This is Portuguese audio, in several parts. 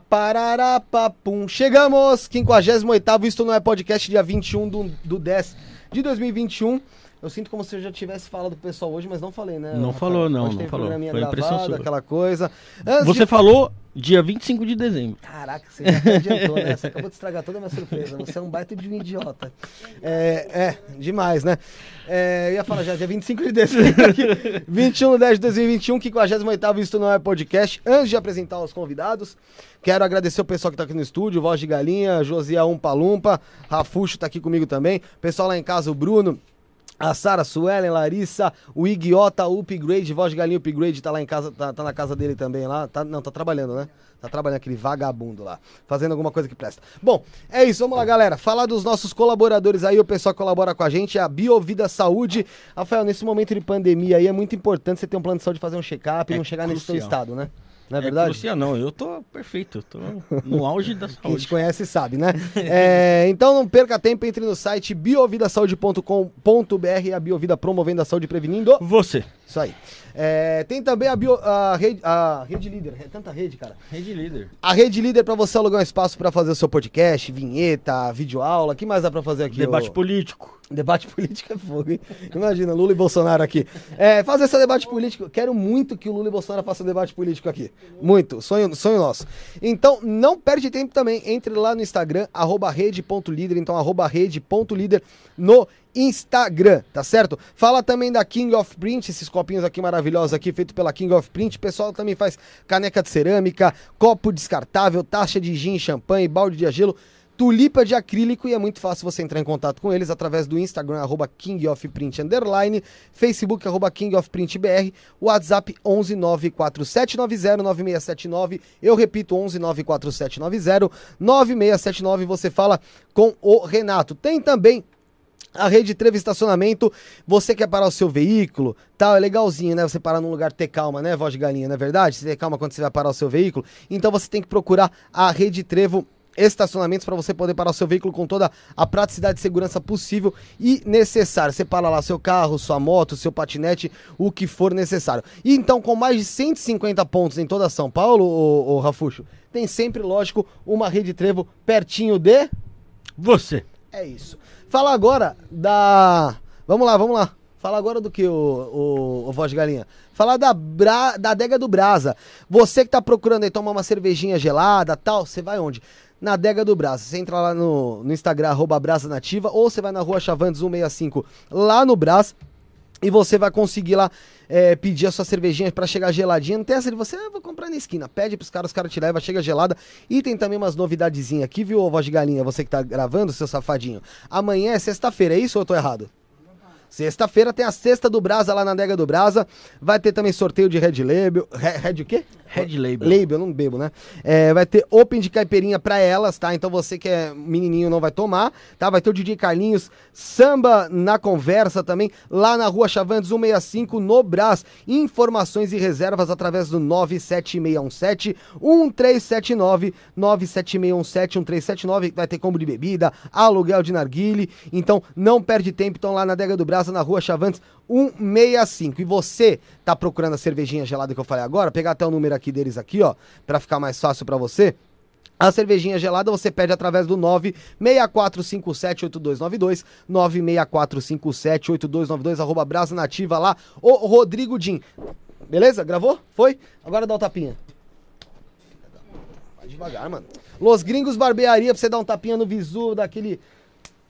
Paparará, papum. Chegamos! 58 Isto Não É Podcast, dia 21 do, do 10 de 2021. Eu sinto como se eu já tivesse falado pro pessoal hoje, mas não falei, né? Não Rafael? falou, não, Hoje não teve falou. programinha Foi impressão gravado, sua. aquela coisa. Antes Você de- falou dia 25 de dezembro. Caraca, você já adiantou, né? Você acabou de estragar toda a minha surpresa. Você é um baita de um idiota. É, é demais, né? É, eu ia falar já, dia 25 de dezembro, aqui, 21 de 10 de 2021, 58 Isto Não É Podcast. Antes de apresentar os convidados, quero agradecer o pessoal que tá aqui no estúdio, Voz de Galinha, Josia Umpa Lumpa, Rafuxo tá aqui comigo também, pessoal lá em casa, o Bruno, a Sara, Suelen, Larissa, o Igiota, o Upgrade, Voz de Galinha Upgrade tá lá em casa, tá, tá na casa dele também lá. Tá, não, tá trabalhando, né? Tá trabalhando aquele vagabundo lá, fazendo alguma coisa que presta. Bom, é isso, vamos lá, galera. Falar dos nossos colaboradores aí, o pessoal que colabora com a gente, a Biovida Saúde. Rafael, nesse momento de pandemia aí é muito importante você ter um plano de saúde, fazer um check-up e É não chegar nesse seu crucial. estado, né? Não é É verdade? crucial, não. Eu tô perfeito. Eu tô no auge da Quem te saúde. conhece sabe, né? É, então não perca tempo, entre no site biovidasaude.com.br, a Biovida promovendo a saúde prevenindo. Você. Isso aí. É, tem também a, bio, a, rede, a Rede Líder, é tanta rede, cara. Rede líder. A Rede Líder para você alugar um espaço para fazer o seu podcast, vinheta, videoaula, o que mais dá para fazer aqui? Debate ô? político. Debate político é fogo, hein? Imagina, Lula e Bolsonaro aqui. É, fazer esse debate político. Quero muito que o Lula e Bolsonaro façam debate político aqui. Muito. Sonho, sonho nosso. Então, não perde tempo também. Entre lá no Instagram, arroba rede.líder. Então, arroba rede.líder no Instagram, tá certo? Fala também da King of Print, esses copinhos aqui maravilhosos aqui, feito pela King of Print. O pessoal também faz caneca de cerâmica, copo descartável, taxa de gin, champanhe, balde de gelo tulipa de acrílico e é muito fácil você entrar em contato com eles através do Instagram, arroba of underline, Facebook, arroba King of Print BR, WhatsApp 11 94790 9679, eu repito, 11 94790 9679, você fala com o Renato. Tem também a rede Trevo Estacionamento, você quer parar o seu veículo, tal, é legalzinho, né? Você parar num lugar ter calma, né, voz de galinha, não é verdade? Você ter calma quando você vai parar o seu veículo. Então você tem que procurar a rede Trevo estacionamentos para você poder parar o seu veículo com toda a praticidade e segurança possível e necessária. Você para lá seu carro, sua moto, seu patinete, o que for necessário. E então, com mais de 150 pontos em toda São Paulo, ô, ô Rafuxo, tem sempre, lógico, uma rede Trevo pertinho de... Você. É isso. Fala agora da. Vamos lá, vamos lá. Fala agora do que, o, o, o Voz de Galinha? Falar da, bra... da adega do Brasa. Você que tá procurando aí tomar uma cervejinha gelada tal, você vai onde? Na adega do Brasa. Você entra lá no, no Instagram, arroba Brasa Nativa, ou você vai na rua Chavantes 165, lá no Brás, e você vai conseguir lá é, pedir a sua cervejinha pra chegar geladinha. Não tem essa de você, ah, vou comprar na esquina. Pede pros caras, os caras te levam, chega gelada. E tem também umas novidadezinhas aqui, viu, voz de galinha? Você que tá gravando, seu safadinho. Amanhã é sexta-feira, é isso ou eu tô errado? Sexta-feira tem a sexta do Brasa lá na adega do Brasa. Vai ter também sorteio de Red Label. Red, Red o quê? Red Label. Label, eu não bebo, né? É, vai ter Open de caipirinha pra elas, tá? Então você que é menininho não vai tomar, tá? Vai ter o DJ Carlinhos, samba na conversa também, lá na rua Chavantes 165, no Brás. Informações e reservas através do 97617 1379, 97617 1379, vai ter combo de bebida, aluguel de narguile. Então não perde tempo, então lá na Adega do Brasa, na rua Chavantes 165. E você tá procurando a cervejinha gelada que eu falei agora, pegar até o número aqui deles aqui, ó, pra ficar mais fácil pra você. A cervejinha gelada você pede através do 964578292, 964578292, arroba Brasa Nativa lá, o Rodrigo Din. Beleza? Gravou? Foi? Agora dá o tapinha. Vai devagar, mano. Los Gringos Barbearia, pra você dar um tapinha no visu, daquele...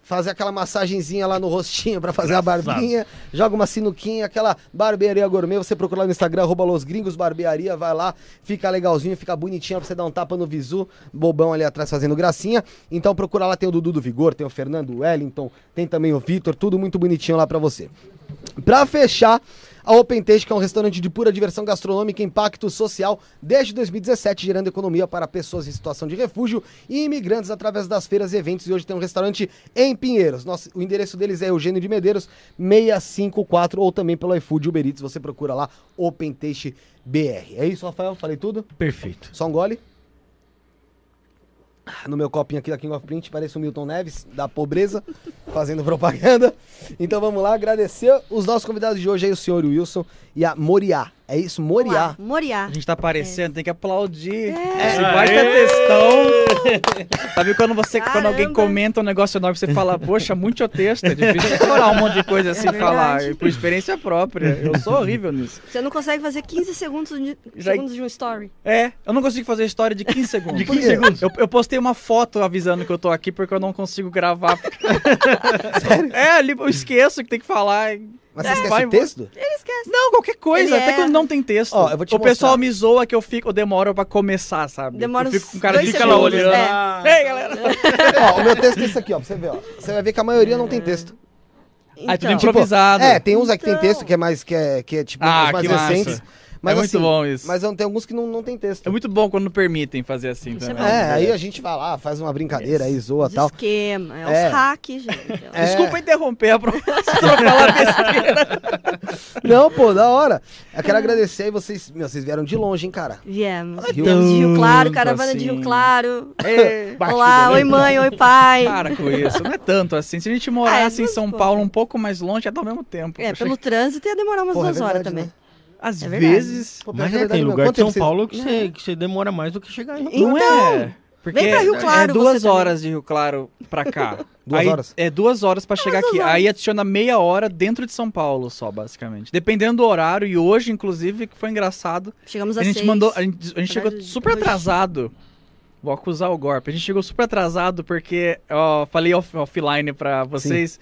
Fazer aquela massagenzinha lá no rostinho pra fazer a barbinha. Joga uma sinuquinha, aquela barbearia gourmet. Você procura lá no Instagram, arroba Los Gringos Barbearia. Vai lá, fica legalzinho, fica bonitinho pra você dar um tapa no visu. Bobão ali atrás fazendo gracinha. Então procura lá, tem o Dudu do Vigor, tem o Fernando Wellington, tem também o Vitor. Tudo muito bonitinho lá pra você. Pra fechar, a Open Taste, que é um restaurante de pura diversão gastronômica e impacto social desde 2017, gerando economia para pessoas em situação de refúgio e imigrantes através das feiras e eventos. E hoje tem um restaurante em Pinheiros. Nossa, o endereço deles é Eugênio de Medeiros, 654, ou também pelo iFood Uber Eats. Você procura lá, Open Taste BR. É isso, Rafael? Falei tudo? Perfeito. Só um gole. No meu copinho aqui da King of Print, parece o Milton Neves, da pobreza, fazendo propaganda. Então vamos lá, agradecer os nossos convidados de hoje aí, o senhor Wilson e a Moriá. É isso, Moriá. Moriá. A gente tá aparecendo, tem que aplaudir. É. Esse baita textão. Sabe quando você, quando alguém Caramba. comenta um negócio enorme, você fala, poxa, muito texto, é difícil decorar um monte de coisa assim É falar. por experiência própria. Eu sou horrível nisso. Você não consegue fazer 15 segundos de, Já- segundos de um story. É, eu não consigo fazer história de 15 segundos. De Por 15 quê? segundos. Eu, eu postei uma foto avisando que eu tô aqui porque eu não consigo gravar. É, ali eu esqueço que tem que falar. Mas você É, esquece vai o texto? Não, qualquer coisa, Ele até é- quando não tem texto. Ó, eu vou te o pessoal mostrar. me zoa que eu fico, eu demoro pra começar, sabe? Demora eu fico com o cara dois fica lá olhando. é. Ei, galera! ó, o meu texto é esse aqui, ó, pra você ver, ó. Você vai ver que a maioria não tem texto. Aí tudo Então, improvisado. É, tem uns aqui que tem Então. texto, que é mais, que é, que é tipo, Ah, mais que massa. Mas, É muito assim, bom isso. Mas tem alguns que não, não tem texto. É muito bom quando permitem fazer assim Isso é também. bom. É, aí a gente vai lá, faz uma brincadeira aí, zoa tal. esquema, é, É. os hacks, gente. É. Desculpa interromper a falar besteira. Não, pô, da hora. Eu quero agradecer aí vocês. Meu, vocês vieram de longe, hein, cara. Viemos. Rio- Viemos de Rio Claro, caravana de assim. Rio Claro. Ei, Olá, oi mãe, oi pai. Para com isso. Não é tanto assim. Se a gente morasse em duas São pouco. Paulo um pouco mais longe, ia dar o mesmo tempo. É, pelo trânsito ia demorar umas Porra, é duas horas também. né? Às É vezes. Pô, Mas é é, tem lugar de São vocês- Paulo que você, que você demora mais do que chegar em Não Então, é. Porque vem pra Rio Claro é duas você também. horas de Rio Claro pra cá. Duas Aí- horas? É duas horas pra chegar duas aqui. horas. Aí adiciona meia hora dentro de São Paulo só, basicamente. Dependendo do horário. E hoje, inclusive, que foi engraçado. Chegamos A a gente seis. mandou. A gente, a gente chegou de super atrasado. Vou acusar o golpe. A gente chegou super atrasado porque. Ó, falei off- offline pra vocês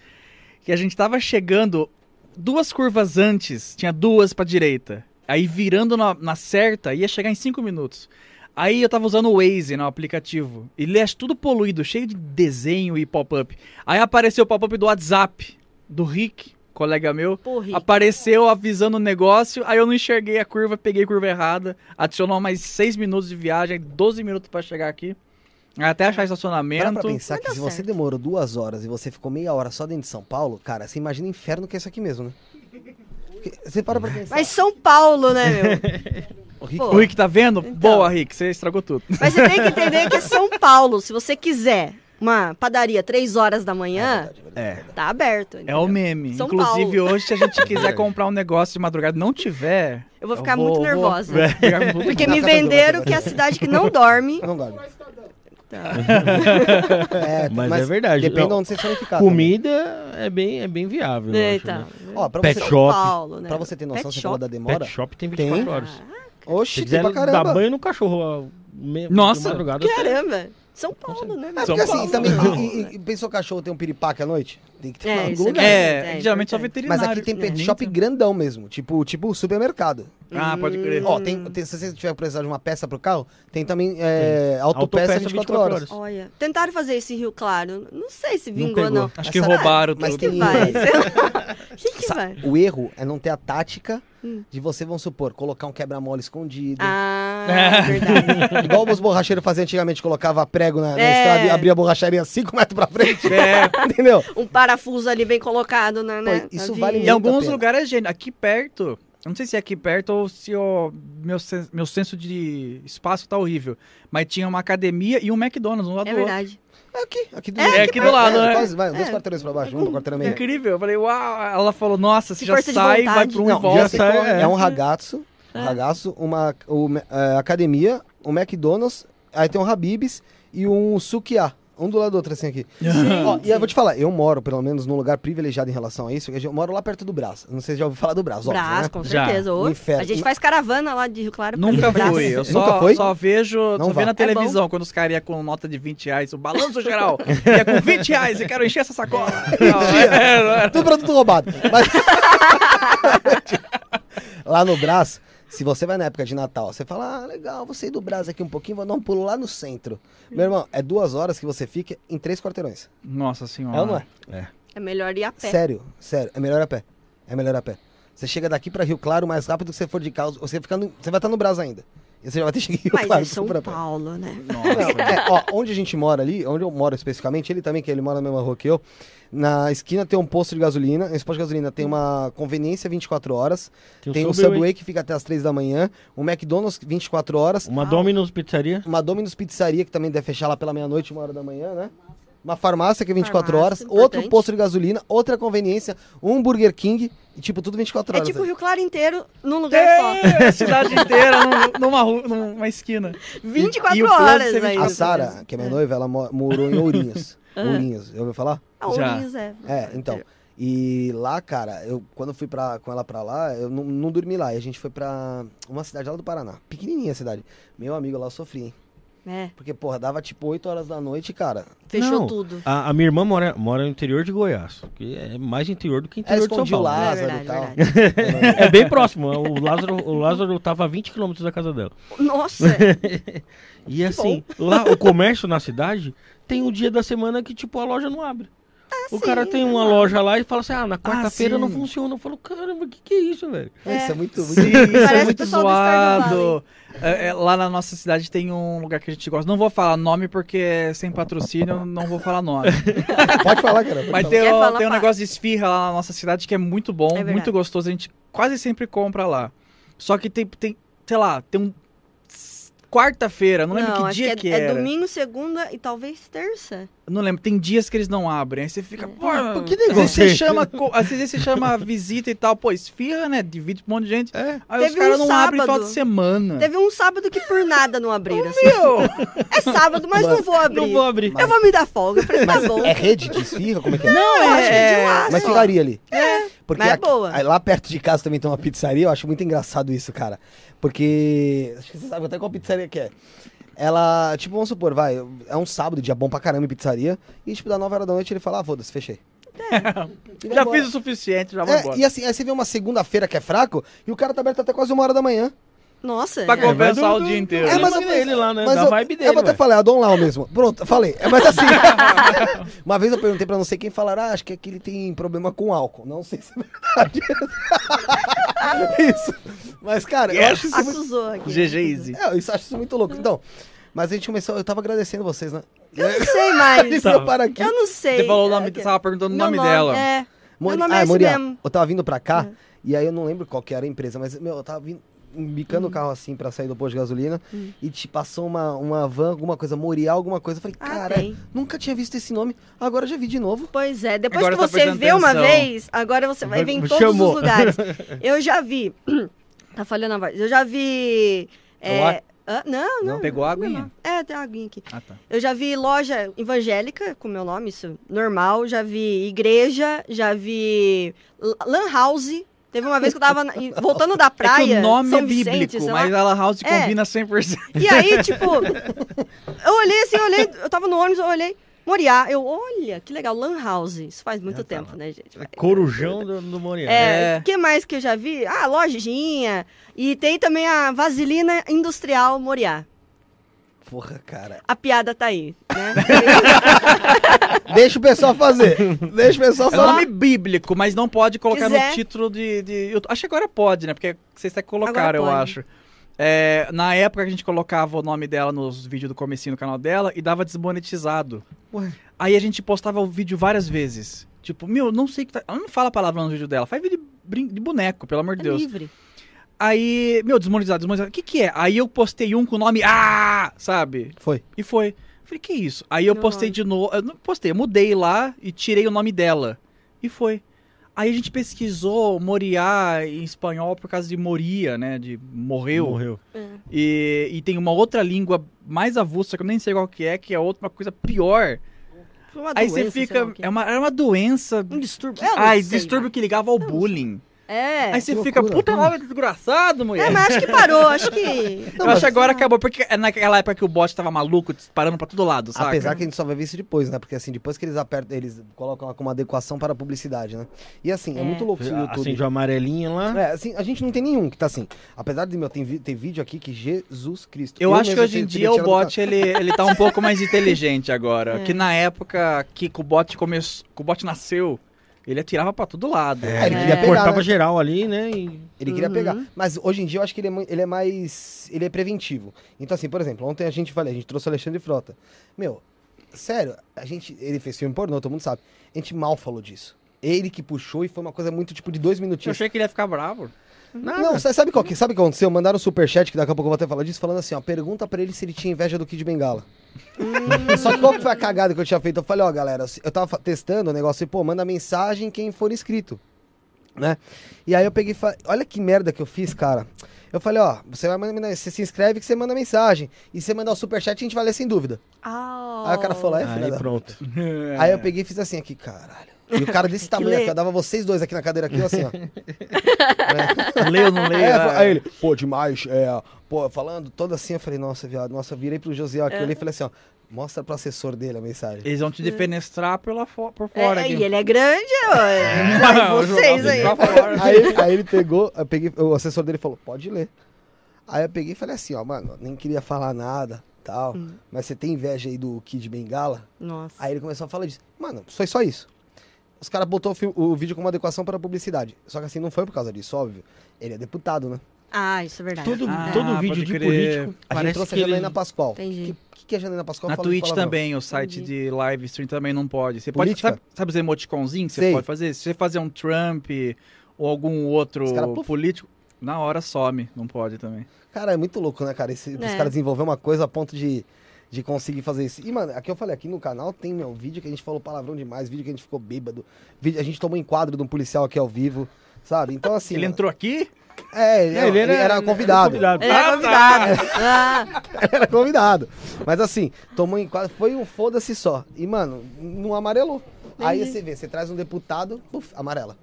que a gente tava chegando duas curvas antes. Tinha duas pra direita. Aí virando na, na certa, ia chegar em cinco minutos. Aí eu tava usando o Waze no aplicativo. E ele é tudo poluído, cheio de desenho e pop-up. Aí apareceu o pop-up do WhatsApp, do Rick, colega meu. Porra, Apareceu avisando o negócio, aí eu não enxerguei a curva, peguei a curva errada, adicionou mais 6 minutos de viagem, 12 minutos pra chegar aqui. Até achar Para estacionamento. pra pensar que se você certo. demorou duas horas e você ficou meia hora só dentro de São Paulo, cara, você imagina o inferno que é isso aqui mesmo, né? Porque Você para pra pensar. Mas São Paulo, né, meu? O Rick-. O Rick tá vendo? Então. Boa, Rick, você estragou tudo. Mas você tem que entender que é São Paulo. Se você quiser uma padaria três horas da manhã, É. tá aberto. É entendeu? o meme. São Inclusive, Paulo. hoje, se a gente quiser comprar um negócio de madrugada e não tiver. Eu vou ficar muito nervosa. vou Porque me venderam que é a cidade que não dorme. Não dorme. Tá. É, Mas é verdade. Depende de onde vocês forem ficar. Comida é bem, é bem viável. eu É, acho, então. né? Ó, pra Pet você, shop. Paulo, né? pra você ter noção, Pet você shop. falou da demora. Pet shop tem 24 Tem? horas. Oxi, Se tem pra dar caramba. banho no cachorro me- Nossa, você- Caramba! São Paulo, né? É? São porque assim, Paulo. também. E, e- e pensou cachorro tem um piripaque à noite? Tem que ter É, algum isso é lugar. É, É, geralmente só veterinário. Mas aqui tem pet Nem shop tem- grandão mesmo, tipo, tipo supermercado. Ah, pode crer. Ó, tem, tem- se você tiver precisar de uma peça pro carro, tem também é, autopeça Autopeça 24, horas. Olha, tentaram fazer isso em Rio Claro. Não sei se Não vingou, pegou. não. Acho que roubaram mas tudo. que tem- vai? Sei lá. que, que vai? O erro é não ter a tática Hum. de você, vamos supor, colocar um quebra-mola escondido. Ah, É. verdade. Igual os borracheiros faziam antigamente, colocava prego na, na É. estrada e abria a borracharia 5 metros pra frente. É, Entendeu? Um parafuso ali bem colocado na, né, Pô, isso na vale via. Em alguns lugares é gênio. Aqui perto, eu não sei se é aqui perto ou se o meu, sen- meu senso de espaço tá horrível. Mas tinha uma academia e um McDonald's um lado É do outro. verdade. É aqui, aqui do, É aqui do lado, né? Quase, vai, dois É. quarteirões pra baixo, um quarteirão meio. Incrível. Eu falei, uau. Ela falou, nossa, você Que já sai, vai pra um Não, e volta. é. é. um ragazzo, um ragazzo, uma o, é, academia, um McDonald's, aí tem um Habib's e um Sukiá. Um do lado do outro, assim, aqui. Ó, e eu vou te falar, eu moro, pelo menos, num lugar privilegiado em relação a isso. Eu moro lá perto do Brás. Não sei se já ouviu falar do Brás, óbvio, Brás, né? com Já. certeza. Ô, inferno. A gente faz caravana lá de Rio Claro. pra Nunca Brás. fui. Eu Nunca só, foi? só vejo, Não só vá. vejo na É televisão quando os caras iam com nota de 20 reais. O balanço geral. ia com 20 reais e quero encher essa sacola. Não, é, não é. Tudo produto roubado. Mas... lá no Brás, se você vai na época de Natal, você fala, ah, legal, vou sair do Brás aqui um pouquinho, vou dar um pulo lá no centro. Meu irmão, é duas horas que você fica em três quarteirões. Nossa senhora. É ou não é? É melhor ir a pé. Sério, sério, é melhor a pé. É melhor a pé. Você chega daqui pra Rio Claro mais rápido que você for de carro, você, fica no- você vai estar no Brás ainda. Você já vai ter chegado Mas Claro. é São for a pé. Paulo, né? É, ó, onde a gente mora ali, onde eu moro especificamente, ele também, que ele mora na mesma rua que eu, na esquina tem um posto de gasolina, esse posto de gasolina tem uma conveniência 24 horas, tem, o um Subway que fica até as 3 da manhã, um McDonald's 24 horas, Uma Domino's Pizzaria. uma Domino's Pizzaria que também deve fechar lá pela meia-noite, uma hora da manhã, né? Uma farmácia que é 24 Farmácia, horas, outro importante. posto de gasolina, outra conveniência, um Burger King e tipo tudo 24 É horas. tipo o né? Rio Claro inteiro num lugar só. É, a cidade inteira num- numa, rua, numa esquina. 24 E- e horas aí. A Sara, que é minha noiva, ela mo- morou em Ourinhos. Ourinhos, já ouviu falar? Ah. Ourinhos, é. É, então. E lá, cara, eu quando eu fui pra, com ela pra lá, eu não, não dormi lá. E a gente foi pra uma cidade lá do Paraná. Pequenininha a cidade. Meu amigo lá eu sofri, hein? É, Porque, porra, dava tipo 8 horas da noite, cara. fechou Não, tudo. A, a minha irmã mora, mora no interior de Goiás, que é mais interior do que Ela interior de São o Paulo. É Lázaro verdade, e tal. verdade. É bem próximo. O Lázaro, o Lázaro tava a 20 quilômetros da casa dela. Nossa, E assim, lá o comércio na cidade tem o dia da semana que, tipo, a loja não abre. o cara sim, tem é uma loja lá e fala assim: ah, na quarta-feira não sim. funciona. Eu falo, caramba, o que, que é isso, velho? Isso é muito, muito Sim, isso é o muito zoado. É, é, lá na nossa cidade tem um lugar que a gente gosta. Não vou falar nome porque é sem patrocínio, não vou falar nome. Pode falar, cara. pode Mas falar. tem, o- tem um negócio de esfirra lá na nossa cidade que é muito bom, verdade. muito gostoso. A gente quase sempre compra lá. Só que tem, tem sei lá, tem um. Quarta-feira, não lembro não, que acho dia que que, é, é era. domingo, segunda e talvez terça. Não lembro, tem dias que eles não abrem. Aí você fica, pô, Por que às vezes negócio você é chama, às vezes você chama visita e tal, pô, esfirra, né? Divide pra um monte de gente. É. Aí os Teve caras um não abrem final de semana. Teve um sábado que por nada não abriram. assim. Meu! É sábado, mas não vou abrir. Não vou abrir. Eu vou me dar folga. Eu falei, tá bom. É rede de esfirra? Como é que é? Não, Eu acho que é. de lá, Mas ficaria ali. É, Porque mas é aqui- boa. lá perto de casa também tem uma pizzaria, eu acho muito engraçado isso, cara. Porque. Acho que você sabe até qual pizzaria que é. Ela, tipo, vamos supor, vai, é um sábado, dia bom pra caramba em pizzaria, e tipo, da 9 horas da noite ele fala, ah, foda-se, fechei. Vai Já embora. fiz o suficiente, já vou É, embora. e assim, aí você vê uma segunda-feira que é fraco, e o cara tá aberto até quase uma hora da manhã. Nossa. Pra é. compensar o dia inteiro. É, É, mas eu- dele lá, né? Mas da eu, vibe eu dele, vou até falar, é a Dom Lau mesmo. Pronto, falei. É, mas assim, uma vez eu perguntei pra não sei quem falar, ah, acho que aqui ele tem problema com álcool. Não sei se é verdade. isso. Mas, cara, eu acho isso muito... GG Easy. É, isso acho isso muito louco. Então, mas a gente começou, eu tava agradecendo vocês, né? Eu não sei mais. Eu aqui. Eu não sei. Você falou o nome, É que- você tava perguntando o Meu nome, dela. É. Mori... Meu nome ah, é Moriá, mesmo. eu tava vindo pra cá, e aí eu não lembro qual que era a empresa, mas, meu, eu tava vindo, bicando o carro assim pra sair do posto de gasolina, e te passou uma, uma van, alguma coisa, Moriá, alguma coisa. Eu falei, Ah, cara, tem. nunca tinha visto esse nome, agora eu já vi de novo. Pois é, depois Agora que tá você vê uma atenção. vez, agora você vai ver em todos Chamou. os lugares. Eu já vi. tá falhando a voz. Eu já vi. É o ar? É, hã? não, não. Pegou a aguinha? não. É, tem uma aguinha aqui. Ah, tá. Eu já vi loja evangélica com meu nome, isso normal. Já vi igreja, já vi lan house. Teve uma vez que eu tava na- voltando da praia. é o nome São é bíblico, Vicente, mas a House É. combina 100%. E aí, tipo, eu olhei assim, eu olhei, eu tava no ônibus, eu olhei, Moriá, eu, olha, que legal, Lan House. Isso faz muito tempo, lá. né, gente? Corujão do, do Moriá. É, É. o que mais que eu já vi? Ah, lojinha. E tem também a Vaselina Industrial Moriá. Porra, cara. A piada tá aí, né? Deixa o pessoal fazer. Deixa o pessoal É falar. nome bíblico, mas não pode colocar Quiser. no título de, de- eu acho que agora pode, né? Porque vocês até colocaram, eu acho. É, na época a gente colocava o nome dela nos vídeos do comecinho do canal dela e dava desmonetizado. Ué. Aí a gente postava o vídeo várias vezes. Tipo, meu, não sei o que tá. Ela não fala palavrão no vídeo dela, faz vídeo de, brin- de boneco, pelo amor de É Deus. livre. Aí, meu, desmonetizado, desmonetizado. O que que é? Aí eu postei um com o nome Ah! Sabe? Foi. E foi. Falei, que isso? Aí eu Meu postei nome. de novo. Eu não postei, eu mudei lá e tirei o nome dela. E foi. Aí a gente pesquisou Moriá em espanhol por causa de Moria, né? De morreu. Morreu. É. E, e tem uma outra língua mais avulsa que eu nem sei qual que é, que é outra coisa pior. Foi uma Aí doença, você sei fica. É uma, era uma doença. Um distúrbio. Não Ai, sei, distúrbio que ligava ao bullying. É. Aí você fica, puta nome desgraçado, mulher. É, mas acho que parou, acho que. eu acho que agora acabou, porque é naquela época que o bot tava maluco, disparando pra todo lado, sabe? Apesar que a gente só vai ver isso depois, né? Porque assim, depois que eles apertam, eles colocam lá como adequação para a publicidade, né? E assim, é, É. muito louco isso no YouTube. Acende uma amarelinha lá. É, assim, a gente não tem nenhum que tá assim. Apesar de, meu, tem, tem vídeo aqui que Jesus Cristo. Eu, acho que hoje em dia o bot ele, ele tá um pouco mais inteligente agora. É. Que na época que o bot começou, que o bot nasceu, ele atirava pra todo lado. É, ele É. queria pegar, Cortava né? geral ali, né? e- Ele queria Uhum. pegar. Mas hoje em dia eu acho que ele é, ele é mais. Ele é preventivo. Então, assim, por exemplo, ontem a gente falei, a gente trouxe o Alexandre Frota. Meu, sério, a gente. Ele fez filme pornô, todo mundo sabe. A gente mal falou disso. Ele que puxou e foi uma coisa muito tipo de dois Eu minutinhos. achei que ele ia ficar bravo. Nada. Não, sa- sabe qual que, sabe o que aconteceu? Mandaram um superchat, que daqui a pouco eu vou até falar disso, falando assim, ó, pergunta pra ele se ele tinha inveja do Kid Bengala. Só que qual que foi a cagada que eu tinha feito? Eu falei, ó, galera, eu tava testando o negócio e, pô, manda mensagem quem for inscrito, né? E aí eu peguei e falei, olha que merda que eu fiz, cara. Eu falei, ó, você vai mandar, você se inscreve que você manda mensagem. E você mandar o superchat, a gente vai ler sem dúvida. Ah, Aí o cara falou, é, filha Aí da... pronto. Aí eu peguei e fiz assim aqui, caralho. E o cara desse tamanho aqui, eu dava vocês dois aqui na cadeira aqui, assim, ó. Leu, não leio? É, Ah, aí ele, pô, demais, é, pô, falando todo assim, eu falei, nossa, viado, nossa, eu virei pro Josiel aqui, eu olhei e falei assim, ó, mostra pro assessor dele a mensagem. Eles vão te defenestrar pela fo- por É, fora e aqui. ele é grande, ó. Aí vocês aí. Aí, ele- aí ele pegou, eu peguei, o assessor dele falou, pode ler. Aí eu peguei e falei assim, ó, mano, nem queria falar nada, tal, Hum. mas você tem inveja aí do Kid Bengala? Nossa. Aí ele começou a falar disso. Mano, foi só isso. Os caras botou o, o vídeo como adequação para publicidade. Só que assim, não foi por causa disso, óbvio. Ele é deputado, né? Ah, isso é verdade. Todo, Ah, todo vídeo pode de crer. político A gente parece trouxe que a Janaína ele... Pascoal. Entendi. O que, que é a Janaína Pascoal Na fala Twitch também, o site Entendi. de live stream também não pode. Você pode, Política? sabe, sabe os emoticonzinhos que você Sei. pode fazer? Se você fazer um Trump ou algum outro Os cara, político, na hora some, não pode também. Cara, é muito louco, né, cara? Esse, Os É. caras desenvolver uma coisa a ponto de, de conseguir fazer isso. E, mano, aqui eu falei, aqui no canal tem, meu, vídeo que a gente falou palavrão demais, vídeo que a gente ficou bêbado, vídeo, a gente tomou enquadro de um policial aqui ao vivo, sabe? Então, assim... Ele mano, entrou aqui? É, ele, É, ele era, convidado. Ele é Ah, tá. convidado. Ah, ele era convidado. Mas, assim, tomou enquadro, foi um foda-se só. E, mano, não amarelou. Aí você vê, você traz um deputado, puf, amarela.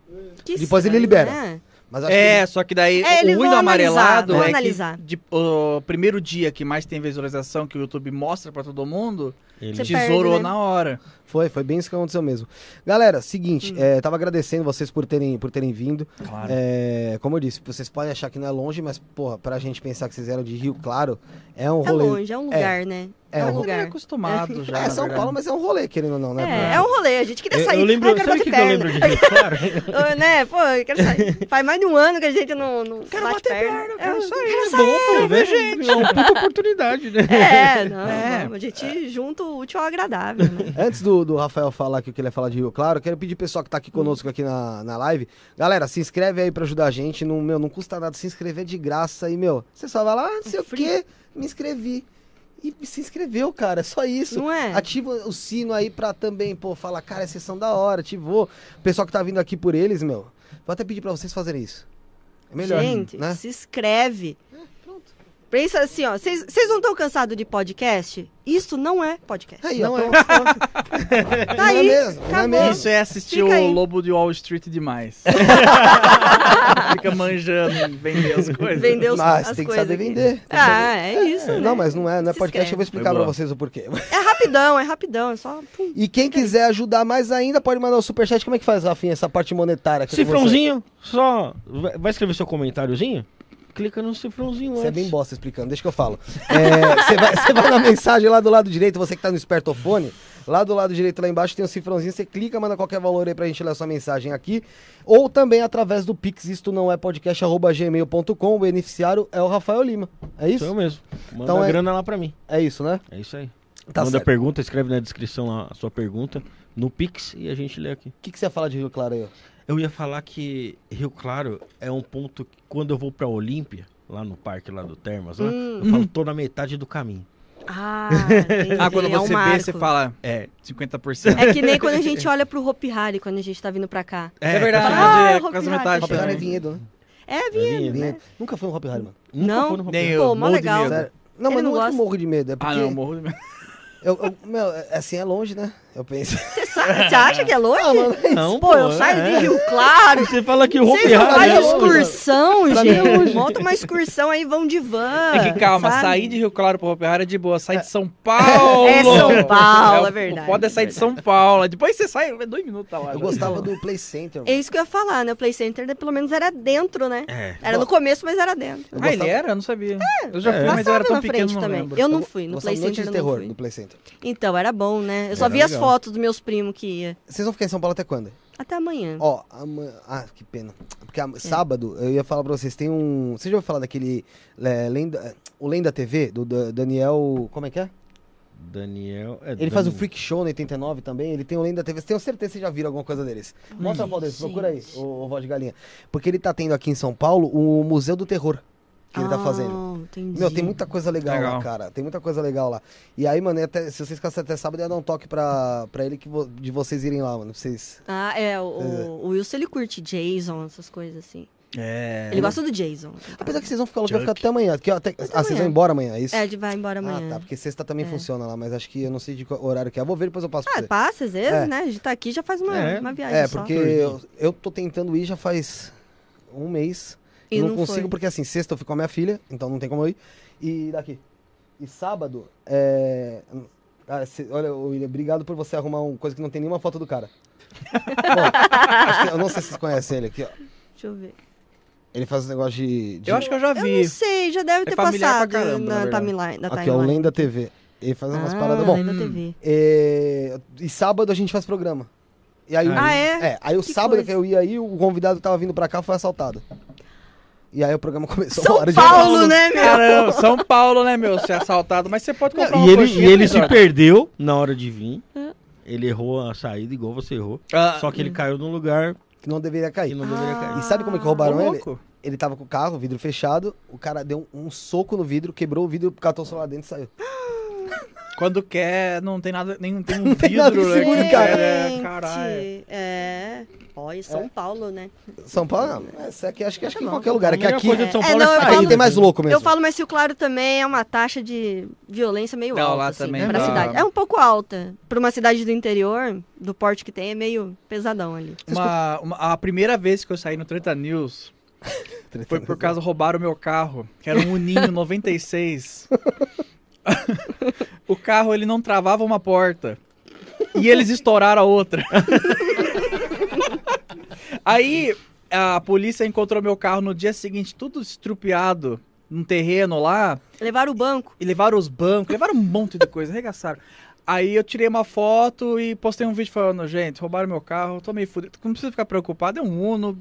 que Depois ele libera. né? Mas eu acho É, que só que daí É, o ruim do analisar, amarelado vão é analisar. que de- o primeiro dia que mais tem visualização que o YouTube mostra pra todo mundo, ele- Você tesourou perde, né? na hora. Foi, foi bem isso que aconteceu mesmo. Galera, Hum. seguinte, é, tava agradecendo vocês por terem, por terem vindo. Claro. É, como eu disse, vocês podem achar que não é longe, mas, porra, pra gente pensar que vocês eram de Rio Claro, é um É rolê. longe, é um lugar, né? É, É, um É lugar. acostumado já. É São. Paulo, mas é um rolê, querendo ou não, né? É, é um rolê, a gente queria Eu, sair. eu lembro, Ai, quero sabe o que, que eu lembro de Rio Claro? Né, pô, eu quero sair. Faz mais de um ano que a gente não, não Quero bate bater perna. perna, É, quero sair. quero Bom, pô, ver gente. É uma puta oportunidade, né? É, não, É. não, a gente junta útil ao agradável, né? Antes do, do Rafael falar aqui o que ele ia falar de Rio Claro, quero pedir pessoal que tá aqui conosco aqui na, na live. Galera, se inscreve aí pra ajudar a gente. Não, meu, não custa nada se inscrever de graça. E, meu, você só vai lá, não sei o quê, me inscrevi. E se inscreveu, cara. É só isso. Não é? Ativa o sino aí pra também, pô, falar, cara, essa sessão da hora, ativou. O pessoal que tá vindo aqui por eles, meu, vou até pedir pra vocês fazerem isso. É melhor, gente, né? se inscreve. Pensa assim, ó, vocês não estão cansados de podcast? Isso não é podcast. Aí, não é. pronto, pronto. Tá Não é aí, mesmo, não é mesmo. Isso é assistir Fica aí. o Lobo de Wall Street demais. Fica manjando vender as coisas. Vendeu Mas as tem que saber vender. que Ah, saber- é isso, né? Não, mas não é, não é Se podcast, eu vou explicar pra boa. vocês o porquê. É rapidão, é rapidão, é só... pum. E quem quiser ajudar mais ainda, pode mandar o superchat. Como é que faz, Rafinha, essa parte monetária? Cifrãozinho, só. Vai vai escrever seu comentáriozinho? Clica no cifrãozinho Você Você é antes. bem bosta explicando, deixa que eu falo. É, Você vai, você vai na mensagem lá do lado direito, você que tá no espertofone, lá do lado direito, lá embaixo, tem um cifrãozinho, você clica, manda qualquer valor aí pra gente ler a sua mensagem aqui. Ou também através do Pix, isto não é podcast, arroba gmail.com, o beneficiário é o Rafael Lima. É Sou isso? eu mesmo. Manda Então a é- grana lá pra mim. É isso, né? É isso aí. Tá Manda certo. pergunta, escreve na descrição lá a sua pergunta no Pix e a gente lê aqui. O que, que você ia falar de Rio Claro aí? ó? Eu ia falar que Rio Claro é um ponto que quando eu vou pra Olímpia, lá no parque lá do Termas, lá, Hum. eu falo, tô na metade do caminho. Ah, Ah, quando é um você vê, marco. você fala É, 50%. É que nem quando a gente olha pro Hopi Hari quando a gente tá vindo pra cá. É, verdade, Ah, é Hopi quase metade. Hop Hari é também. vinhedo, né? É, vinha. Vinhedo. Nunca foi um Hop Hari, mano. nunca Não? foi no Hopi Nem eu, Pô, mó legal. Não, Ele mas não não é que eu morro de medo, é porque... Ah, não, morro de medo. eu, eu- meu, é- assim, é longe, né? Eu penso. Você sabe- você acha que é longe? Ah, é isso. Não, Pô, eu saio é. de Rio Claro. Você fala que o Hopi não Hari fazem é excursão, é gente. Monta uma excursão aí, vão de van. É que calma, sabe? sair de Rio Claro pro Hopi Hari é de boa, sair de São Paulo. É São Paulo, o- é verdade. O foda é sair de São Paulo. Depois você sai, é dois minutos tá lá. Eu já. gostava do Play Center, É mano. isso que eu ia falar, né? O Play Center né, pelo menos era dentro, né? É. Era no começo, mas era dentro. Eu Ah, ele gostava- era? Eu não sabia. eu já fui, É. mas eu era tão na pequeno, frente não também. Eu não fui, no Play Center não terror fui. do Play Center. Então, era bom, né? Eu só vi as. Fotos dos meus primos que ia. Vocês vão ficar em São Paulo até quando? Até amanhã. Ó, ama- ah, que pena. Porque É. a- sábado eu ia falar pra vocês, tem um. Você já ouviu falar daquele. é, lenda... O Lenda TV, do Da- Daniel. Como é que é? Daniel. é Ele faz o Freak Show no 89 também, ele tem o Lenda TV. Tenho certeza que vocês já viram alguma coisa deles. Mostra a foto deles, procura aí, o, o Voz de Galinha. Porque ele tá tendo aqui em São Paulo o Museu do Terror que ele tá fazendo. Ah, entendi. Meu, tem muita coisa legal, lá, Legal. cara. Tem muita coisa legal lá. E aí, mano, até, se vocês ficassem até sábado, eu ia dar um toque pra, pra ele que vo- de vocês irem lá, mano. pra Vocês. Ah, é, o, o, o Wilson ele curte Jason, essas coisas assim. É. Ele gosta do Jason. Apesar que vocês vão ficar loucos, vai ficar até amanhã. Que, até, ah, vocês vão amanhã. embora amanhã, é isso? É, vai embora Ah, amanhã. tá. Porque sexta também É. funciona lá, mas acho que eu não sei de qual horário que é. Eu vou ver, depois eu passo pra Ah, você. passa às vezes, É. né? A gente tá aqui já faz uma, É. uma viagem É, só. porque eu, eu tô tentando ir já faz um mês. E não, não consigo, foi. porque assim, sexta eu fico com a minha filha, então não tem como eu ir. E daqui. E sábado, é. ah, cê- olha, William, obrigado por você arrumar uma coisa que não tem nenhuma foto do cara. Bom, acho que- eu não sei se vocês conhecem ele aqui, ó. Deixa eu ver. Ele faz um negócio de. de Eu acho que eu já Eu vi. não sei, já deve É ter passado caramba, na na, timeline. Na Aqui, ó, o timeline. Lenda TV. Ele faz umas ah, paradas. Bom, Lenda TV. é, e sábado a gente faz programa. E aí, o- Ah, é? É, aí o Que sábado coisa. que eu ia aí, o convidado que tava vindo pra cá foi assaltado. E aí o programa começou São uma hora de Paulo, né, meu? Caramba, São Paulo, né, meu? Ser assaltado. Mas você pode comprar E uma ele, coxinha e ele se perdeu na hora de vir. Ele errou a saída, igual você errou. Ah, Só que ele caiu num lugar que não deveria que cair. não deveria cair. E sabe como é que roubaram ele? Ele tava com o carro, vidro fechado, o cara deu um, um soco no vidro, quebrou o vidro, catou o celular dentro e saiu. Quando quer, não tem nada, nem tem um tem nada vidro, que né? segure, que cara. é, caralho. É. Olha, São Paulo, né? São Paulo, não, essa aqui acho que acho que em Não. qualquer lugar. É que aqui, coisa de São É, Paulo não, eu é aqui saída. tem mais louco mesmo. Eu falo, mas Rio Claro também é uma taxa de violência meio Não, alta, lá assim, também pra cidade. É um pouco alta. Pra uma cidade do interior, do porte que tem, é meio pesadão ali. Uma, uma- a primeira vez que eu saí no Treta News foi por causa roubaram o meu carro, que era um Uninho 96. o carro, ele não travava uma porta. E eles estouraram a outra. Aí, a polícia encontrou meu carro no dia seguinte, tudo estrupiado, num terreno lá. Levaram o banco. E levaram os bancos, levaram um monte de coisa, arregaçaram. Aí eu tirei uma foto e postei um vídeo falando, gente, roubaram meu carro, tô meio fudido. Não precisa ficar preocupado, é um Uno,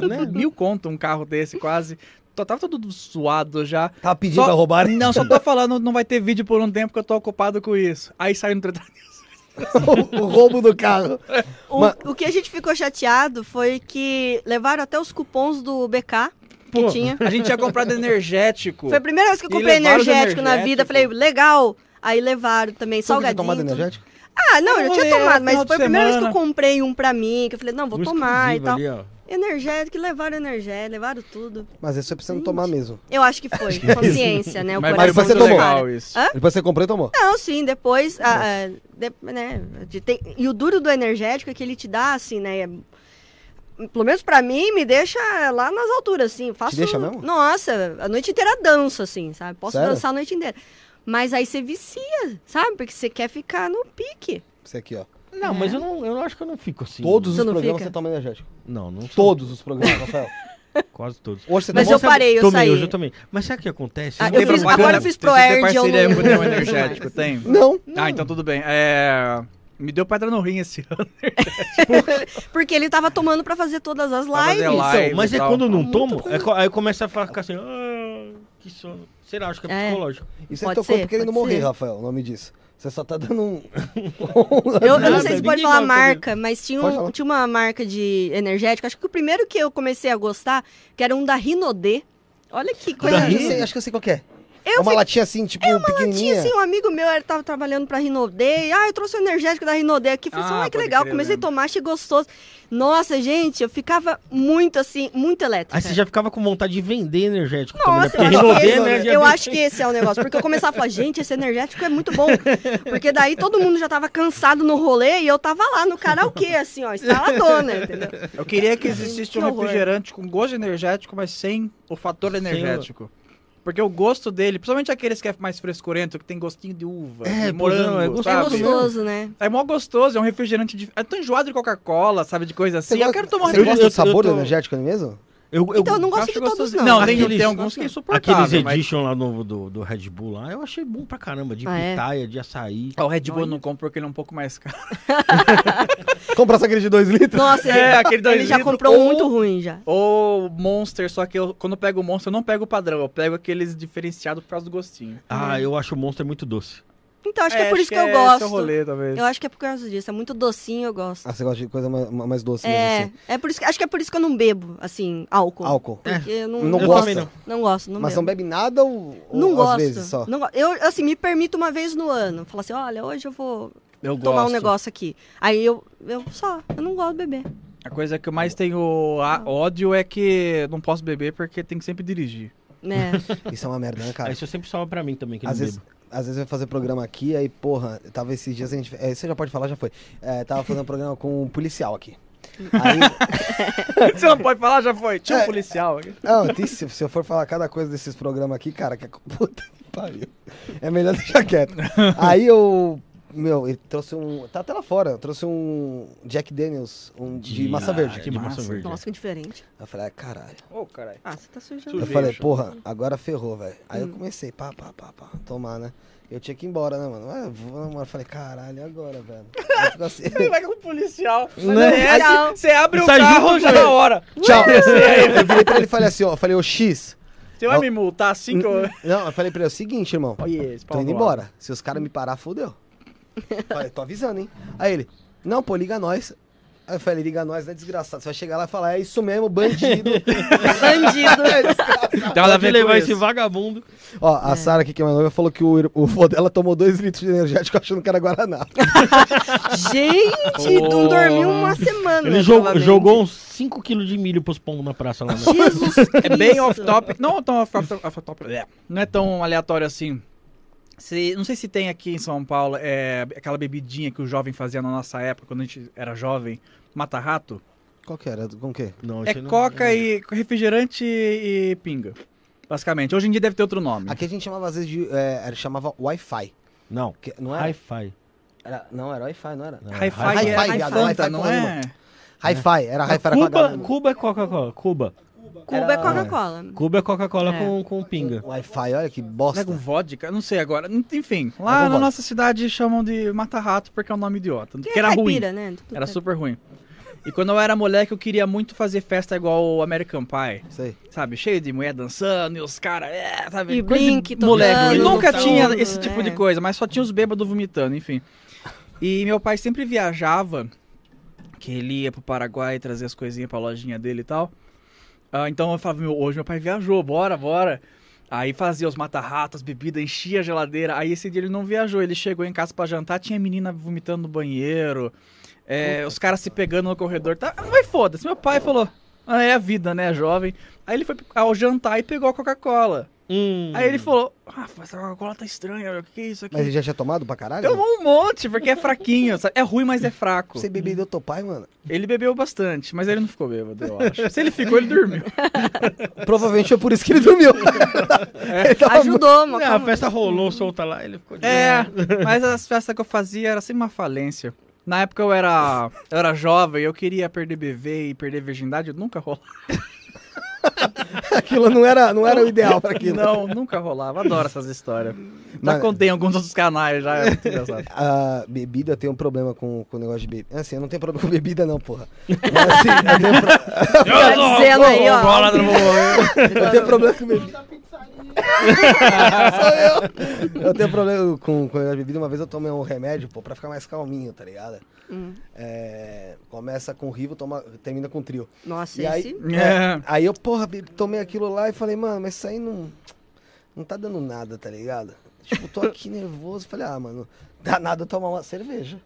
né? mil conto um carro desse quase. Tô- Tava todo suado já. Tava pedindo Só- pra roubar. Não, só tô falando, não vai ter vídeo por um tempo que eu tô ocupado com isso. Aí saiu no Treta o roubo do carro. O, Ma- o que a gente ficou chateado foi que levaram até os cupons do BK que tinha. A gente tinha comprado energético. Foi a primeira vez que eu comprei os energético na vida. Falei, legal. Aí levaram também Você salgadinho. tomado tudo. energético? Ah, não, eu já tinha tomado, mas foi a primeira vez que eu comprei um pra mim, que eu falei, não, vou tomar e tal. ali, ó. Energético, levaram energético, levaram tudo. Mas esse você precisa Gente. tomar mesmo. Eu acho que foi, consciência, né? O Mas, coração mas você tomou. isso. Hã? Depois você comprou e tomou. Não, sim, depois, ah, ah, de- né, de- tem- e o duro do energético é que ele te dá, assim, né, pelo menos pra mim, me deixa lá nas alturas, assim, faço... deixa mesmo? Nossa, a noite inteira danço, assim, sabe, posso Sério? dançar a noite inteira. Mas aí você vicia, sabe, porque você quer ficar no pique. Esse aqui, ó. Não, mas eu não, eu não acho que eu não fico assim. Todos Você os não programas fica? você toma energético. Não, não sou. Todos os programas, Rafael. Quase todos. Hoje você Mas tomou... eu parei, eu tomei, saí. hoje eu também. Mas sabe o que acontece? Ah, Não eu fiz- agora eu fiz pro Você tem Erd, eu parceria não- com o Neo Energético, tem? Não. Ah, então tudo bem. É... Me deu pedra no rim esse ano. Porque ele tava tomando pra fazer todas as Pra fazer lives. live. Então, mas e é tal. quando eu não Muito tomo, é co- aí começa a ficar assim, ah, que sono. Sei lá, acho que é, É. psicológico. Isso é Pode teu corpo ser, querendo pode morrer, ser. Rafael, o nome disso. Você só tá dando um... Eu, eu não sei se pode falar marca, mas tinha, um- falar. tinha uma marca de energético. Acho que o primeiro que eu comecei a gostar, que era um da Rinodê. Olha que coisa. Acho que eu linda. sei- acho que eu sei qual que é. Eu é uma latinha assim, tipo, Tinha pequenininha. assim, um amigo meu, ele tava trabalhando pra Rinodê. e, Ah, eu trouxe o energético da Rinodê aqui. Falei, assim, Ah, ai, que legal. crer, Comecei a lembro. tomar, achei gostoso. Nossa, gente, eu ficava muito assim, muito elétrica. Aí você já ficava com vontade de vender energético também, né? Nossa, Porque eu, acho que, Rinodê, esse, né, já eu acho que esse é o negócio. Porque eu começava a falar, gente, esse energético é muito bom. Porque daí todo mundo já tava cansado no rolê e eu tava lá no karaokê, assim, ó, instaladona, entendeu? Eu queria que existisse Que um horror. refrigerante com gosto energético, mas sem o fator energético. Porque o gosto dele, principalmente aqueles que é mais frescurento, que tem gostinho de uva, É, de não, morango, é É gostoso sabe? mesmo. gostoso, né? É mó gostoso, é um refrigerante de... É tão enjoado de Coca-Cola, sabe, de coisa assim. Você eu gosta- quero tomar um Você refrigerante. gosta do eu- eu sabor tô- energético ali mesmo? Eu, eu, Então, eu não gosto de todos, gostosinho. não. Não, tem, Aqueles- tem alguns que é insuportável. Aqueles mas- edition lá no, do, do Red Bull lá, eu achei bom pra caramba. De Ah, é? pitaia, de açaí. Ah, o Red Bull não compro porque ele é um pouco mais caro. Comprar essa aquele de 2 litros? Nossa, É, ele, aquele dois ele já litros comprou um ou- muito ruim já. Ou Monster, só que eu, quando eu pego o Monster, eu não pego o padrão, eu pego aqueles diferenciados por causa do gostinho. Ah, eu acho o Monster muito doce. Então, acho que é, por acho isso que, eu é gosto. É rolê, talvez. Eu acho que é por causa disso. É muito docinho, eu gosto. Ah, você gosta de coisa mais, mais doce mesmo, é, assim. é por isso que, acho que é por isso que eu não bebo, assim, álcool. Álcool. Porque eu não, Não Eu gosta? também não. não gosto, não Mas não bebe nada ou, ou Não às gosto. vezes só? Não eu, assim, me permito uma vez no ano. Falar assim, olha, hoje eu vou Eu tomar um gosto. negócio aqui. Aí eu, eu só, eu não gosto de beber. A coisa que eu mais tenho a- ódio é que não posso beber porque tem que sempre dirigir. Né? Isso é uma merda, né, cara? Isso sempre salva pra mim também, que Às não vezes, bebo. Às vezes vai fazer programa aqui, aí, porra, tava esses dias a gente. É, você já pode falar, já foi. É, tava fazendo programa com um policial aqui. Aí. Você não pode falar, já foi. Tinha um É. policial aqui. Não, se, se eu for falar cada coisa desses programas aqui, cara, que é. Puta que pariu. É melhor deixar quieto. Aí eu. Meu, ele trouxe um. Tá até lá fora. Trouxe um Jack Daniels, um de, massa verde. De massa massa. verde. Nossa, que diferente. Eu falei, ah, caralho. Ô, caralho. Ah, você tá sujando. Eu falei, porra, agora ferrou, velho. Aí eu Hum. comecei, pá, pá, pá, pá, tomar, né? Eu tinha que ir embora, né, mano? Ah, vou, mano. Eu falei, caralho, e agora, velho? Aí assim. Ele vai com o policial. É, Tchau. Você abre o carro já na ele. hora. Tchau. Eu virei pra ele e falei assim, ó. Eu falei, ô X. Você vai Ó. me multar assim que eu... Não, eu falei pra ele o seguinte, irmão. Esse Tô indo embora. Se os caras me parar, fodeu. Falei, tô avisando, hein? Aí ele, não, pô, liga nós. Aí eu falei, liga nós, é desgraçado. Você vai chegar lá e falar, é isso mesmo, bandido. Bandido. Tem nada a Pode ver levar esse vagabundo. Ó, a Sara aqui, que é minha noiva, falou que o, o vô dela tomou dois litros de energético achando que era Guaraná. Gente, não dormiu uma semana. Ele jogou, jogou uns 5kg de milho pros pombos na praça lá. Né? Jesus É bem off-top. Não tão off-top. off-top, é. Não é tão aleatório assim. Se- não sei se tem aqui em São Paulo é, aquela bebidinha que o jovem fazia na nossa época, quando a gente era jovem. Mata-rato. Qual que era? Com o quê? Não, É aí não- coca e refrigerante e pinga. Basicamente. Hoje em dia deve ter outro nome. Aqui a gente chamava às vezes de. É, era- chamava Wi-Fi. Não. Que- Não era? Hi-Fi. era- Não, era Wi-Fi, não era? Hi-Fi Hi-Fi, é, viado, é Hi-Fi Fanta, com não a é? Hi-Fi, era Hi-Fi era com Cuba, H. Cuba é Coca-Cola. Cuba. Cuba é Coca-Cola. Cuba é Coca-Cola É. com, com pinga. Wi-Fi, olha que Não é bosta. com vodka? Não sei agora. Enfim, É lá na vodka. nossa cidade chamam de mata-rato porque é um nome idiota. Que Que era ruim. caipira, né? Tudo Era super ruim. E quando eu era moleque, eu queria muito fazer festa igual o American Pie. Aí. Sabe, cheio de mulher dançando e os caras, é, sabe? E coisa de Blink moleque. tocando, E nunca tinha esse tipo é. de coisa, mas só tinha os bêbados vomitando, enfim. E meu pai sempre viajava, que ele ia pro Paraguai trazer as coisinhas pra lojinha dele e tal. Ah, então eu falava, meu, hoje meu pai viajou, bora, bora. Aí fazia os mata-ratos, bebida, enchia a geladeira. Aí esse dia ele não viajou, ele chegou em casa pra jantar, tinha menina vomitando no banheiro, é, os caras se pegando no corredor. Tá, mas foda-se, meu pai falou, ah, é a vida, né, jovem. Aí ele foi ao jantar e pegou a Coca-Cola. Hum. Aí ele falou, ah, essa Coca-Cola tá estranha, meu, o que que é isso aqui? Mas ele já tinha tomado pra caralho? Tomou um monte, porque é fraquinho, sabe? É ruim, mas é fraco. Você bebeu do teu pai, mano? Ele bebeu bastante, mas ele não ficou bêbado, eu acho. Se ele ficou, ele dormiu. Provavelmente foi por isso que ele dormiu. Ele tava Ajudou, mas É, a festa rolou solta lá, ele ficou de É, mas as festas que eu fazia era sempre uma falência. Na época eu era, eu era jovem, eu queria perder bebê e perder virgindade, nunca rolava. Aquilo não era, não era o ideal pra aquilo. Não, nunca rolava. Adoro essas histórias. Já Mas- contei em alguns outros canais, já é muito engraçado. A bebida tem um problema com, com o negócio de bebida. Assim, eu não tenho problema com bebida, não, porra. Mas assim, eu tenho, pro- Tá dizendo aí, ó. Bola do eu tenho problema com bebida. Sou eu. Eu tenho problema com, com de bebida. Uma vez eu tomei um remédio, pô, pra ficar mais calminho, tá ligado? Hum. É, começa com rivo, toma, termina com trio. Nossa, E aí, esse... É. aí eu, porra, tomei aquilo lá e falei, mano, mas isso aí não, não tá dando nada, tá ligado? Tipo, tô aqui nervoso. Falei, ah, mano, dá nada eu tomar uma cerveja.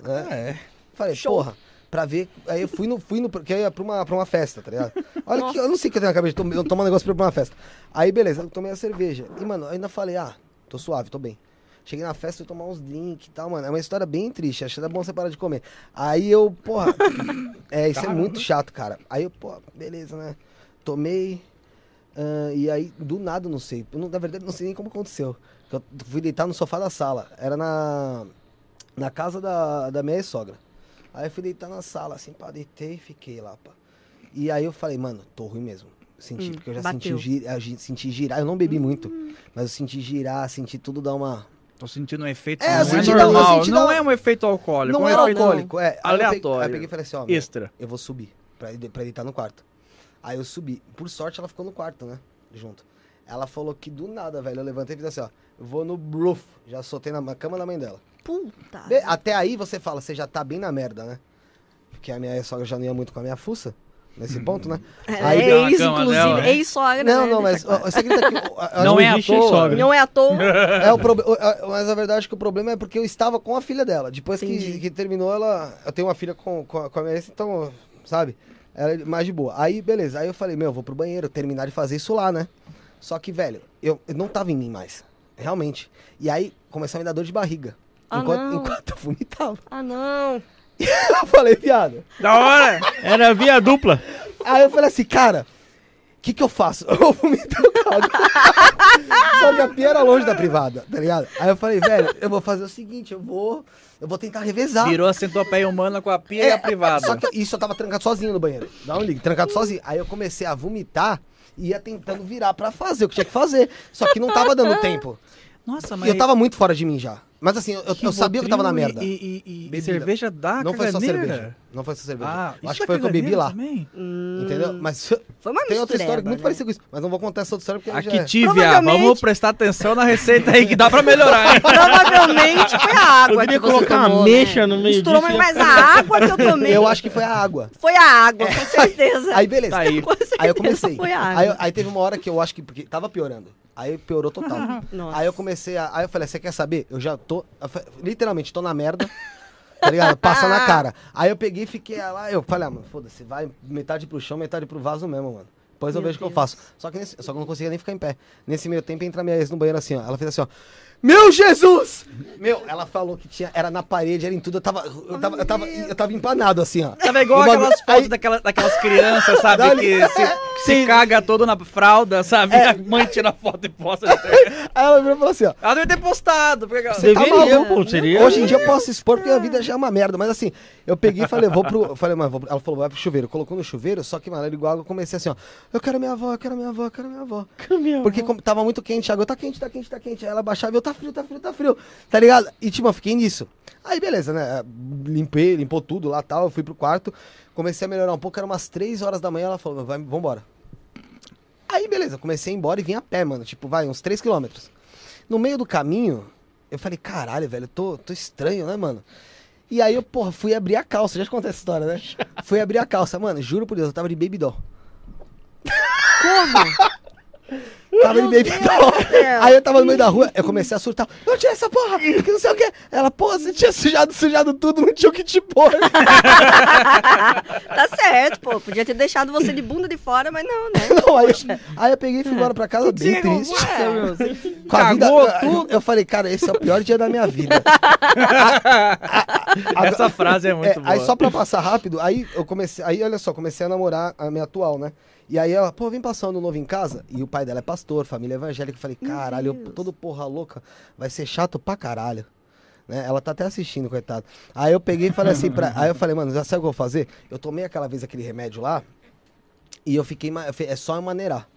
né? É. Falei, porra, pra ver. Aí eu fui no. Fui no porque eu ia pra uma, pra uma festa, tá ligado? Olha que eu não sei o que eu tenho na cabeça de tom- tomar um negócio pra ir pra uma festa. Aí, beleza, eu tomei a cerveja. E, mano, eu ainda falei, ah, tô suave, tô bem. Cheguei na festa e tomar uns drinks e tal, mano. É uma história bem triste. Acho que é bom você parar de comer. Aí eu, porra. é, isso é muito chato, cara. Aí eu, pô, beleza, né? Tomei. ah, e aí, do nada, não sei. Eu na verdade, não sei nem como aconteceu. Eu fui deitar no sofá da sala. Era na. Na casa da, da minha sogra. Aí eu fui deitar na sala, assim, pá, deitei e fiquei lá, pá. E aí eu falei, mano, tô ruim mesmo. Senti, Hum, porque eu já bateu. senti, gi- senti girar. Eu não bebi muito, mas eu senti girar, senti tudo dar uma. Tô sentindo um efeito É, não eu é senti eu normal. senti não dar- é um efeito alcoólico. não é um alcoólico, é. Eu peguei- aleatório. Aí eu peguei e falei assim, ó, meu, extra. eu vou subir pra, ir- pra deitar no quarto. Aí eu subi. Por sorte, ela ficou no quarto, né? Junto. Ela falou que do nada, velho, eu levantei e fiz assim, ó. Eu vou no roof. Já soltei na cama da mãe dela. Puta. Be- Até aí você fala, você já tá bem na merda, né? Porque a minha sogra já não ia muito com a minha fuça. Nesse ponto, né? Ela Aí é ex, inclusive, dela, né? ex-sogra. Não, né? não, mas ó, você acredita que. eu- eu- Não eu tô- sogra. Não é à toa. É o problema. Mas a verdade é que o problema é porque eu estava com a filha dela. Depois que, que terminou, ela. Eu tenho uma filha com, com, a, com a minha ex, então, sabe? Ela é mais de boa. Aí, beleza. Aí eu falei, meu, eu vou pro banheiro, terminar de fazer isso lá, né? Só que, velho, eu, eu não tava em mim mais. Realmente. E aí começou a me dar dor de barriga. Ah, enquanto, não. enquanto eu vomitava. Ah, não. Eu falei, viado. Da hora! Era via dupla. Aí eu falei assim, cara, o que que eu faço? Eu vomito o carro. Só que a pia era longe da privada, tá ligado? Aí eu falei, velho, eu vou fazer o seguinte, eu vou, eu vou tentar revezar. Virou a centopeia humana com a pia e a privada. É, Só que isso eu tava trancado sozinho no banheiro. Dá um ligue, trancado sozinho. Aí eu comecei a vomitar e ia tentando virar pra fazer o que tinha que fazer. Só que não tava dando tempo. Nossa, E eu tava muito fora de mim já. Mas assim, eu, eu sabia que eu tava na merda. E, e- e- e cerveja dá não foi só caganeira? cerveja. Não foi só cerveja. Ah, Eu acho isso que foi o que eu bebi lá. Também? Entendeu? Mas Foi uma tem outra história mistureba, muito né? parecida com isso. Mas não vou contar essa outra história porque aí já Aqui, é- Tívia, Provavelmente- vamos prestar atenção na receita aí que dá pra melhorar, hein? Provavelmente foi a água Poderia que você colocar uma tomou, mecha né? no meio Misturou, disso, mas mais a água que eu tomei. Eu acho que foi a água. Foi a água, com certeza. Aí beleza. Tá aí. Com certeza Aí eu comecei. Foi a água. Aí, eu- aí teve uma hora que eu acho que. Porque tava piorando. Aí piorou total. Nossa. Aí eu comecei a. Aí eu falei, você quer saber? Eu já tô. eu literalmente, tô na merda. Tá ligado? Passa na cara. Aí eu peguei e fiquei lá. Eu falei, ah, mano, foda-se, vai metade pro chão, metade pro vaso mesmo, mano. Depois eu Meu vejo o que eu faço. Só que, nesse- só que eu não conseguia nem ficar em pé. Nesse meio tempo entra minha ex no banheiro assim, ó. Ela fez assim, ó. Meu Jesus! Meu, ela falou que tinha. Era na parede, era em tudo. Eu tava. Eu tava, eu tava, eu tava empanado assim, ó. Tava igual bagulho- aquelas fotos aí- daquela- daquelas crianças, sabe? Dá-lhe- Que se, se caga todo na fralda, sabe? É. A mãe tira a foto e posta. Aí ela virou e falou assim, ó. Ela deve ter postado. Porque... ela- Você tá maluco? seria- Hoje em dia eu posso expor porque a vida já é uma merda. Mas assim, eu peguei e falei, vou pro. eu Falei, mano, vou pro- ela falou, vai pro chuveiro. Colocou no chuveiro, só que, mano, era igual eu comecei assim, ó. Eu quero minha avó, eu quero minha avó, eu quero minha avó. Porque como tava muito quente, a água tá quente, tá quente, tá quente. Aí ela baixava e eu, tá frio, tá frio, tá frio. Tá ligado? E tipo, eu fiquei nisso. Aí beleza, né? Limpei, limpou tudo lá tal. Eu fui pro quarto, comecei a melhorar um pouco. Era umas 3 horas da manhã. Ela falou, vai, vambora. Aí beleza, comecei a ir embora e vim a pé, mano. Tipo, vai, uns 3 quilômetros. No meio do caminho, eu falei, caralho, velho, tô, tô estranho, né, mano? E aí eu, porra, fui abrir a calça. Já te contei essa história, né? fui abrir a calça. Mano, juro por Deus, eu tava de baby doll. Como? Tava de baby doll. Aí eu tava no meio da rua, eu comecei a surtar. Eu tinha essa porra, que não sei o quê. Ela, porra, você tinha sujado, sujado tudo, não tinha o que te pôr. Tá certo, pô. Podia ter deixado você de bunda de fora, mas não, né? Não, aí, eu- aí eu peguei e fui embora pra casa bem triste. Com a vida, eu, eu falei, cara, esse é o pior dia da minha vida. Essa frase é muito É, boa. Aí só pra passar rápido, aí eu comecei, aí olha só, comecei a namorar a minha atual, né? E aí ela, pô, vem passar ano novo em casa. E o pai dela é pastor, família evangélica. Eu falei, caralho, eu, todo porra louca, vai ser chato pra caralho. Né? Ela tá até assistindo, coitado. Aí eu peguei e falei assim pra. Aí eu falei, mano, já sabe o que eu vou fazer? Eu tomei aquela vez aquele remédio lá e eu fiquei. ma- eu falei, É só eu maneirar.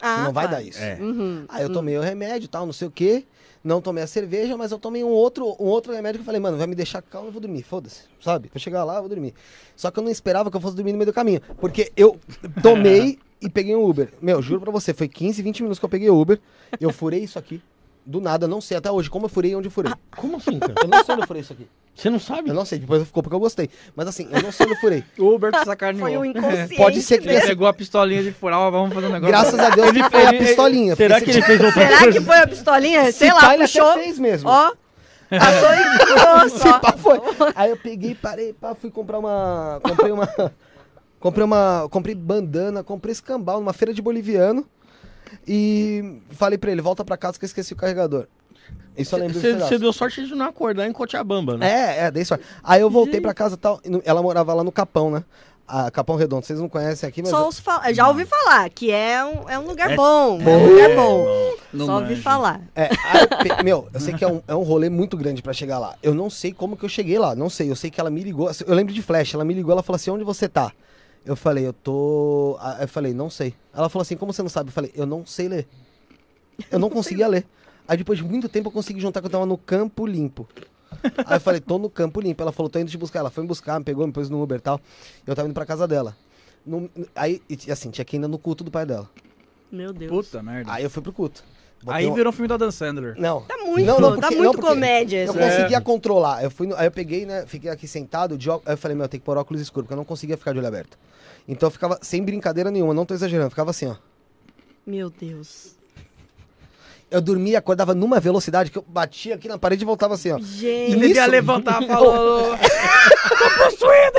Ah, não vai tá. dar isso. É. Uhum. Aí eu tomei o remédio e tal, não sei o quê. Não tomei a cerveja, mas eu tomei um outro, um outro remédio que eu falei, mano, vai me deixar calmo, eu vou dormir, foda-se, sabe? Vou chegar lá, eu vou dormir. Só que eu não esperava que eu fosse dormir no meio do caminho. Porque eu tomei e peguei um Uber. Meu, juro pra você, foi 15, 20 minutos que eu peguei o Uber. Eu furei isso aqui. Do nada, não sei até hoje como eu furei e onde eu furei. Como assim, cara? Eu não sei onde eu furei isso aqui. Você não sabe? Eu não sei, depois ficou porque eu gostei. Mas assim, eu não sei onde eu furei. O Uber te sacaneou. Foi o inconsciente. Pode ser que. Ele pegou a pistolinha de furar, ó, vamos fazer um negócio. Graças a Deus ele foi a pistolinha. Será que ele fez outra Será coisa? que foi a pistolinha? Se Sei lá, ele puxou. até fez mesmo. Ó. Passou e só. pá, foi. Aí eu peguei, parei, pá, fui comprar uma. Comprei uma. comprei uma. Comprei bandana, comprei escambau numa feira de boliviano. E falei pra ele, volta pra casa que eu esqueci o carregador. Isso eu lembro Você deu sorte de não acordar em Cochabamba, né? É, é, dei sorte. Aí eu voltei pra casa e tal. e Ela morava lá no Capão, né? A Capão Redondo. Vocês não conhecem aqui, mas. Só os fa- Já ouvi falar que é um, é um lugar É bom. É um lugar bom. Não Só ouvi manjo. falar. É, aí meu, eu sei que é um, é um rolê muito grande pra chegar lá. Eu não sei como que eu cheguei lá, não sei. Eu sei que ela me ligou. Eu lembro de flash, ela me ligou, ela falou assim: onde você tá? Eu falei, eu tô. Aí Eu falei, não sei. Ela falou assim: como você não sabe? Eu falei, eu não sei ler. Eu não conseguia ler. Aí depois de muito tempo eu consegui juntar que eu tava no Campo Limpo. Aí eu falei, tô no Campo Limpo. Ela falou, tô indo te buscar. Ela foi me buscar, me pegou, me pôs no Uber e tal. Eu tava indo pra casa dela. No- aí, assim, tinha que ir ainda no culto do pai dela. Meu Deus. Puta merda. Aí eu fui pro culto. Botei Aí um- virou um filme do Adam Sandler. Não. Tá muito, Não, não, tá porque- muito não, porque comédia Eu isso. É. conseguia controlar. Eu fui no- aí eu peguei, né? Fiquei aqui sentado, de ó- aí eu falei, meu, tem que pôr óculos escuros, porque eu não conseguia ficar de olho aberto. Então eu ficava sem brincadeira nenhuma, não tô exagerando, ficava assim, ó. Meu Deus. Eu dormia e acordava numa velocidade que eu batia aqui na parede e voltava assim, ó. Gente. E Ele ia nisso- levantar falando. Tô possuído!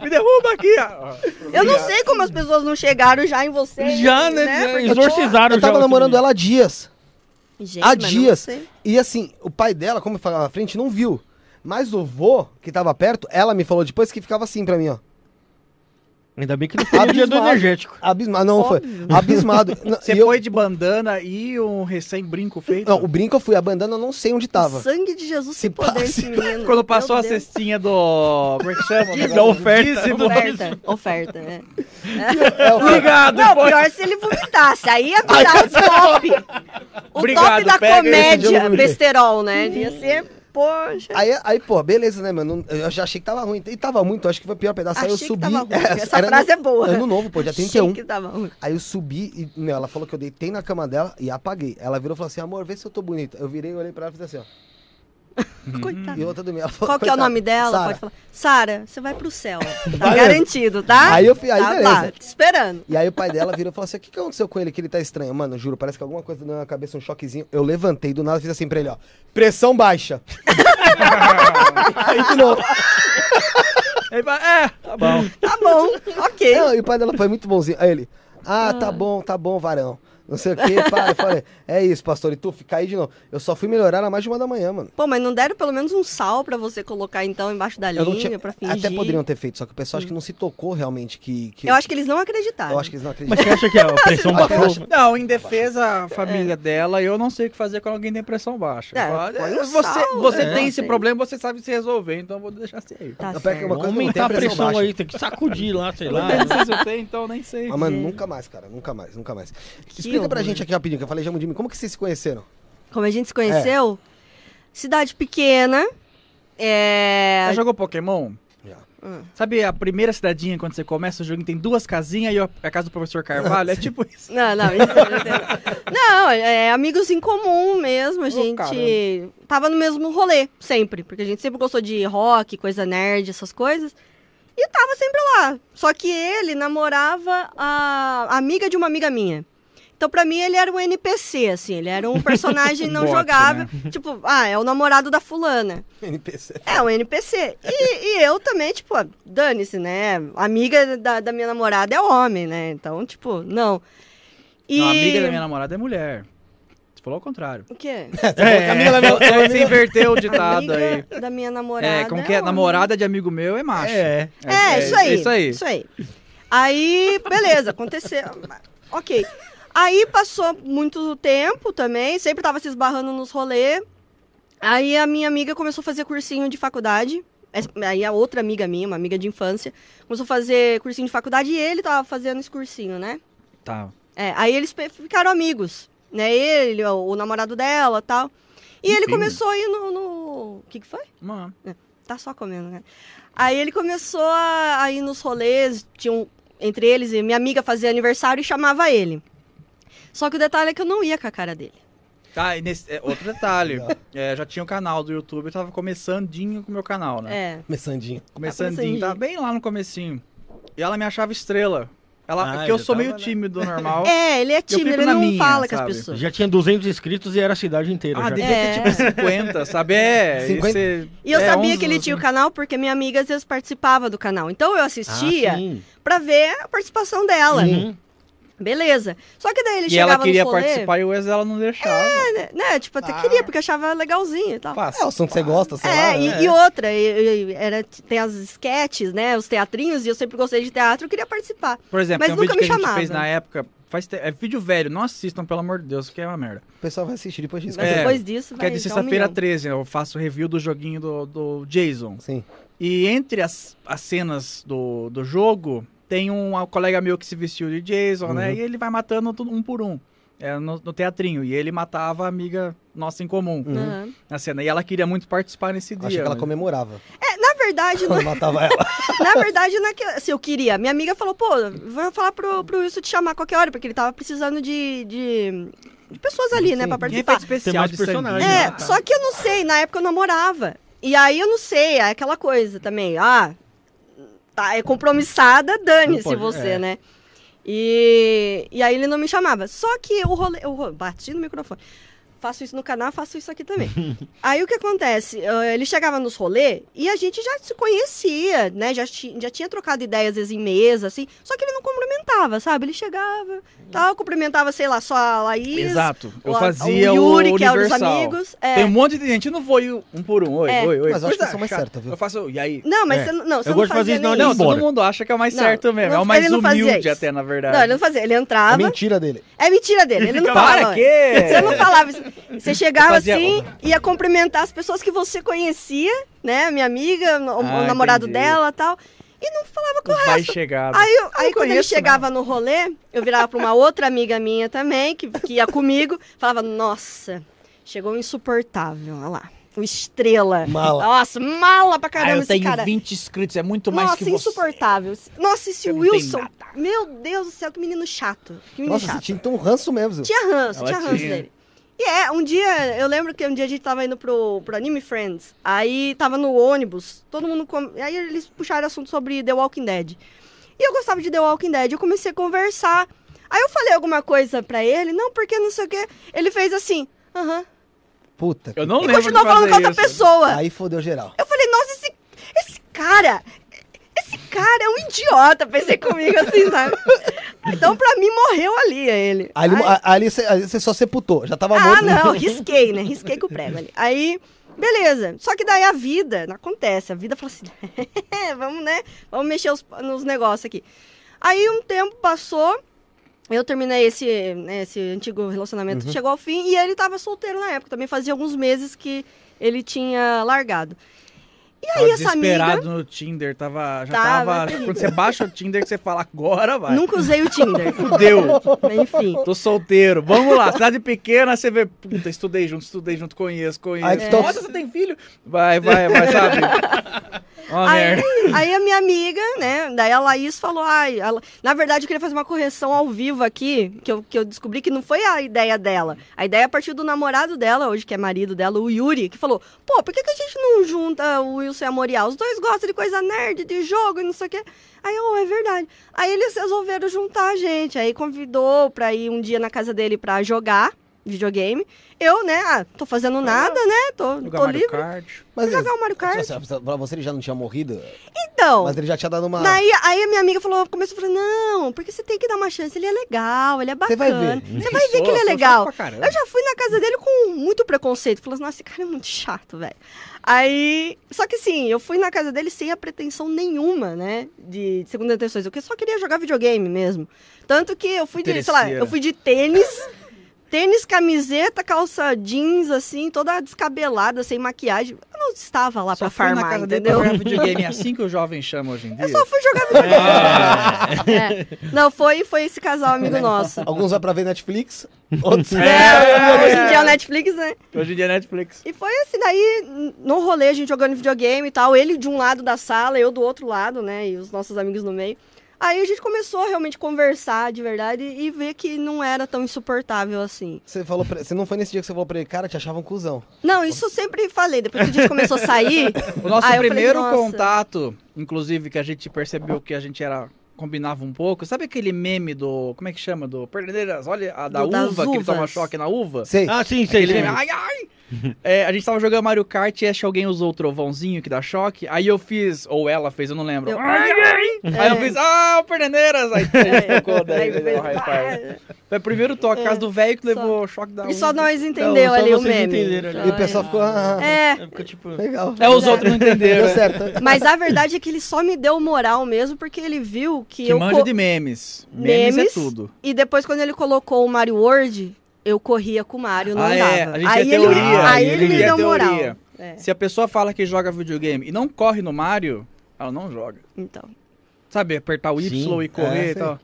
Me derruba aqui! ó. Eu não sei como as pessoas não chegaram já em você. Já, né? já Porque- exorcizaram Eu tava já namorando ela há dias. Gente, há dias. sei. E assim, o pai dela, como eu falava na frente, não viu. Mas o vô, que tava perto, ela me falou depois que ficava assim pra mim, ó. Ainda bem que não foi dia do Abismado. energético. Abismado. Não, Óbvio. foi. Abismado. Você eu- foi de bandana e um recém-brinco feito? Não, o brinco eu fui, a bandana eu não sei onde tava. Sangue de Jesus Se se poder esse menino. Quando passou Meu a Deus. cestinha do. Como é que chama? Dízimo. Da oferta. Dízimo. Oferta, oferta, né? É, falei, Obrigado, Não, foi. pior se ele vomitasse. Aí ia virar o top. O Obrigado, top da comédia besterol, né? Ia ser, poxa. Aí, aí, pô, beleza, né, mano? Eu já achei que tava ruim. E tava muito, acho que foi o pior pedaço. aí eu Achei que subi. tava ruim. é, Essa frase no- é boa. Ano novo, pô, Achei 31. que tava ruim. Aí eu subi e, meu, ela falou que eu deitei na cama dela e apaguei. Ela virou e falou assim: amor, vê se eu tô bonita. Eu virei, olhei pra ela e fiz assim, ó. Coitada. E outra. Ela falou, Qual que é o "Coitada, nome dela? Sara." Pode falar. Sara, você vai pro céu. Tá garantido, tá? Aí eu fui- aí tá beleza. lá, te esperando. E aí o pai dela virou e falou assim: o que, que aconteceu com ele? Que ele tá estranho. Mano, juro, parece que alguma coisa deu na cabeça, um choquezinho. Eu levantei do nada e fiz assim pra ele, ó. Pressão baixa. aí de novo. Aí vai, é, tá bom. Tá bom, ok. Não, e o pai dela foi muito bonzinho. Aí ele, ah, tá bom, tá bom, varão. Não sei o que, pai. Eu falei, é isso, pastor. E tu, fica aí de novo. Eu só fui melhorar a mais de uma da manhã, mano. Pô, mas não deram pelo menos um sal pra você colocar então embaixo da Eu não linha tinha, pra fingir? até poderiam ter feito, só que o pessoal acho que não se tocou realmente que. que Eu acho que eles não acreditaram. eu acho que eles não Mas acreditam. você acha que a pressão que baixou? eles Não, em defesa a família dela, eu não sei o que fazer quando alguém tem pressão baixa. É, falo, "É, você sal, você né? tem esse problema, você sabe se resolver, então eu vou deixar assim aí. Tá Eu uma certo. coisa que aumentar a pressão pressão baixa. aí, tem que sacudir lá, sei lá. Eu não sei se eu tenho, então nem sei. Mas, mano, nunca mais, cara. Nunca mais, nunca mais. Explica pra horror. gente aqui rapidinho, que eu falei já muito de mim. Como que vocês se conheceram? Como a gente se conheceu, cidade pequena. É. Já jogou Pokémon? Já. Hum. Sabe a primeira cidadinha quando você começa o jogo tem duas casinhas e a casa do professor Carvalho? É tipo isso. Não, não, isso não. Não, é amigos em comum mesmo. A gente caramba. tava no mesmo rolê, sempre. Porque a gente sempre gostou de rock, coisa nerd, essas coisas. E tava sempre lá. Só que ele namorava a amiga de uma amiga minha. Então, pra mim, ele era um NPC, assim. Ele era um personagem não Bot, jogável. né? Tipo, ah, é o namorado da fulana. NPC. É, um NPC. E, e eu também, tipo, dane-se, né? Amiga da, da minha namorada é homem, né? Então, tipo, não. E... Não, a amiga da minha namorada é mulher. Você falou ao contrário. O quê? É, você inverteu o ditado aí. Amiga da minha namorada. É, como que é? homem. Namorada de amigo meu é macho. É. É, isso aí. Isso aí. Isso aí. Aí, beleza, aconteceu. ok. Aí passou muito tempo também, sempre tava se esbarrando nos rolês. Aí a minha amiga começou a fazer cursinho de faculdade. Aí a outra amiga minha, uma amiga de infância, começou a fazer cursinho de faculdade e ele tava fazendo esse cursinho, né? Tá. É, aí eles ficaram amigos, né? Ele, o, o namorado dela tal. E ele começou a ir no. no- O que, que foi? Mano. Tá só comendo, né? Aí ele começou a, a ir nos rolês, tinha um, entre eles, e minha amiga fazia aniversário e chamava ele. Só que o detalhe é que eu não ia com a cara dele. Tá, e nesse, é, outro detalhe. É, já tinha um canal do YouTube, eu tava começandinho com o meu canal, né? É. Começandinho. Começandinho, começandinho. tava bem lá no comecinho. E ela me achava estrela. Ela, Ah, porque eu sou meio tímido, normal. É, ele é tímido, ele não minha, fala com as sabe? pessoas. Já tinha 200 inscritos e era a cidade inteira. Ah, já. devia É. ter tipo 50, sabe? É, 50? esse- E eu é, sabia uns, que ele tinha o assim. canal porque minha amiga às vezes participava do canal. Então eu Ah, assistia sim. pra ver a participação dela. Uhum. Beleza. Só que daí ele E chegava ela queria rolê, participar e o ex ela não deixava. né, né, tipo, até Ah. queria, porque achava legalzinho e tal. É, o som que você gosta, sei É, lá. e, né? e outra, e- e- era, tem as sketches, né? Os teatrinhos, e eu sempre gostei de teatro, eu queria participar. Por exemplo, Mas tem um nunca vídeo que me a gente chamava. fez na época. Faz te- É vídeo velho, não assistam, pelo amor de Deus, que é uma merda. O pessoal vai assistir depois disso. É, depois disso, Que é vai de um sexta-feira milhão. 13, eu faço review do joguinho do, do Jason. Sim. E entre as, as cenas do, do jogo, tem um, um colega meu que se vestiu de Jason, né? Uhum. E ele vai matando tudo um por um. É, no, no teatrinho. E ele matava a amiga nossa em comum Uhum. Na cena. E ela queria muito participar nesse dia. Achei que ela mas- comemorava. Na verdade, não, matava ela. na verdade, não é que assim, eu queria. Minha amiga falou, pô, vou falar pro, pro Wilson te chamar qualquer hora, porque ele tava precisando de, de, de pessoas ali, né, pra Ninguém participar. fez especial mais de personagem, sangue. É, Ah, tá. só que eu não sei, na época eu namorava. E aí eu não sei, é aquela coisa também. Ah, tá, é compromissada, dane-se você, é. né? E, e aí ele não me chamava. Só que o rolê. Eu bati no microfone. Faço isso no canal, faço isso aqui também. aí o que acontece? Eh, Ele chegava nos rolês e a gente já se conhecia, né? Já, ti- já tinha trocado ideias às vezes em mesa, assim. Só que ele não cumprimentava, sabe? Ele chegava, tal, cumprimentava, sei lá, só a Laís. Exato. Eu o- fazia o Yuri, o que é um dos amigos. É. Tem um monte de gente, não foi um por um. Oi, É. oi, oi. Mas eu acho que eu sou mais certa, viu? Eu faço, e aí? Não, mas É. você não, não, você Eu não gosto de fazer isso Não, isso. embora. todo mundo acha que é o mais Não, certo mesmo. não- é o mais ele não fazia humilde isso. até, na Não, verdade. ele não fazia. Ele É entrava. mentira dele. É mentira dele. Ele não falava. Para que? Você não falava. isso. Você chegava Fazia- assim, ia cumprimentar as pessoas que você conhecia, né? Minha amiga, o, o Ah, namorado entendi. dela e tal. E não falava com o resto. chegar. Aí, eu- aí Eu quando ele conheço, chegava no rolê, eu virava pra uma outra amiga minha também, que, que ia comigo, falava, nossa, chegou um insuportável, olha lá. O estrela. Mala. Nossa, mala pra caramba Ah, eu esse tenho cara. 20 inscritos, é muito mais Nossa, que você. insuportável. Nossa, esse Você não tem Wilson. Meu Deus do céu, que menino chato. Que menino Nossa, você chato. tinha então um ranço mesmo. Tinha ranço, Ela tinha ranço tinha. dele. E é, um dia, eu lembro que um dia a gente tava indo pro, pro Anime Friends, aí tava no ônibus, todo mundo. Com... Aí eles puxaram assunto sobre The Walking Dead. E eu gostava de The Walking Dead, eu comecei a conversar. Aí eu falei alguma coisa pra ele, não, porque não sei o quê. Ele fez assim, aham. Puta. Eu não E lembro continuou de falando com outra pessoa. Aí fodeu geral. Eu falei, nossa, esse, esse cara. Esse cara é um idiota, pensei comigo assim, sabe? Então, pra mim, morreu ali ele. Ali, Aí- ali você ali você só sepultou, já tava Ah, morto. não, risquei, né? Risquei com o prego ali. Aí, beleza. Só que daí a vida, não acontece. A vida fala assim, vamos, né? Vamos mexer os- nos negócios aqui. Aí um tempo passou, eu terminei esse, né, esse antigo relacionamento que chegou ao fim, e ele tava solteiro na época. Também fazia alguns meses que ele tinha largado. E Tava aí essa amiga... desesperado no Tinder, tava, já Tava, tava. terrível. Quando você baixa o Tinder, você fala, agora vai. Nunca usei o Tinder. Fudeu. Enfim. Tô solteiro. Vamos lá, cidade pequena, você vê, puta, estudei junto, estudei junto, conheço, conheço. Aí que tô- Nossa, você tem filho? Vai, vai, vai, sabe? Ó, Aí, aí a minha amiga, né? Daí a Laís falou, ai, ela- na verdade eu queria fazer uma correção ao vivo aqui, que eu, que eu descobri que não foi a ideia dela. A ideia partiu do namorado dela, hoje que é marido dela, o Yuri, que falou, pô, por que, que a gente não junta o Wilson e a Morial? Os dois gostam de coisa nerd, de jogo e não sei o quê. Aí, oh, é verdade. Aí eles resolveram juntar a gente. Aí convidou pra ir um dia na casa dele pra jogar videogame. Eu, né, ah, tô fazendo nada, né? Tô, Jogar tô Mario livre. Kart. Mas Jogar o Mario Kart. Pra pra você ele já não tinha morrido? Então, Mas ele já tinha dado uma. Daí, aí a minha amiga falou, começou a falar, não, porque você tem que dar uma chance, ele é legal, ele é Você vai bacana. ver. Você vai ver que ele é legal. Eu já fui na casa dele com muito preconceito. Falei, nossa, esse cara é muito chato, velho. Aí, só que assim, eu fui na casa dele sem a pretensão nenhuma, né, de, de segunda intenções. Eu só queria jogar videogame mesmo. Tanto que eu fui de, sei lá, eu fui de tênis, tênis, camiseta, calça jeans, assim, toda descabelada, sem maquiagem. Eu não estava lá Só pra fui na farmar, casa dele entendeu? pra jogar videogame. É assim que o jovem chama hoje em dia. Eu só fui jogar videogame. É. Não, foi, foi esse casal amigo nosso. Alguns vai pra ver Netflix, outros. É, hoje em dia é o Netflix, né? Hoje em dia é Netflix. E foi assim, daí, no rolê, a gente jogando videogame e tal, ele de um lado da sala, eu do outro lado, né? E os nossos amigos no meio. Aí a gente começou a realmente conversar de verdade e ver que não era tão insuportável assim. Você falou pra... Você não foi nesse dia que você falou pra ele, cara, te achava um cuzão. Não, isso eu sempre falei. Depois que a gente começou a sair. O nosso falei, primeiro "Nossa." contato, inclusive, que a gente percebeu que a gente era. Combinava um pouco. Sabe aquele meme do. Como é que chama? Do Perdedeiras? Olha, a da Do- uva, que ele toma choque na uva. Sei. Ah, sim, sei, Aquele sei. meme, ai, ai! É, a gente tava jogando Mario Kart e acho que alguém usou o trovãozinho que dá choque. Aí eu fiz, ou ela fez, eu não lembro. Eu- Ai, ai! Aí eu fiz, ah, o Perdedeiras! Aí gente tocou, daí Aí deu fez- um high five. Foi o primeiro toque, É, caso do velho que só. levou o choque da E só nós entendeu só ali o meme. ali. E o pessoal ficou. Ah, É, Aí Ficou tipo... legal. É, os outros não entenderam. Deu né? certo. mas a verdade é que ele só me deu moral mesmo porque ele viu que, Que eu. manja co- de memes. Memes, Memes. é tudo. E depois, quando ele colocou o Mario World, eu corria com o Mario, não Ah, andava. é, a gente aí ele, teoria, aí ele ele me deu moral. É, Se a pessoa fala que joga videogame e não corre no Mario, ela não joga. então. Sabe, apertar o Y Sim, e correr é, e tal.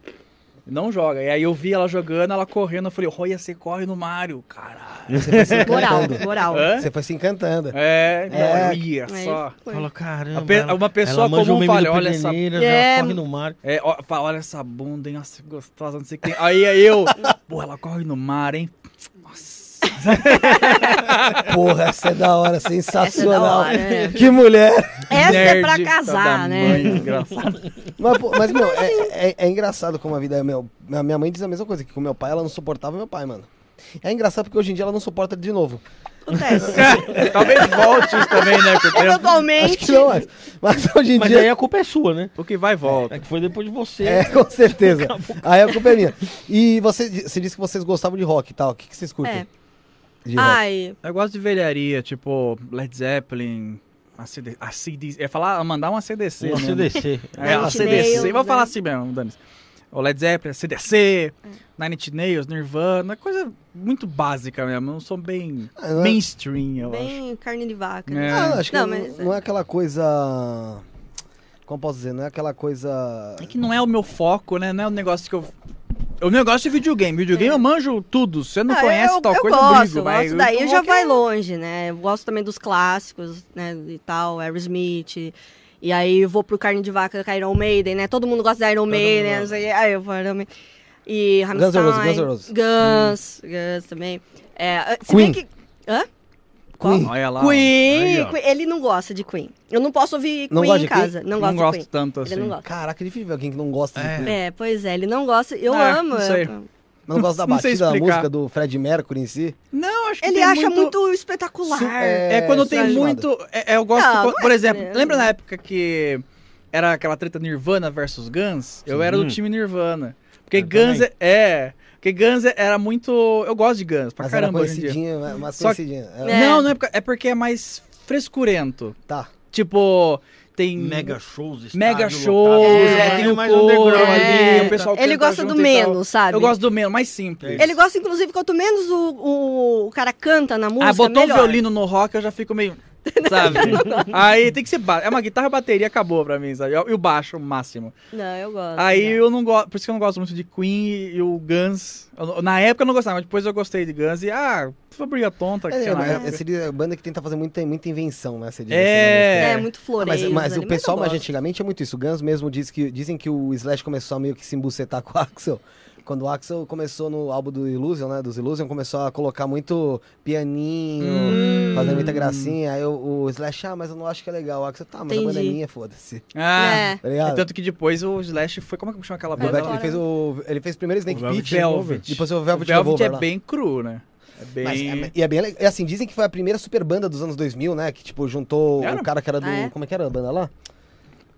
Não joga. E aí eu vi ela jogando, ela correndo, eu falei, olha, você corre no Mario, caralho. Você foi se Moral, encantando. moral. Hã? Você foi se encantando. É, É. olha Aí só. Falou, caramba. Pe- ela- uma pessoa comum meme fala, olha essa- É. já corre no mar. É, ó, fala, olha essa bunda, hein? Nossa, que gostosa, não sei o que. Aí aí eu, pô, ela corre no mar, hein? Porra, essa é da hora, sensacional. hora, é. Que mulher. Essa é pra Nerd casar, da né? mãe, engraçado. Mas, pô, mas, meu, é, é- é engraçado como a vida é, meu. Minha mãe diz a mesma coisa, que com meu pai ela não suportava meu pai, mano. É engraçado porque hoje em dia ela não suporta de novo. Acontece. Talvez volte isso também, né? Com que Eventualmente. não, mas, mas hoje em Mas dia. aí a culpa é sua, né? O que vai e volta. É que foi depois de você. É, com certeza. Aí a culpa é minha. E você, você disse que vocês gostavam de rock e tal. O que, que vocês curtem? É. Ai, Eu gosto de velharia, tipo Led Zeppelin, a CD, a CD, ia falar, mandar uma CDC, Um né? CDC. É, a CDC, Nails, vou falar né? assim mesmo, Dani. O Led Zeppelin, a CDC, Nine Inch Nails, Nirvana, coisa muito básica mesmo, não sou bem Ah, é- mainstream, eu acho. bem carne de vaca. É. né? Ah, acho que Não, não, mas- não é aquela coisa. Como posso dizer? Não é aquela coisa. É que não é o meu foco, né? Não é o negócio que eu... O negócio é videogame. Videogame eu manjo tudo. Você não Ah, conhece eu, tal eu coisa, gosto, eu brigo. eu Mas gosto daí o já vai é- longe, né? Eu gosto também dos clássicos, né, e tal, Aerosmith. E aí eu vou pro carne de vaca com Iron Maiden, né? Todo mundo gosta de Iron Maiden, né? Não sei, aí eu vou Iron Maiden. E Guns Rammstein. Guns Roses. Guns, Guns também. É, se Queen. bem que... Hã? Queen. Olha lá. Queen, Aí. Queen, ele não gosta de Queen. Eu não posso ouvir Não Queen gosta em de Queen? casa. Não Não, gosto de gosto Queen. tanto assim. Ele não gosta. Caraca, é difícil ver alguém que não gosta de É. Queen. É, pois é, ele não gosta. Eu Ah, amo. não sei. eu- Mas não gosta da Não sei batida da explicar. música do Fred Mercury em si. Não, acho que Ele tem acha muito, espetacular. Su- É, quando tem muito. é- é, eu gosto. Não, co- não por é exemplo, lembra na época que era aquela treta Nirvana versus Guns? Eu era do Sim. time Nirvana. Porque Eu Guns é, é. Porque Guns é- era muito. Eu gosto de Guns, pra Mas era caramba hoje em dia. mas Só. É, É. Não, não é porque, é porque é mais frescurento. Tá. Tipo, tem. Mega shows, Mega shows, lotado. é, tem o mais coro underground. É. ali, o pessoal Ele gosta do menos, sabe? Eu gosto do menos, mais simples. Ele gosta, inclusive, quanto menos o, o, o cara canta na música, Ah, botou melhor. um violino no rock, eu já fico meio. Sabe? Aí tem que ser. ba- É uma guitarra e bateria, acabou pra mim, sabe? E o baixo, o máximo. Não, eu gosto. Aí né? eu não gosto. Por isso que eu não gosto muito de Queen e o Guns. Eu- na época eu não gostava, mas depois eu gostei de Guns e, ah, foi briga tonta que É, na é, seria a banda que tenta fazer muita, muita invenção, né? Diz, É. assim, É, música. muito Ah, floreio. mas, mas ali, o pessoal mais antigamente é muito isso. O Guns mesmo diz que, dizem que o Slash começou a meio que se embucetar com o Axel. Quando o Axel começou no álbum do Illusion, né? Dos Illusion, começou a colocar muito pianinho, Hum. fazendo muita gracinha. Aí o, o Slash, ah, mas eu não acho que é legal. O Axel, tá, mas a banda é Entendi. minha, foda-se. Ah, É. Tá ligado? tanto que depois o Slash foi. Como é que chama aquela banda? Velvet, ele, fez o, ele fez primeiro Snake Velvet Pit, Velvet. depois o O Velvet, Velvet Revolver é lá. bem cru, né? É bem. Mas, é- e é bem legal. E assim, dizem que foi a primeira super banda dos anos 2000, né? Que, tipo, juntou Era? o cara que era do... Ah, é? Como é que era a banda lá?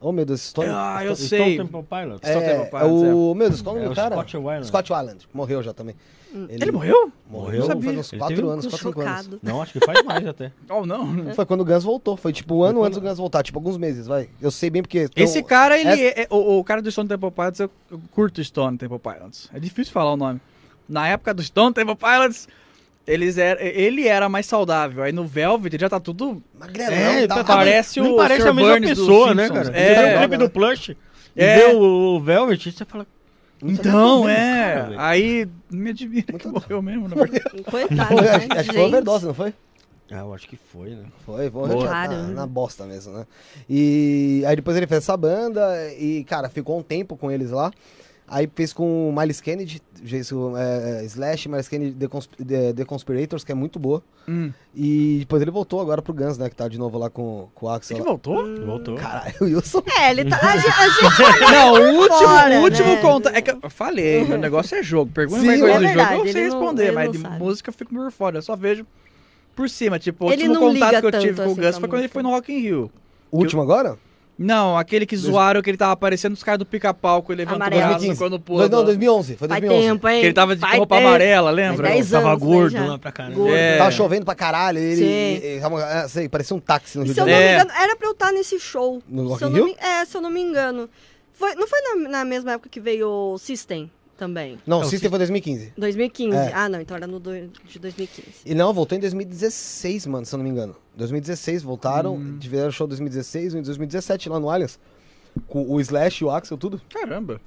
Oh, meu Deus, Stone... Ah, eu Stone sei. Temple Pilots. É, Stone Temple é Pilots, o... Meu Deus, qual o É nome o do cara? Scott Weiland. Scott Weiland. Morreu já também. Ele morreu? Morreu Não faz sabia. uns Ele 4 teve um anos, 4, 5 anos. Não, acho que faz mais até. Oh, não. Foi quando o Guns voltou. Foi tipo um ano antes do Guns voltar. Tipo, alguns meses, vai. Eu sei bem porque... tem Esse cara, ele é, o, o cara do Stone Temple Pilots, eu curto Stone Temple Pilots. É difícil falar o nome. Na época do Stone Temple Pilots, eles era, ele era mais saudável. Aí no Velvet já tá tudo. Magrelão, É, tá, tá- tá- parece o parece a mesma Burns pessoa, né, cara? É. O clipe do Plush e É. vê o Velvet e você fala... Então, Cara, é. velho. Aí me admira que morreu mesmo, na verdade. Coitado, né? acho, acho que foi overdose, não foi? Ah, eu acho que foi, né? Foi, foi Boa. na, na bosta mesmo, né? E aí depois ele fez essa banda e, cara, ficou um tempo com eles lá. Aí fez com o Miles Kennedy, fez o, é, Slash, Miles Kennedy The, Consp- The- The Conspirators, que é muito boa. Hum. E depois ele voltou agora pro Guns, né? Que tá de novo lá com, com o Axel. Ele lá. voltou? Voltou. Caralho, o Wilson. É, ele tá. A gente, a gente Não, o último, fora, último né? conta. É que eu falei, meu negócio é jogo. Pergunta Sim, mais coisa é do jogo, eu sei não- responder, mas de sabe. música eu fico por fora. Eu só vejo por cima. Tipo, o Ele último contato que eu tive com o assim pra foi quando ele foi no Rock in Rio. O último agora? Não, aquele que zoaram que ele tava aparecendo os caras do pica-pau, que ele levanta o braço 2015. quando pula. Dois- não, 2011. Foi faz 2011. tempo, hein? Que ele tava de Faz roupa tempo. amarela, lembra? Faz 10 Tava anos, né, gordo já. lá pra caramba. É. Tava chovendo pra caralho. Ele, Sim. ele- ele- tava- é, parecia um táxi no Rio de Se eu não Janeiro. me É. engano, era pra eu estar nesse show. No Rock se eu não me- É, se eu não me engano. Foi, não foi na, na mesma época que veio o System também? Não, É, o o System foi 2015. 2015. É. Ah, não, então era no do, de 2015. E não, voltou em 2016, mano, se eu não me engano. 2016 voltaram, Hum. tiveram show em 2016, um em 2017 lá no Allianz. Com o Slash, o Axel, tudo. Caramba.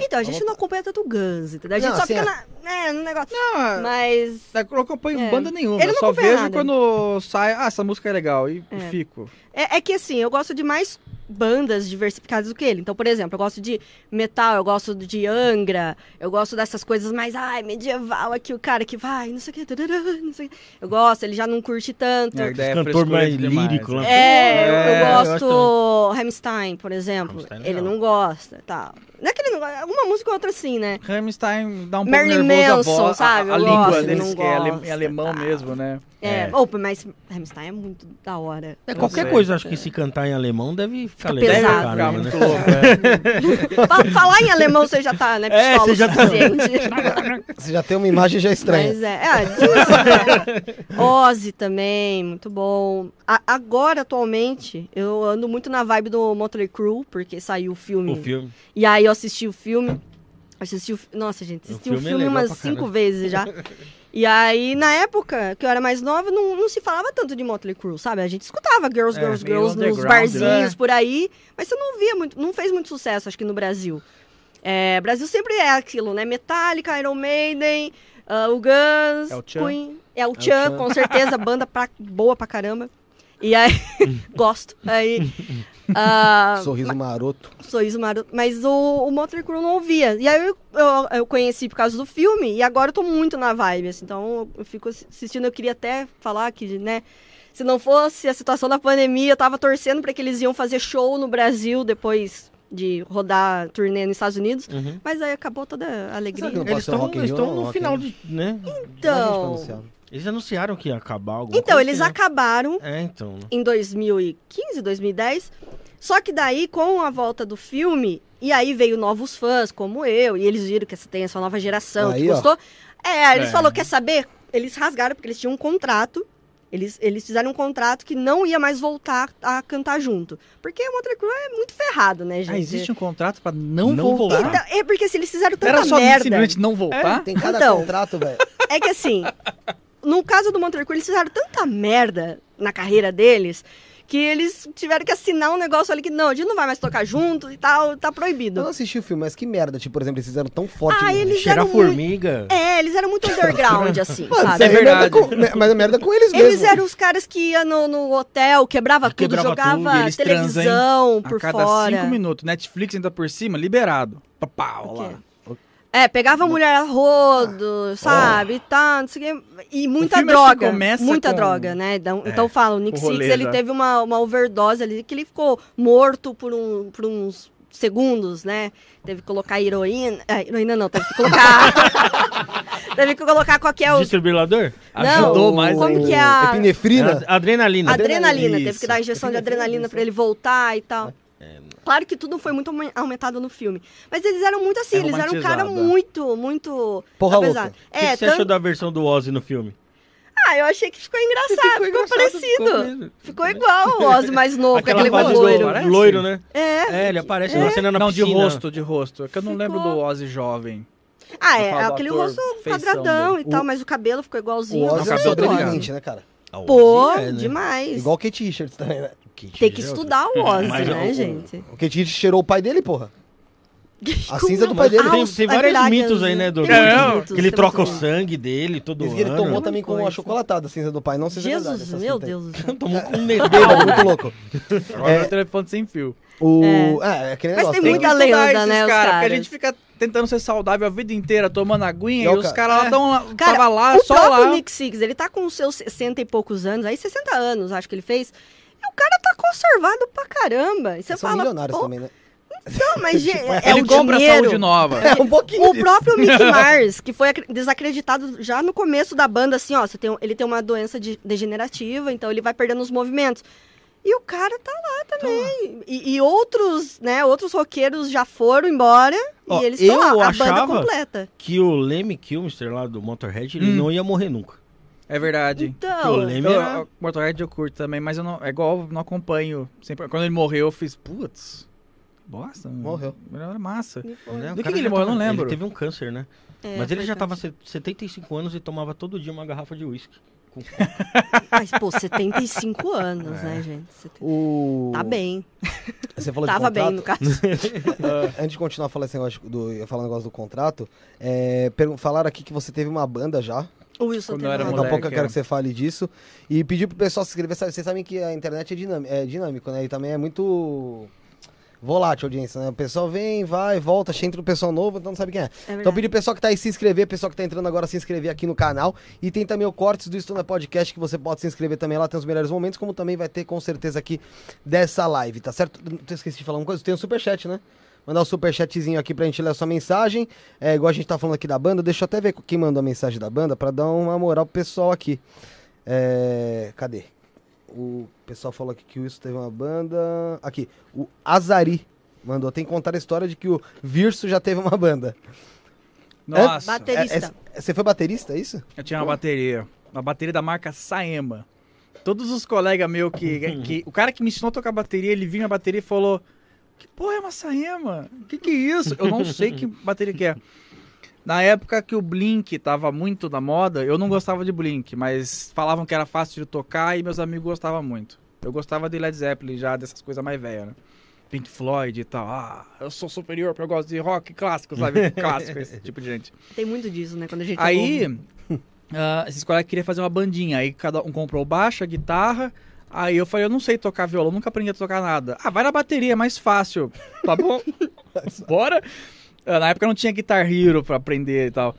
Então, a gente não acompanha tanto o Guns, entendeu? A gente Não, só assim, fica é- na, né, no negócio. Não, Mas. eu não acompanho É. banda nenhuma. Ele Eu não só acompanha vejo nada. quando sai, ah, essa música é legal. E É. fico. É, é que assim, eu gosto de mais bandas diversificadas do que ele. Então, por exemplo, eu gosto de metal, eu gosto de Angra, eu gosto dessas coisas mais, ai, medieval aqui, o cara que vai, não sei o que, tarará, não sei o que. Eu gosto, ele já não curte tanto. É, é Cantor mais demais, lírico né? lá. É, eu- É, eu eu gosto Rammstein, por exemplo. Rammstein é ele não gosta, tal. Não é que ele não música ou outra sim, né? Rammstein dá um Marilyn pouco nervoso Manson, a voz, sabe? A, a língua gosto, deles, que é gosto, em alemão tá. mesmo, né? É, É. opa, mas Rammstein é muito da hora. É, qualquer sei. coisa, acho que se cantar em alemão deve ficar Fica legal pesado. Ficar muito né? louco, é. Fa- Falar em alemão você já tá, né? É, você o já tá- suficiente. Você já tem uma imagem já estranha. Mas é, é disso, né? Ozzy também, muito bom. A- agora, atualmente, eu ando muito na vibe do Motley Crue, porque saiu o filme. O filme. E aí eu assisti o filme. Assisti o, nossa, gente, assisti o filme é filme, legal umas cinco vezes já. E aí, na época que eu era mais nova, não, não se falava tanto de Motley Crue, sabe? A gente escutava Girls, É, Girls, meio Girls nos barzinhos né? por aí, mas você não via muito, não fez muito sucesso, acho que no Brasil. É, Brasil sempre é aquilo, né? Metallica, Iron Maiden, ah, o Guns, É o Tchan. Queen, é o o Chan, com certeza, banda pra, boa pra caramba. E aí, gosto. Aí, ah, Sorriso maroto. Sorriso Maroto. Mas o, o Motley Crue não ouvia. E aí eu, eu, eu conheci por causa do filme, e agora eu tô muito na vibe, assim. Então eu fico assistindo, eu queria até falar que, né, se não fosse a situação da pandemia, eu tava torcendo para que eles iam fazer show no Brasil depois de rodar turnê nos Estados Unidos. Uhum. Mas aí acabou toda a alegria. Eles estão no final Rio. de. né? Então, Eles anunciaram que ia acabar alguma então coisa eles assim, né? acabaram É, então. né? em 2015, 2010. Só que daí, com a volta do filme, e aí veio novos fãs, como eu, e eles viram que essa- tem essa nova geração Aí, que ó. gostou. É, eles É. falaram, quer saber? Eles rasgaram, porque eles tinham um contrato. Eles, eles fizeram um contrato que não ia mais voltar a cantar junto. Porque o Motley Crue é muito ferrado, né, gente? Ah, existe um contrato pra não, Não voltar? voltar. Então, é porque se eles fizeram tanta Era só merda... simplesmente não voltar? Tem cada Então. contrato, velho. É que assim, no caso do Motley Crue, eles fizeram tanta merda na carreira deles que eles tiveram que assinar um negócio ali que não, a gente não vai mais tocar junto e tal, tá Eu proibido. não assisti o filme, mas que merda. Tipo, por exemplo, eles fizeram tão forte. Ah, eles Cheirar eram muito... formiga. É, eles eram muito underground, assim, Mano, sabe? é é merda verdade. com, mas é merda com eles, Eles mesmo. eram os caras que iam no, no hotel, quebrava tudo, Quebrava jogava tudo, eles televisão A por cada fora. cinco minutos. Netflix ainda por cima, liberado. Pá, Pau, O lá. É, pegava a mulher a rodo, sabe, e tal, não sei o quê. E muita droga, começa muita com- droga, né? Então, É, então fala, o Nick o Six, ele teve uma, uma overdose ali, que ele ficou morto por, um, por uns segundos, né? Teve que colocar heroína, ah, heroína não, teve que colocar... teve que colocar qualquer... Desfibrilador? Não, Ajudou mais como que é a- Epinefrina. Adrenalina. Adrenalina, teve que dar injeção de adrenalina pra ele voltar e tal. Claro que tudo foi muito aumen- aumentado no filme. Mas eles eram muito assim, É eles eram um cara romantizado. muito, muito. Porra apesar- louca. O que, É, que você tanto- achou da versão do Ozzy no filme? Ah, eu achei que ficou engraçado, ficou, engraçado, parecido. Ficou, ficou igual o Ozzy mais novo, com Aquela aquele fase loiro. do loiro, né? É. É, ele aparece numa cena na Não, de rosto, de rosto. É que eu não Ficou. lembro do Ozzy jovem. Ah, Eu é, aquele rosto quadradão dele. e tal, O- mas o cabelo ficou O igualzinho. Ozzy é cabelo sobrevivente, né, cara? O Pô, é, né? demais. Igual o Kate Richards também, né? Tem que estudar o Ozzy, Mas né, o- gente? O Kate Richards cheirou o pai dele, porra. A cinza do pai dele. Tem, tem é vários verdade, mitos é, aí, né? Do, mitos, que ele troca o sangue dele todo Diz que ele ano. tomou também com uma coisa. chocolatada a cinza do pai. Não sei se é verdade. Jesus, essa meu aí. Deus do céu. Tomou com um Bêbado, dedão. muito louco. Agora é. o telefone sem fio. O... É, é aquele Mas negócio. tem né? muita estudar lenda, né, os Porque a caras. gente fica tentando ser saudável a vida inteira, tomando aguinha, E e, o os ca- caras lá É. estão lá, Cara, tava lá, o só próprio lá. Nick Six, ele tá com os seus 60 e poucos anos, aí 60 anos, acho que ele fez. E o cara tá conservado pra caramba. E você são fala, milionários também, né? não, mas gente, é Ele o compra dinheiro. saúde nova. É, um pouquinho O disso. próprio Mick Mars, que foi acre- desacreditado já no começo da banda, assim, ó, você tem, ele tem uma doença de- degenerativa, então ele vai perdendo os movimentos. E o cara tá lá também. E, e outros, né, outros roqueiros já foram embora Ó, e eles estão lá, a banda completa. Que o Lemmy Kilmister lá do Motorhead, ele Hum. não ia morrer nunca. É verdade. Então, Eu, era... eu, Motorhead eu curto também, mas eu não, é igual, eu não acompanho. Sempre, quando ele morreu, eu fiz, putz, bosta. Morreu. Era massa. né, Do que que ele morreu? tava- Não lembro. Ele teve um câncer, né? É, Mas ele já tava câncer. se- 75 anos e tomava todo dia uma garrafa de uísque. Mas, pô, 75 anos, né, gente? Você O... Tá bem. Você falou Tava de bem, no caso. Antes de continuar falando esse negócio do, eu um negócio do contrato, é, falaram aqui que você teve uma banda já. O Wilson Quando teve eu era uma- Daqui a pouco eu quero é. que você fale disso. E pedir pro pessoal se inscrever. Sabe- Vocês sabem que a internet é dinâmico, é dinâmico, né? E também é muito volátil a audiência, né? O pessoal vem, vai, volta, entra o pessoal novo, então não sabe quem é. É Então pedir pro pessoal que tá aí se inscrever, pessoal que tá entrando agora se inscrever aqui no canal. E tem também o Cortes do Estuna Podcast, que você pode se inscrever também lá, tem os melhores momentos, como também vai ter com certeza aqui dessa live, tá certo? Eu esqueci de falar uma coisa, tem o superchat, né? Mandar o superchatzinho aqui pra gente ler a sua mensagem. É, igual a gente tá falando aqui da banda, deixa eu até ver quem mandou a mensagem da banda pra dar uma moral pro pessoal aqui. É, cadê? O pessoal falou aqui que o Wilson teve uma banda. Aqui, o Azari mandou. Tem que contar a história de que o Virso já teve uma banda. Nossa, Baterista. É- é- você foi baterista, é isso? eu tinha uma bateria. Uma bateria da marca Saema. Todos os colegas meus que, que. O cara que me ensinou a tocar bateria, ele vinha na bateria e falou: Que porra é uma Saema? O que, que é isso? Eu não sei que bateria que é. Na época que o Blink tava muito na moda, eu não gostava de Blink, mas falavam que era fácil de tocar e meus amigos gostavam muito. Eu gostava de Led Zeppelin já, dessas coisas mais velhas, né? Pink Floyd e tal. Ah, eu sou superior porque eu gosto de rock clássico, sabe? clássico, esse tipo de gente. Tem muito disso, né? Quando a gente ouve. Aí, ah, esses colegas queriam fazer uma bandinha. Aí cada um comprou baixa, guitarra. Aí eu falei, eu não sei tocar violão, nunca aprendi a tocar nada. Ah, vai na bateria, é mais fácil. Tá bom? Bora. Ah, na época não tinha Guitar Hero pra aprender e tal.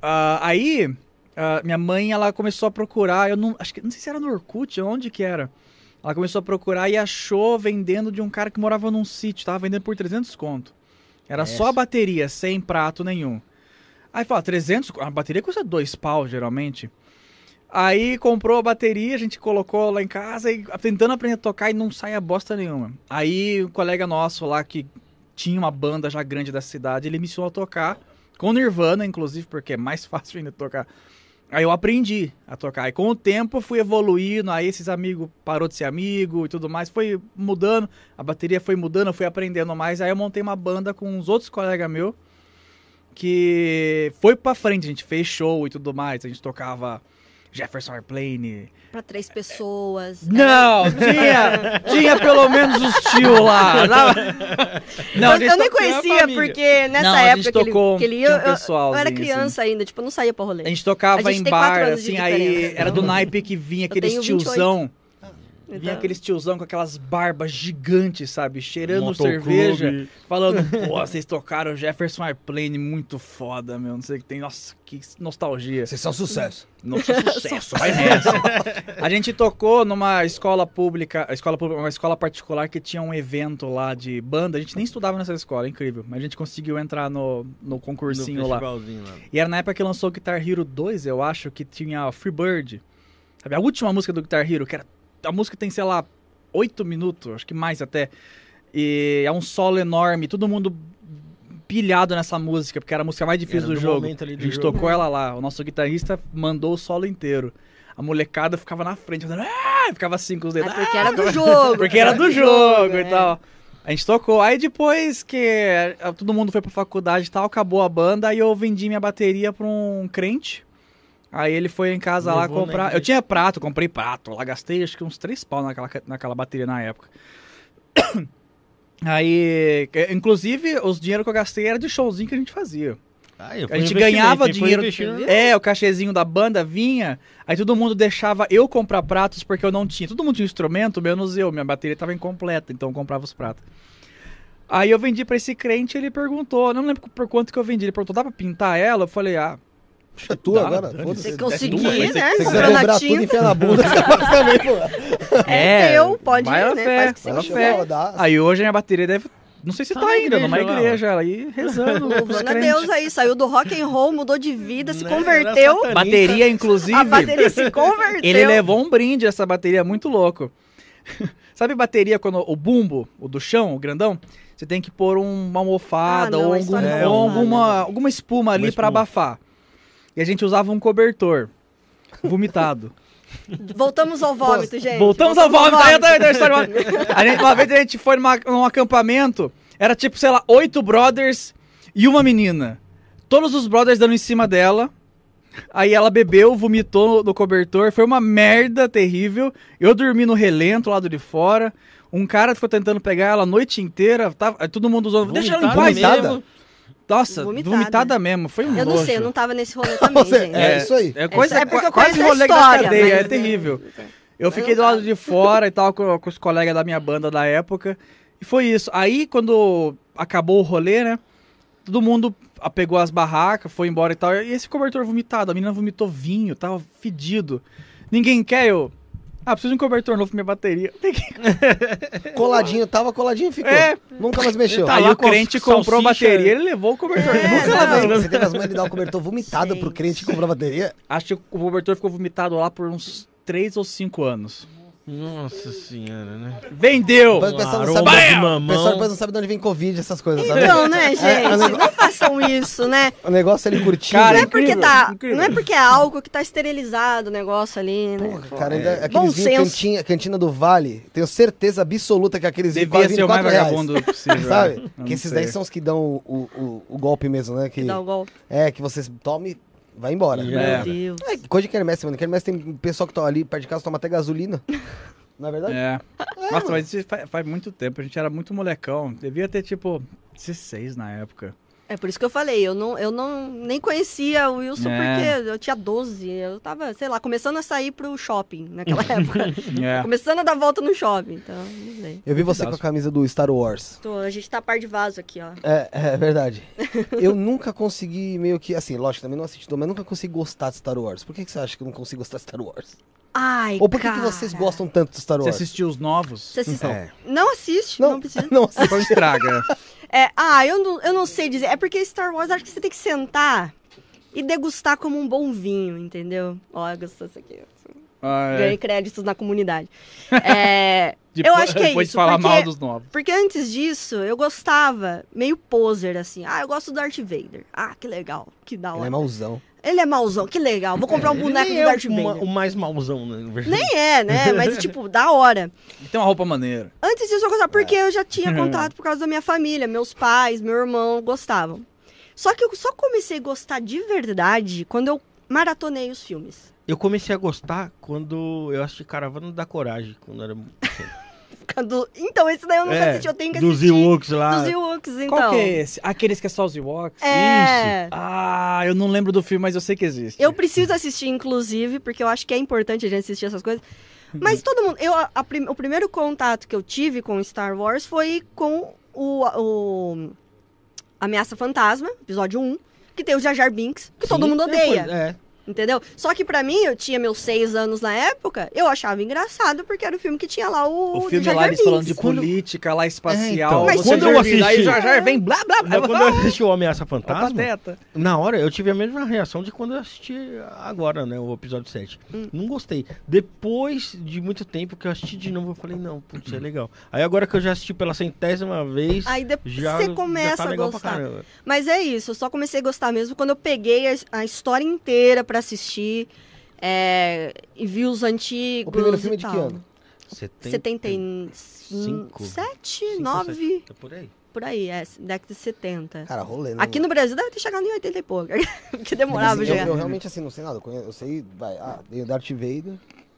Ah, aí, ah, minha mãe, ela começou a procurar, eu não, acho que, não sei se era no Orkut, onde que era. Ela começou a procurar e achou vendendo de um cara que morava num sítio, tava vendendo por 300 conto. Era só a bateria, sem prato nenhum. Aí fala, 300, a bateria custa dois pau, geralmente. Aí comprou a bateria, a gente colocou lá em casa e tentando aprender a tocar e não saia bosta nenhuma. Aí um colega nosso lá que tinha uma banda já grande da cidade, ele me ensinou a tocar, com Nirvana, inclusive, porque é mais fácil ainda tocar. Aí eu aprendi a tocar. E com o tempo fui evoluindo, aí esses amigos parou de ser amigo e tudo mais, foi mudando, a bateria foi mudando, eu fui aprendendo mais. Aí eu montei uma banda com uns outros colegas meus que foi pra frente, a gente fez show e tudo mais, a gente tocava Jefferson Airplane. Pra três pessoas. Não, tinha, tinha pelo menos os tio lá. Não, eu, eu nem conhecia, porque nessa Não, época que ele, tocou- que ele ia, um eu- eu, pessoalzinho, era assim. criança ainda, tipo, eu não saía pra rolê. A gente tocava A gente em bar, assim, aí era do naipe que vinha aqueles tenho 28. Tiozão. Vinha Então, aqueles tiozão com aquelas barbas gigantes, sabe? Cheirando Motoclube. cerveja. Falando, pô, vocês tocaram Jefferson Airplane, muito foda, meu. Não sei o que tem. Nossa, que nostalgia. Vocês são sucesso. Nossa, sucesso, vai nessa. A gente tocou numa escola pública, escola pública, uma escola particular que tinha um evento lá de banda. A gente nem estudava nessa escola, é incrível. Mas a gente conseguiu entrar no, no concursinho no lá. E era na época que lançou o Guitar Hero 2, eu acho, que tinha Freebird. Sabe, a última música do Guitar Hero, que era. A música tem, sei lá, oito minutos, acho que mais até. E é um solo enorme, todo mundo pilhado nessa música, porque era a música mais difícil do do jogo. ali A do gente jogo. tocou ela lá. O nosso guitarrista mandou o solo inteiro. A molecada ficava na frente, fazendo. Ah! Ficava assim com os É dedos. porque era do jogo. Porque era do jogo e é. tal. A gente tocou. Aí depois que eh, todo mundo foi pra faculdade e tal, acabou a banda, aí eu vendi minha bateria pra um crente. Aí ele foi em casa lá comprar. Eu tinha prato, comprei prato. Lá gastei acho que uns três pau naquela, naquela bateria na época. Aí, inclusive, os dinheiros que eu gastei era de showzinho que a gente fazia. Ah, A gente ganhava dinheiro. É, o cachezinho da banda vinha, aí todo mundo deixava eu comprar pratos porque eu não tinha. Todo mundo tinha instrumento, menos eu. Minha bateria estava incompleta, então eu comprava os pratos. Aí eu vendi pra esse crente ele perguntou, não lembro por quanto que eu vendi. Ele perguntou, dá pra pintar ela? Eu falei, ah, É tua Dá, agora? Você É ser- né? Se você quiser dobrar tudo e enfiar na bunda, você faz também, pô. É teu, pode vai ir, né? fé, Faz vai fé. Aí hoje a minha bateria deve. Não sei se Tá tá, ainda, numa igreja lá, igreja, ela aí rezando. Louvando a. Deus aí, saiu do rock and roll, mudou de vida, se Né? converteu. Bateria, inclusive. A bateria se converteu. Ele levou um brinde essa bateria, muito louco. Sabe bateria quando o bumbo, o do chão, o grandão? Você tem que pôr um- uma almofada Ah, não, ou, algum- da ou almofada. alguma, alguma espuma ali Uma espuma. abafar. E a gente usava um cobertor vomitado. Voltamos ao vômito, gente. Voltamos ao vômito. Aí tá- tá a história. A gente- uma vez a gente foi numa- num acampamento, era tipo, sei lá, oito brothers e uma menina. Todos os brothers dando em cima dela. Aí ela bebeu, vomitou no cobertor, foi uma merda terrível. Eu dormi no relento, lado de fora. Um cara ficou tentando pegar ela a noite inteira, tava, todo mundo usando. Deixa ela em paz. Mesmo. Nossa, Vomitada. vomitada, mesmo. Foi um Eu não nojo. sei, eu não tava nesse rolê também, Você- gente. é, isso aí. É coisa É porque eu quase conheço rolê da história, cadeia, mas- é terrível. Eu fiquei do lado de fora e tal, com, com os colegas da minha banda da época. E foi isso. Aí, quando acabou o rolê, né? Todo mundo a- pegou as barracas, foi embora e tal. E esse cobertor vomitado, a menina vomitou vinho, tava fedido. Ninguém quer, eu. Ah, preciso de um cobertor novo pra minha bateria. Peguei. Coladinho, tava coladinho, ficou. É. Nunca mais mexeu. Tá Aí o crente comprou a bateria, ele levou o cobertor. É, Nunca veio. Você teve as mães de dar um cobertor vomitado Sim. pro crente que comprou a bateria? Acho que o cobertor ficou vomitado lá por uns 3 ou 5 anos. Nossa senhora, né? Vendeu! O pessoal não sabe, de o pessoal depois não sabe de onde vem Covid, essas coisas, tá vendo? Então, né, gente? É, o nego- Não façam isso, né? O negócio ali curtindo. Cara, Não é incrível, porque tá. incrível. Não é porque é álcool que tá esterilizado o negócio ali, né? Porra, cara, ainda, Bom aqueles vinhos senso. cantina, cantina do Vale, tenho certeza absoluta que aqueles vinhos Devia quase ser o mais 24 reais. vagabundo possível. Sabe? né? Eu Que esses sei. daí são os que dão o, o, o golpe mesmo, né? Que, Que dá o golpe. É, que você toma e vai embora. Já Meu era. Deus. É, coisa de quermesse, mano. Quermesse tem pessoal que tá ali perto de casa toma até gasolina. Não é verdade? É. Nossa, mas isso faz, faz muito tempo. A gente era muito molecão. Devia ter, tipo, 16 na época. É por isso que eu falei, eu não, eu não nem conhecia o Wilson É. porque eu tinha 12, eu tava, sei lá, começando a sair pro shopping naquela época. É. começando a dar volta no shopping, então, não sei. Eu vi você com a camisa do Star Wars. Tô, a gente tá par de vaso aqui, ó. É, é verdade. Eu nunca consegui meio que, assim, lógico, também não assisti, mas nunca consegui gostar de Star Wars. Por que, que você acha que eu não consigo gostar de Star Wars? Ai, Ou por que, que vocês gostam tanto de Star Você Wars? assistiu os novos? Você assiste- É. Não assiste, não, precisa. não assisti. Então estraga. É, ah, eu não, eu não sei dizer. É porque Star Wars acho que você tem que sentar e degustar como um bom vinho, entendeu? Ó, gostou disso aqui. Ah, Ganhei é. créditos na comunidade. É, eu Depois- acho que é depois isso. de falar porque, mal dos novos. porque antes disso, eu gostava, meio poser, assim. Ah, eu gosto do Darth Vader. Ah, que legal, que da Ele hora. é mauzão. Ele é mauzão, que legal. Vou comprar um Ele boneco do é Darth o, Vader. o mais mauzão, né? Nem é, né? Mas, tipo, da hora. E tem uma roupa maneira. Antes disso eu gostava, porque eu já tinha Uhum. contato por causa da minha família. Meus pais, meu irmão gostavam. Só que eu só comecei a gostar de verdade quando eu maratonei os filmes. Eu comecei a gostar quando eu assisti Caravana da Coragem, quando era Quando- Então, esse daí eu nunca É, assisti, eu tenho que dos assistir. Ewoks lá. Dos Ewoks, então. Qual que é esse? Aqueles que é só os Ewoks? É. Ah, eu não lembro do filme, mas eu sei que existe. Eu preciso assistir, inclusive, porque eu acho que é importante a gente assistir essas coisas. Mas todo mundo. Eu, a- a prim- o primeiro contato que eu tive com Star Wars foi com o, o Ameaça Fantasma, episódio 1, que tem o Jar Jar Binks, que todo Sim, mundo é, odeia. pois- É. Entendeu? Só que pra mim, eu tinha meus seis anos na época, eu achava engraçado, porque era o filme que tinha lá o. O filme Jar lá, Jar eles falando de política lá espacial. É, então, quando eu Aí assisti- já já vem blá blá blá. Mas quando eu assisti o Ameaça Fantasma, na hora eu tive a mesma reação de quando eu assisti agora, né, o episódio 7. Hum. Não gostei. Depois de muito tempo que eu assisti de novo, eu falei, não, putz, é legal. Aí agora que eu já assisti pela centésima vez, Aí depois já, você já começa tá a gostar. Mas é isso, eu só comecei a gostar mesmo quando eu peguei a, a história inteira pra assistir é, e vi os antigos. O primeiro e filme de que ano? 77, 9, É por aí. por aí, é, década de 70. Cara, rolê, né? Aqui no Brasil deve ter chegado em 80 e pouco, porque demorava eu, a chegar. eu realmente, assim, não sei nada. Eu, conheço- eu sei, vai, ah, tem o Darth Vader.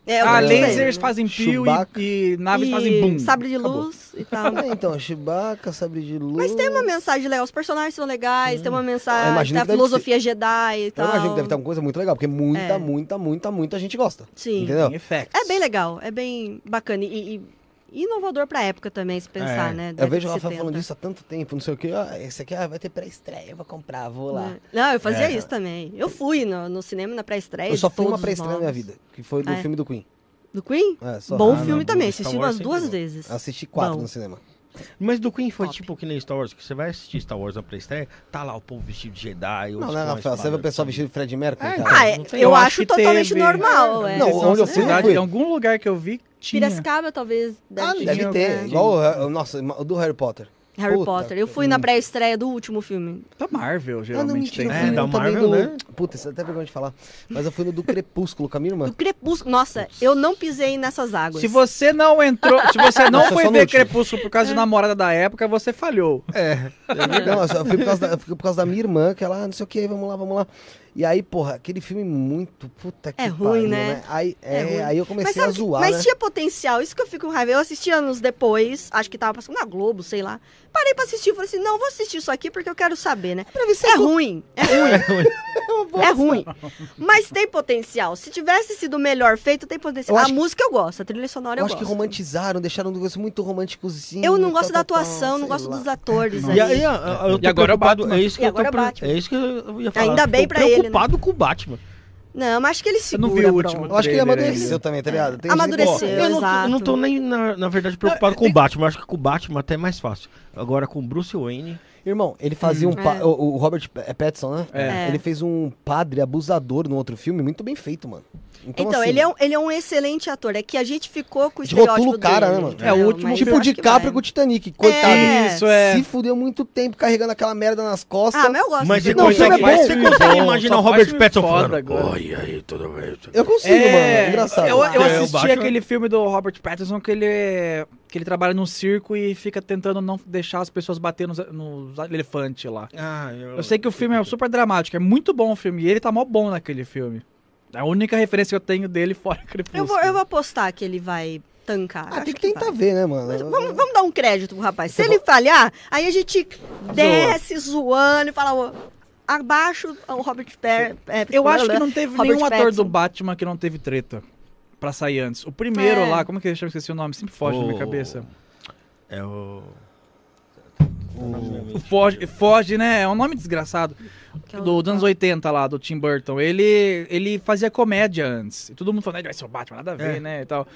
É, eu Ah, lasers fazem pio Chewbacca. e, e naves E fazem boom. Sabre de Acabou. luz e tal. É, então, Chewbacca, Sabre de Luz... Mas tem uma mensagem legal, os personagens são legais, tem uma Eu mensagem, imagino tem a que deve filosofia Jedi e Eu tal. imagino que deve ter uma coisa muito legal, porque muita, É. muita, muita, muita gente gosta. Sim. Entendeu? É bem legal, é bem bacana e, e- inovador pra época também, se pensar, É. né? Eu vejo o Rafael 70. falando disso há tanto tempo, não sei o que. Ah, esse aqui ah, vai ter pré-estreia, eu vou comprar, vou lá. Não, eu fazia É. isso também. Eu fui no, no cinema na pré-estreia. Eu só fui uma pré-estreia na minha vida, que foi do Ah, é? filme do Queen. Do Queen? É, só. Bom Ah, filme não, também, assisti umas duas vezes. Assisti quatro Bom. no cinema. Mas do Queen foi Top. tipo que nem Star Wars, que você vai assistir Star Wars na pré-estreia, tá lá o povo vestido de Jedi. Não, não, não, Rafael, você vê o pessoal vestido de Fred Mercury, É, cara. Ah, é, eu, Eu acho, totalmente teve- normal. É. Não, onde eu fui, não Cidade, fui. em algum lugar que eu vi, tinha. Piracicaba talvez deve Ah, ter. deve ter. Igual, o- nossa, o do Harry Potter. Harry Puta Potter. Eu fui na pré-estreia do último filme. Da Marvel, Ah, não, geralmente mentira, tem. É, fui da Marvel, do... né? Puta, isso é até vergonha de falar. Mas eu fui no do Crepúsculo com a minha irmã. Do Crepúsculo. Nossa, eu não pisei nessas águas. Se você não entrou, se você não Nossa, foi ver último. Crepúsculo por causa de namorada da época, você falhou. É. Não, eu fui por causa, da, eu fui por causa da minha irmã, que ela, ah, não sei o que, vamos lá, vamos lá. E aí, porra, aquele filme muito. Puta que É pariu, ruim, né? Aí, É é, ruim. aí eu comecei sabe a zoar. mas né? tinha potencial, isso que eu fico com raiva. Eu assisti anos depois, acho que tava passando na Globo, sei lá. Parei pra assistir, falei assim, não, vou assistir isso aqui porque eu quero saber, né? Pra ver se É ruim, é ruim. É ruim. Mas tem potencial. Se tivesse sido melhor feito, tem potencial. A que- música eu gosto, a trilha sonora Eu, eu, acho que gosto. romantizaram, deixaram um negócio muito românticozinho. Eu não tal, gosto da tal, atuação, não gosto lá. dos atores E aí, eu, eu tô E agora é o preocupado, Batman. é isso que E eu tô é. É isso que eu ia falar. Ainda bem pra ele, né? preocupado com o Batman. Não, mas acho que ele Eu não segura, vi o último. Eu acho que ele amadureceu ainda. também, tá ligado? Tem Amadureceu. gente- Eu não, tô- eu não tô exato. nem, na, na verdade, preocupado com o Batman. Eu acho que com o Batman até é mais fácil. Agora com o Bruce Wayne. Irmão, ele fazia um. pa- É. O, o Robert é Pattinson, né? É. Ele fez um padre abusador no outro filme, muito bem feito, mano. Então, Então, assim, ele, é um, ele é um excelente ator. É que a gente ficou com o estereótipo o cara, dele, né, mano? entendeu? É, o último Tipo DiCaprio vai. com o Titanic, coitado. É. Isso é. Se fudeu muito tempo carregando aquela merda nas costas. Ah, mas eu gosto Mas você dele. Não, consegue, filme é você consegue imaginar o Robert filme Pattinson falando. Oi, aí, tudo bem? Eu consigo, mano. É engraçado. Eu, eu É, assisti aquele filme do Robert Pattinson que ele, é- que ele trabalha num circo e fica tentando não deixar as pessoas bater nos, nos elefantes lá. Ah, eu, Eu sei que o filme é super dramático, é muito bom o filme, e ele tá mó bom naquele filme. É a única referência que eu tenho dele fora Crepúsculo. Eu vou, eu vou apostar que ele vai tancar. Ah, tem que que tentar vai. ver, né, mano? Mas Vamos, vamos dar um crédito pro rapaz. Se Você ele falhar, aí a gente desce zoando e fala, abaixo o Robert Pattinson. Eu acho que não teve Robert nenhum ator Pattinson. do Batman que não teve treta pra sair antes. O primeiro É. lá, como que ele chama? Esqueci o nome, sempre foge da minha O- cabeça. É o. O Foge, foge, né? É um nome desgraçado. Que é o- Do, dos anos 80 lá, do Tim Burton. Ele, ele fazia comédia antes. E todo mundo falando, "Ah, vai ser o Batman, nada a ver, É. né? E tal.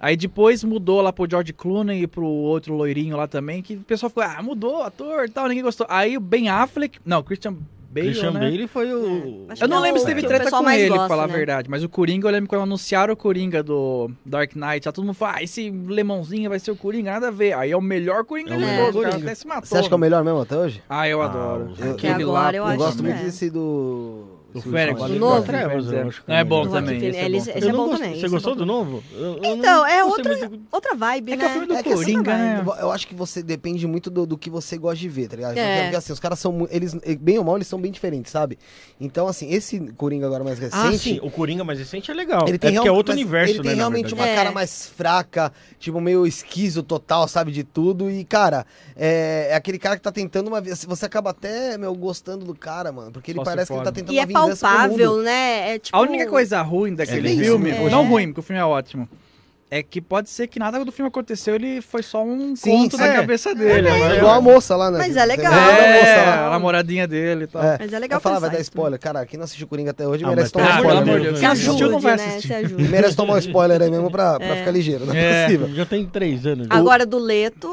Aí depois mudou lá pro George Clooney e pro outro loirinho lá também, que o pessoal ficou, ah, mudou ator e tal, ninguém gostou. Aí o Ben Affleck, não, Christian Bale, Christian né? Bale foi o. Acho Eu não é lembro o se teve treta com ele, pra gosta, falar a né? verdade. Mas o Coringa, eu lembro quando anunciaram o Coringa do Dark Knight, lá todo mundo falou, ah, esse lemãozinho vai ser o Coringa, nada a ver. Aí é o melhor Coringa É o de melhor todos, o cara Coringa. até se matou. Você acha que é o melhor mesmo até hoje? Ah, eu Ah, adoro. o- Que Aquele lá, agora eu Eu gosto muito é. desse do. Do Fênix. Do novo? Trevas, eu acho que É bom também. Esse é esse é bom também, Você esse é gostou do novo? Eu- eu não Então, é outra, muito. outra vibe, É né? que é o filme do É que assim, Coringa, né? Eu acho que você depende muito do, do que você gosta de ver, tá ligado? É. Porque assim, os caras são. Eles, bem ou mal, eles são bem diferentes, sabe? Então, assim, esse Coringa agora mais recente. Ah, sim. O Coringa mais recente é legal. Ele tem é porque é outro universo, Ele né? tem na realmente uma É. cara mais fraca, tipo, meio esquizo total, sabe, de tudo. E, cara, é, é aquele cara que tá tentando uma vez. Você acaba até, meu, gostando do cara, mano. Porque ele parece que ele tá tentando E é uma vingança palpável, mundo. né? É tipo... A única coisa ruim daquele É filme, é. não ruim, porque o filme é ótimo, é que pode ser que nada do filme aconteceu, ele foi só um Sim, conto da É. cabeça dele. É mas- igual a moça lá, né? Mas é legal. É, a namoradinha dele e tal. É. Mas é legal Vai falar, vai dar isso spoiler. Cara, quem não assistiu Coringa até hoje Ah, merece tomar um spoiler. amor. Se Quem assistiu ajude, não vai né? assistir. Se ajude. Merece tomar um spoiler aí mesmo pra, pra É. ficar ligeiro, não é, É. possível. Já tem três anos. Agora, do Leto,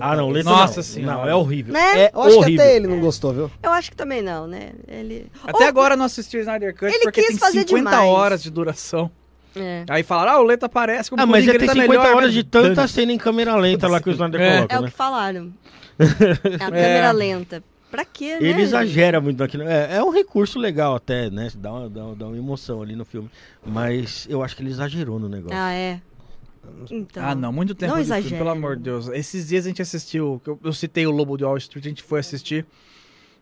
Ah, não, Leto Nossa não. senhora. Não, é horrível. Né? É Eu acho que horrível. até ele não gostou, viu? eu acho que também não, né? Ele... Até Ou- agora não assisti o Snyder Cut Ele porque quis tem fazer 50 demais. horas de duração. É. Aí falaram, ah, o Leto aparece como Ah, mas Coringa, já tem ele tá 50 melhor, horas mas de tanta cena em câmera lenta lá que o Snyder É. coloca, É o né? que falaram. É a câmera lenta. Pra quê, né? Ele exagera muito naquilo. É, é um recurso legal até, né? Dá uma, dá, uma, dá uma emoção ali no filme. Mas eu acho que ele exagerou no negócio. Ah, é. Então. Ah, não, muito tempo Não de filme, exagera. pelo amor de Deus. Esses dias a gente assistiu, eu, eu citei o Lobo de Wall Street, a gente foi assistir.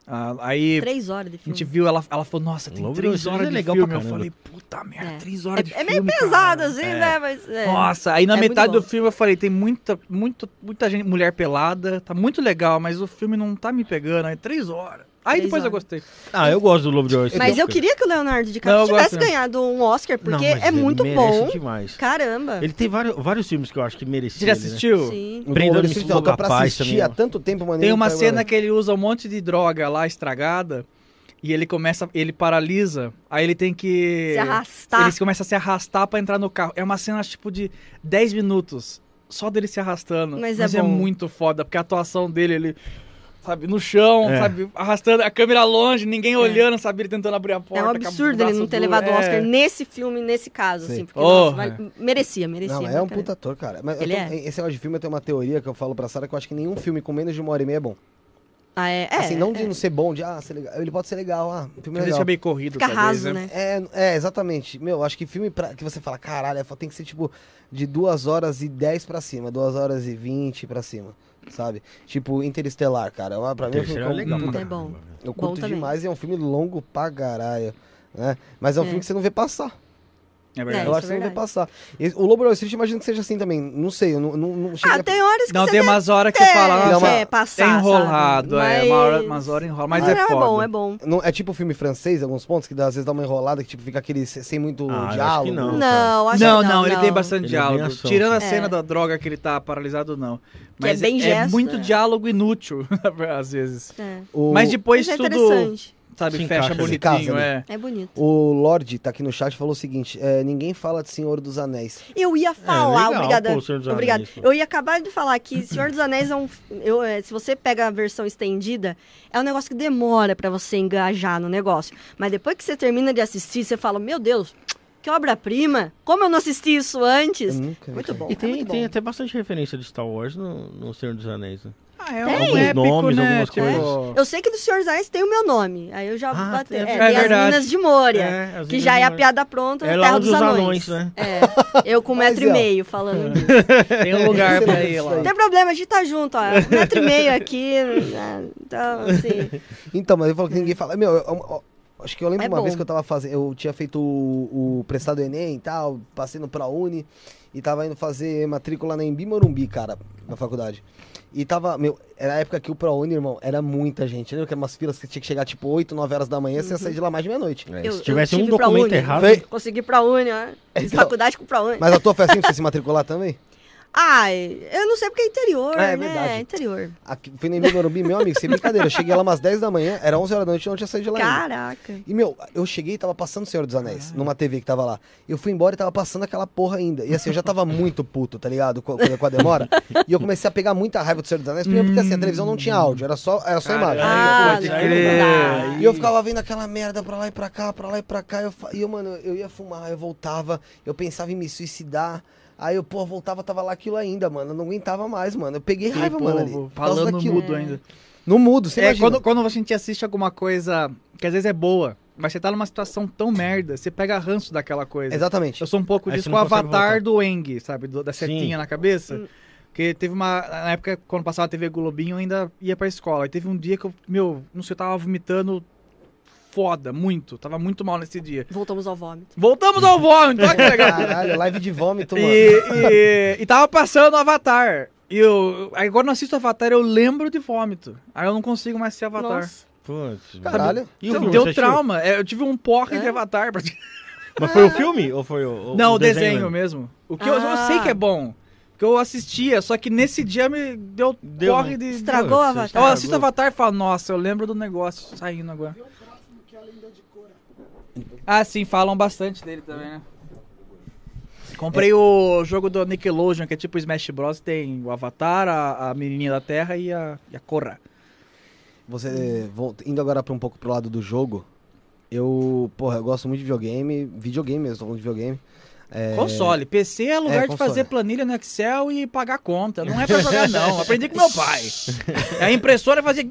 Ah, aí Três horas de a filme. gente viu, ela, ela falou, nossa, tem Lobo de três horas é de legal filme. Eu falei, puta merda, É. três horas de É, é filme. meio cara. pesado, assim, É. né? Mas, é. Nossa, aí na É metade do filme eu falei, tem muita, muito, muita gente, mulher pelada, tá muito legal, mas o filme não tá me pegando, é três horas. Aí Três depois eu horas. gostei. Ah, eu gosto do Lobo de Wall Street. Mas eu queria que o Leonardo Não, DiCaprio eu tivesse gosto, né? ganhado um Oscar, porque Não, mas é muito bom. demais. Caramba. Ele tem vários, vários filmes que eu acho que Você merecia. já ele, né? assistiu? Sim. O Street, for eu tô pra capaz assistir também, há tanto tempo, mano. Tem não uma pego cena agora. que ele usa um monte de droga lá estragada e ele começa, ele paralisa, aí ele tem que Se arrastar. Ele começa a se arrastar pra entrar no carro. É uma cena tipo de 10 minutos só dele se arrastando. Mas é bom. muito foda, porque a atuação dele, ele sabe, no chão, É. sabe, arrastando a câmera longe, ninguém olhando, sabe, ele tentando abrir a porta. É um absurdo ele não ter duro. levado o É. Oscar nesse filme, nesse caso, Sim. assim. Porque, Oh, nossa, vai- é. merecia, merecia. Não, é um pra puta ator, cara. Mas eu Ele tô- é. esse negócio de filme eu tenho uma teoria que eu falo pra Sara que eu acho que nenhum filme com menos de uma hora e meia é bom. Ah, é? é assim, não é. de não ser bom, de ah, ser legal. Ele pode ser legal, ah, o filme é legal. fica meio corrido, Fica talvez, raso, né? É, é, exatamente. Meu, acho que filme pra, que você fala, caralho, é, tem que ser tipo de 2 horas e 10 pra cima, 2 horas e 20 pra cima, sabe? Tipo Interestelar, cara. é Pra mim é um filme Terceiro é legal. Hum. pra É bom. eu Bom curto também. demais e é um filme longo pra caralho, né? Mas é um É. filme que você não vê passar. É verdade. É, eu acho que você não vê verdade. passar. O Lobo Wall Street imagino que seja assim também. Não sei, eu não, não, não cheguei Ah, a- tem horas que Não, você tem umas horas que você fala, Não, nossa, mas- quer passar, é enrolado, sabe? é, Mas... uma hora, umas horas enrola, mas Mas é é, foda. bom, é bom. Não, é tipo filme francês, alguns pontos, que às vezes dá uma enrolada, que tipo, fica aquele se- sem muito Ah, diálogo. que não. Não, acho Não, não, não, ele tem bastante Ele é diálogo. Tirando a cena É. da droga que ele tá paralisado, não. Que é Mas bem gesto, muito é. diálogo inútil, às vezes. É. O, Mas depois Mas é tudo, interessante. Sabe, Se fecha bonitinho, casa, é. É bonito. o Lorde tá aqui no chat e falou o seguinte: é, ninguém fala de Senhor dos Anéis. Eu ia falar, legal, obrigada. pô, Senhor dos Obrigada. Anéis, pô. Eu ia acabar de falar que Senhor dos Anéis é um. Eu, é, se você pega a versão estendida, é um negócio que demora pra você engajar no negócio. Mas depois que você termina de assistir, você fala: Meu Deus, que obra-prima! Como eu não assisti isso antes? Nunca vi, Muito bom. E é tem, tem bom. até bastante referência de Star Wars no, no Senhor dos Anéis. Né? Ah, é Tem. um Alguns épico, nomes, né? algumas tipo... coisas. Eu sei que do Senhor dos Anéis tem o meu nome. Aí eu já Ah, bate... tem- é, é tem verdade. as Minas de Moria. É, que já é a piada pronta, É Terra dos os Anões. anões, né? É. Eu com um metro e ó. meio falando disso. Tem um lugar pra ir lá. Não tem problema, a gente tá junto, ó. Um metro e meio aqui. né? Então, assim. Então, mas eu falo que ninguém fala. Meu, eu- eu- eu- acho que eu lembro É uma bom. vez que eu tava fazendo. Eu tinha feito o, o prestado Enem e tal, passei no ProUni e tava indo fazer matrícula na Embi Morumbi, cara, na faculdade. E tava, meu, era a época que o ProUni, irmão, era muita gente. Lembra que eram umas filas que tinha que chegar tipo 8, 9 horas da manhã, você ia sair de lá mais de meia-noite. É, se eu tivesse um documento Uni. errado. Foi- Consegui pra Uni, ó. Fiz Então. faculdade com pra Uni. Mas a tua foi assim pra você se matricular também? Ai, eu não sei porque é interior, Ah, é né? verdade. É interior. Aqui, fui Embi Morumbi, meu amigo, sem brincadeira. Eu cheguei lá umas 10 da manhã, era 11 horas da noite e eu não tinha saído de lá ainda. Caraca. E, meu, eu cheguei e tava passando o Senhor dos Anéis, numa TV que tava lá. Eu fui embora e tava passando aquela porra ainda. E assim, eu já tava muito puto, tá ligado? Com, com a demora. E eu comecei a pegar muita raiva do Senhor dos Anéis. Primeiro porque assim, a televisão não tinha áudio, era só, era só imagem. Ah, não, não dá. E eu ficava vendo aquela merda pra lá e pra cá, pra lá e pra cá. E eu, e eu, mano, eu ia fumar, eu voltava, eu pensava em me suicidar. Aí eu, pô, voltava, tava lá aquilo ainda, mano. Eu não aguentava mais, mano. Eu peguei raiva, mano, ali. povo por causa falando daquilo. mudo ainda. No mudo, você É, imagina. quando, quando a gente assiste alguma coisa que às vezes é boa, mas você tá numa situação tão merda, você pega ranço daquela coisa. Exatamente. Eu sou um pouco Aí disso com o avatar voltar. do Eng, sabe? Do- da setinha Sim. na cabeça. Hum. Porque teve uma. Na época, quando passava a TV Globinho, eu ainda ia pra escola. E teve um dia que eu, meu, não sei, eu tava vomitando foda, muito. Tava muito mal nesse dia. Voltamos ao vômito. Voltamos ao vômito, olha que legal. Caralho, live de vômito, mano. E, e, e tava passando o Avatar. E eu, agora eu não assisto Avatar, eu lembro de vômito. Aí eu não consigo mais assistir Avatar. Nossa. Putz, Caralho. E o Então, filme, deu trauma. É, eu tive um porre É? de Avatar. Mas foi o filme ou foi o, o- Não, o desenho, desenho, mesmo. O que eu, eu Ah. sei que é bom. Que eu assistia, só que nesse dia me deu, Deu, porre né? de. Estragou o Avatar. Eu assisto Avatar e falo, nossa, eu lembro do negócio saindo agora. Ah, sim, falam bastante dele também, né? Comprei o jogo do Nickelodeon, que é tipo Smash Bros. Tem o Avatar, a, a menininha da Terra e a, e a Korra. Você, volta- indo agora pra um pouco pro lado do jogo, eu, porra, eu gosto muito de videogame, videogame mesmo, tô falando de videogame. É, Console. PC é lugar É, de console. fazer planilha no Excel e pagar conta. Não é pra jogar, não. Aprendi com meu pai. A impressora fazia.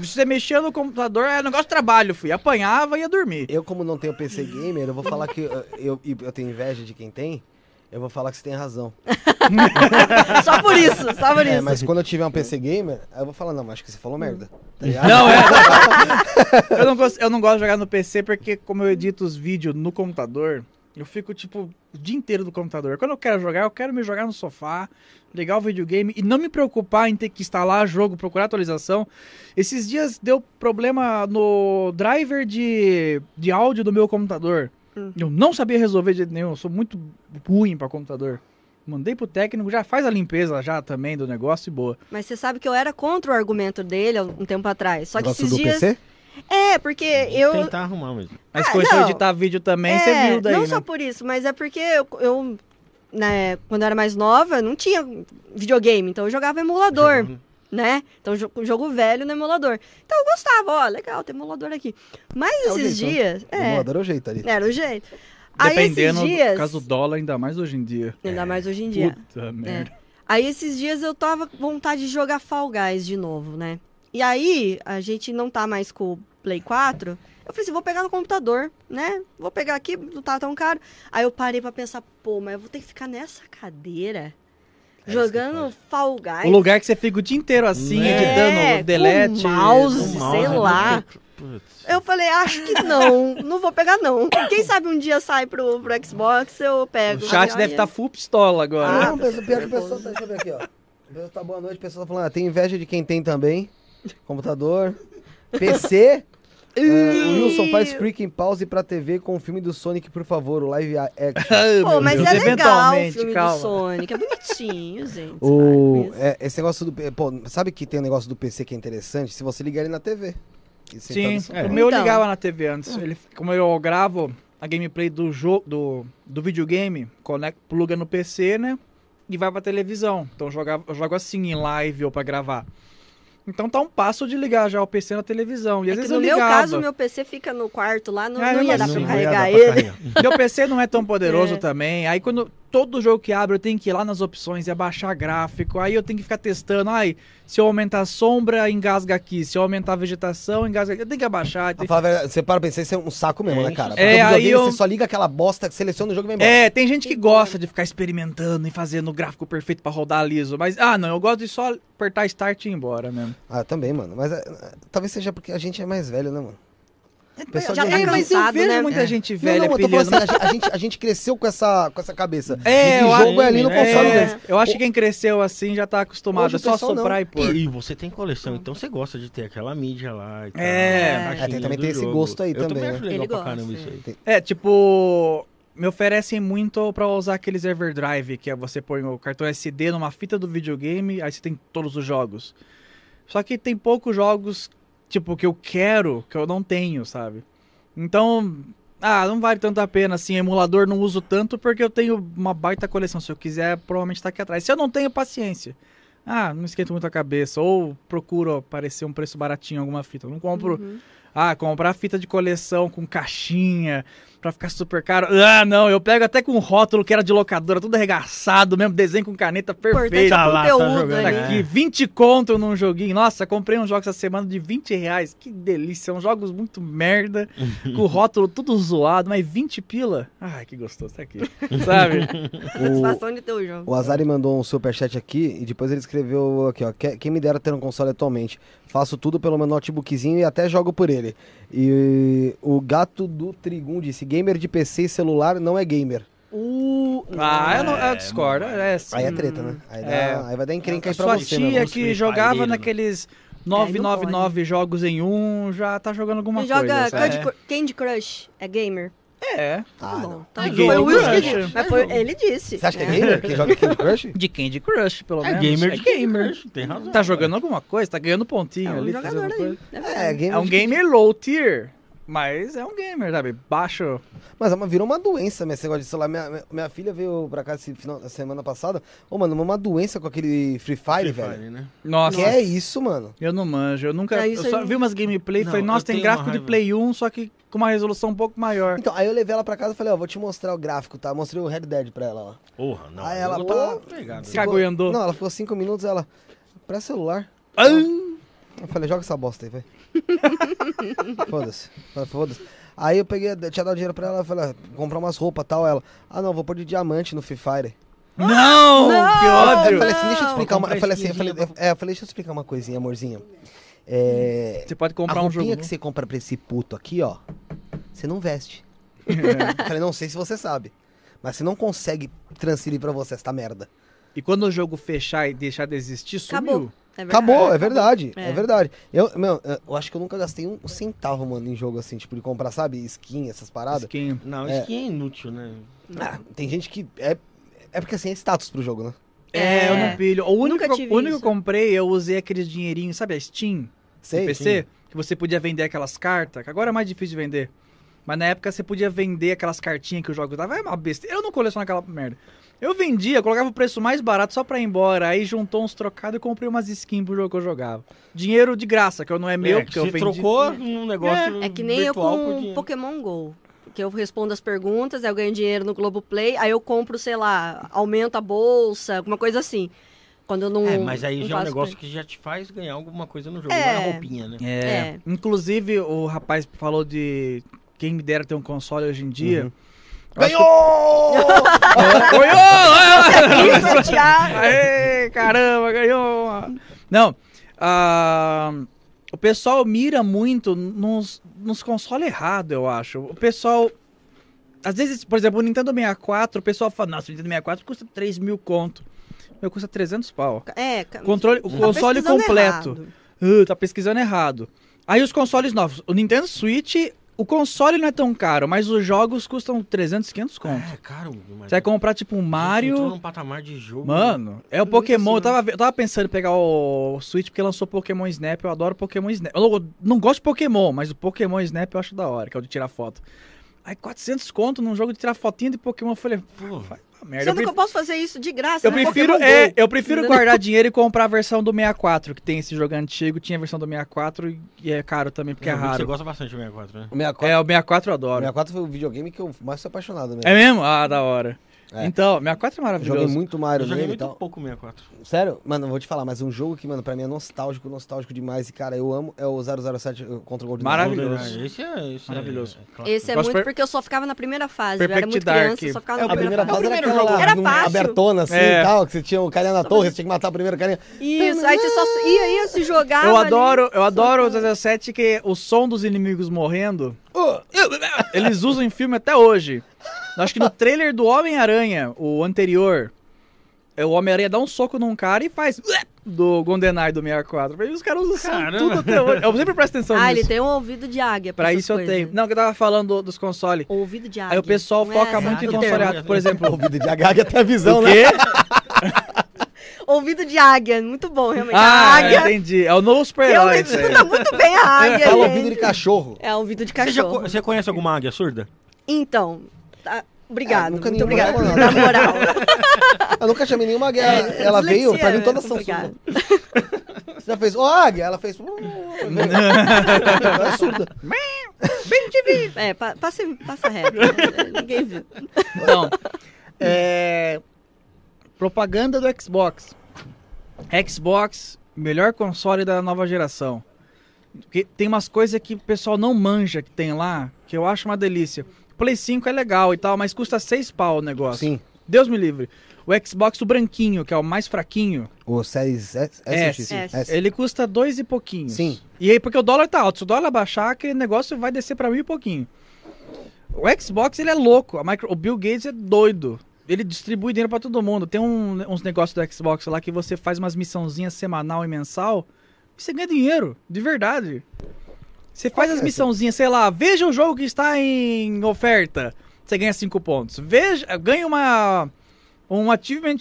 Você mexia no computador, é negócio de trabalho, fui. Apanhava e ia dormir. Eu, como não tenho PC gamer, eu vou falar que eu, eu, eu tenho inveja de quem tem, eu vou falar que você tem razão. Só por isso, só por É, isso. mas quando eu tiver um PC gamer, eu vou falar, não, mas acho que você falou merda. Tá? Não, é. eu, não gosto, eu não gosto de jogar no PC porque, como eu edito os vídeos no computador, eu fico, tipo, o dia inteiro no computador. Quando eu quero jogar, eu quero me jogar no sofá, ligar o videogame e não me preocupar em ter que instalar jogo, procurar atualização. Esses dias deu problema no driver de, de áudio do meu computador. Hum. Eu não sabia resolver de jeito nenhum, eu sou muito ruim pra computador. Mandei pro técnico, já faz a limpeza já também do negócio e boa. Mas você sabe que eu era contra o argumento dele há um tempo atrás. Só que esses do dias. PC? É, porque eu. Tentar arrumar mesmo. Mas Ah, começou a editar vídeo também, é, você viu daí, Não né? só por isso, mas é porque eu, eu, né, quando eu era mais nova, não tinha videogame, então eu jogava emulador, Jogando. né? Então jo- jogo velho no emulador. Então eu gostava, ó, legal, tem emulador aqui. Mas É esses jeito, né? dias. O É, emulador é o jeito ali. era o jeito. Aí Dependendo esses dias. do caso do dólar, ainda mais hoje em dia. Ainda mais hoje em dia. Puta merda. Aí esses dias eu tava com vontade de jogar Fall Guys de novo, né? E aí, a gente não tá mais com o Play 4. Eu falei assim, vou pegar no computador, né? Vou pegar aqui, não tá tão caro. Aí eu parei pra pensar, pô, mas eu vou ter que ficar nessa cadeira. É jogando Fall Guys. O lugar que você fica o dia inteiro assim, É, editando delete. com mouse, O mouse sei é lá. Eu falei, acho que não, não vou pegar não. Quem sabe um dia sai pro, pro Xbox, eu pego. O chat deve estar full pistola agora. Ah, não, pessoal, pior que o pessoal tá, aqui, ó. O pessoal tá boa noite, o pessoal tá falando, ah, tem inveja de quem tem também. Computador. PC. É, o Wilson faz freaking pause pra TV com o filme do Sonic, por favor, o live action. Pô, mas Deus, é legal o filme calma. do Sonic. É bonitinho, gente. O, é, esse negócio do. Pô, sabe que tem um negócio do PC que é interessante? Se você ligar ele na TV. Sim, tá no- o meu Então. ligava na TV antes. Ele, como eu gravo a gameplay do jogo do, do videogame, conecta, pluga no PC, né? E vai pra televisão. Então eu, jogava, eu jogo assim em live ou pra gravar. Então tá um passo de ligar já o PC na televisão. E às É que vezes no eu meu caso, o meu PC fica no quarto lá, não, Ah, não ia dar pra carregar ele. Meu PC não é tão poderoso É. também. Aí quando todo jogo que abre eu tenho que ir lá nas opções e abaixar gráfico. Aí eu tenho que ficar testando. Ai, se eu aumentar a sombra, engasga aqui. Se eu aumentar a vegetação, engasga aqui. Eu tenho que abaixar. Pra falar a verdade, você para pra pensar, isso é um saco mesmo, É, né, cara? é, o videogame, aí eu- Você só liga aquela bosta, seleciona o jogo e vai embora. É, tem gente que gosta de ficar experimentando e fazendo o gráfico perfeito pra rodar liso. Mas, ah, não, eu gosto de só apertar start e ir embora mesmo. Ah, também, mano. Mas é, é, talvez seja porque a gente é mais velho, né, mano? O pessoal já tá dia- mas eu cansado, vejo né? muita É. gente Não, velha não, eu falando assim, a, gente, a, gente, a gente cresceu com essa, com essa cabeça. É, eu jogo é acho- ali no é, console é. Eu acho que quem cresceu assim já tá acostumado. É só pessoal não. soprar e pôr. E, e você tem coleção, então você gosta de ter aquela mídia lá e tal. É. É, tem- também tem esse gosto aí eu também, também né? acho legal Ele pra gosta, caramba isso é. aí. É, tipo, me oferecem muito pra usar aqueles Everdrive, que é você põe o cartão SD numa fita do videogame, aí você tem todos os jogos. Só que tem poucos jogos, tipo, que eu quero, que eu não tenho, sabe? Então, ah, não vale tanto a pena, assim, emulador não uso tanto porque eu tenho uma baita coleção. Se eu quiser, provavelmente tá aqui atrás. Se eu não tenho, paciência. Ah, não esquento muito a cabeça. Ou procuro aparecer um preço baratinho em alguma fita. Eu não compro Uhum. ah, comprar fita de coleção com caixinha pra ficar super caro. Ah, não, eu pego até com rótulo que era de locadora, tudo arregaçado mesmo, desenho com caneta perfeita. Tá lá, tá conteúdo, jogando, Tá né? aqui, 20 conto num joguinho. Nossa, comprei um jogo essa semana de 20 reais. Que delícia. São jogos muito merda, com o rótulo tudo zoado, mas 20 pila. Ai, que gostoso, tá aqui. Sabe? Satisfação de ter o jogo. O Azari mandou um superchat aqui e depois ele escreveu aqui, ó. "Que- Quem me dera ter um console atualmente. Faço tudo pelo meu notebookzinho e até jogo por ele. E o gato do Trigum disse: gamer de PC e celular não é gamer. Uh, Ah, eu, não, eu É, discordo. É, sim. Aí é treta, né? Aí, dá- É. aí vai dar encrenca aí pra sua você, tia meu. Os que jogava né? naqueles Aí não 999 jogos em um, já tá jogando alguma Quem joga coisa. Candy, Cru- Candy Crush é gamer? É. Tá não. bom. Tá De bom. Candy Foi o que Crush. Mas foi, ele disse. Você acha que é né? gamer? Quem joga Candy Crush? De Candy Crush, pelo É menos. gamer É de gamer. Tem razão. Tá jogando alguma coisa, tá ganhando pontinho É um ali. jogador fazendo aí. coisa. É É, gamer É um gamer low tier, mas é um gamer, sabe? Baixo. Mas é uma- virou uma doença, meu, esse negócio de celular. Minha, minha- minha filha veio pra cá esse final, semana passada. Ô, mano, uma doença com aquele Free Fire, Free velho. Fire, né? Nossa. Que é isso, mano? Eu não manjo, eu nunca. É, eu só aí- vi umas gameplay e falei, nossa, tem gráfico de. Play 1, só que com uma resolução um pouco maior. Então, aí eu levei ela pra casa e falei, ó, vou te mostrar o gráfico, tá? Mostrei o Red Dead pra ela, ó. Porra, não. Aí ela, eu pô, tava pegado. Ficou- Cagou e andou. Não, ela ficou cinco minutos, ela. Pra celular. Ah! Eu falei, joga essa bosta aí, vai. Foda-se. Foda-se. Aí eu peguei, tinha dado dinheiro pra ela, falei, ah, comprar umas roupas e tal. Ela, ah não, vou pôr de diamante no Free Fire. Não! Que Eu falei assim, deixa eu te explicar uma. Eu falei assim, eu falei, é, eu falei, deixa eu explicar uma coisinha, amorzinho. É. Você pode A comprar um jogo. que você compra pra esse puto aqui, ó, você não veste. Eu falei, não sei se você sabe. Mas você não consegue transferir pra você esta merda. E quando o jogo fechar e deixar de existir, sumiu. Acabou. É verdade. Acabou, é verdade. É, É. verdade. Eu, meu, eu acho que eu nunca gastei um centavo, mano, em jogo assim, tipo, de comprar, sabe, skin, essas paradas. Skin. Não, É. skin é inútil, né? Ah, tem gente que. É, é porque assim é status pro jogo, né? É, eu não pilho. O único, Nunca que o único que eu comprei, eu usei aqueles dinheirinhos, sabe a Steam? Sei. PC, que você podia vender aquelas cartas, que agora é mais difícil de vender. Mas na época você podia vender aquelas cartinhas que o jogo dava. É uma besta. Eu não coleciono aquela merda. Eu vendia, colocava o preço mais barato só pra ir embora. Aí juntou uns trocados e comprei umas skins pro jogo que eu jogava. Dinheiro de graça, que eu não é meu, É, porque eu vendi. trocou um negócio É que nem eu com. Pokémon GO. Que eu respondo as perguntas, aí eu ganho dinheiro no Globoplay, aí eu compro, sei lá, aumento a bolsa, alguma coisa assim. Quando eu não. É, mas aí não já é um negócio que já te faz ganhar alguma coisa no jogo. É. Não é? É. É. É, É. É. é roupinha, né? É. É. Inclusive, o rapaz falou de quem me dera ter um console hoje em dia. Uhum. Ganhou! sortear. Aê, caramba, ganhou! Não, ah, o pessoal mira muito nos, nos consoles errados, eu acho. O pessoal. Às vezes, por exemplo, o Nintendo 64, o pessoal fala, nossa, o Nintendo 64 custa 3 mil conto. Meu, custa 300 pau. É, Controle, o tá console completo. errado. Uh, tá pesquisando errado. Aí os consoles novos. O Nintendo Switch, o console não é tão caro, mas os jogos custam 300, 500 conto. É caro. Mas... Você vai comprar tipo um Entrou Mario. num patamar de jogo. Mano, é o Pokémon. Eu tava, eu tava pensando em pegar o Switch porque lançou Pokémon Snap. Eu adoro Pokémon Snap. Eu não, não gosto de Pokémon, mas o Pokémon Snap eu acho da hora, que é o de tirar foto. Aí 400 conto num jogo de tirar fotinha de Pokémon. Eu falei, Pô, vai merda. Eu, Sendo que pref- eu posso fazer isso de graça. eu no prefiro, é, eu prefiro guardar dinheiro e comprar a versão do 64, que tem esse jogo antigo, tinha a versão do 64 e- e é caro também, porque é eu que Você raro. gosta bastante do 64, né? O 64, É, o 64 eu o adoro. 64 foi o videogame que eu mais sou apaixonado mesmo. É mesmo? Ah, da hora. É. Então, 64 é Eu maravilhoso. joguei muito Mario Eu joguei nele muito tal. pouco o 64. Sério? Mano, eu vou te falar, mas um jogo que, mano, pra mim é nostálgico, nostálgico demais. E, cara, eu amo é o 007 contra o Golden Maravilhoso. Ah, Esse é. Esse Maravilhoso. É. Esse é Gosto muito per- porque eu só ficava na primeira fase. Eu era Perfect muito Dark. criança, só ficava na É, a primeira primeira fase era aquela jogo. Era fácil. abertona assim É. e tal, que você tinha o carinha na torre, você tinha que matar o primeiro carinha. Isso, aí você só ia, ia se jogar. Eu adoro, eu adoro o 17 que o som dos inimigos morrendo, eles usam em filme até hoje. Eu Acho que no trailer do Homem-Aranha, o anterior, é o Homem-Aranha dá um soco num cara e faz do GoldenEye do 64. E os caras usam tudo até hoje. Eu sempre presto atenção Ah, nisso. ele tem um ouvido de águia. Pra essas isso eu coisas. tenho. Não, que eu tava falando do- dos consoles. Ouvido de águia. Aí o pessoal Não é foca essa- muito em o console. Por exemplo, Ouvido de H até a visão, o né? quê? Ouvido de águia. Muito bom, realmente. a Ah, águia. entendi. É o novo super-herói. Escuta muito bem a águia. Fala ouvido de cachorro. É ouvido de Você, já cachorro. você conhece alguma águia surda? Então, tá- obrigado. Ah, nunca muito obrigado na nada. moral. Eu nunca chamei nenhuma. Ela, É, ela veio, pra mim todas são obrigado. surdas. Você já fez, ó, águia? Ela fez. Ela é surda. É, pa- passa, passa reto. né? Ninguém viu. Então, é... propaganda do Xbox. Xbox, melhor console da nova geração. Porque tem umas coisas que o pessoal não manja que tem lá, que eu acho uma delícia. Play 5 é legal e tal, mas custa 6 pau o negócio. Sim. Deus me livre. O Xbox, o branquinho, que é o mais fraquinho, O Series S, S, S, S. ele custa dois e pouquinho. Sim. E aí, porque o dólar tá alto. Se o dólar baixar, aquele negócio vai descer pra mil e pouquinho. O Xbox, ele é louco. A micro- O Bill Gates é doido. Ele distribui dinheiro pra todo mundo. Tem um- uns negócios do Xbox lá que você faz umas missãozinhas semanal e mensal e você ganha dinheiro, de verdade. Você faz as é missãozinhas, sei lá, veja o jogo que está em oferta. Você ganha 5 pontos. Veja, ganha uma um achievement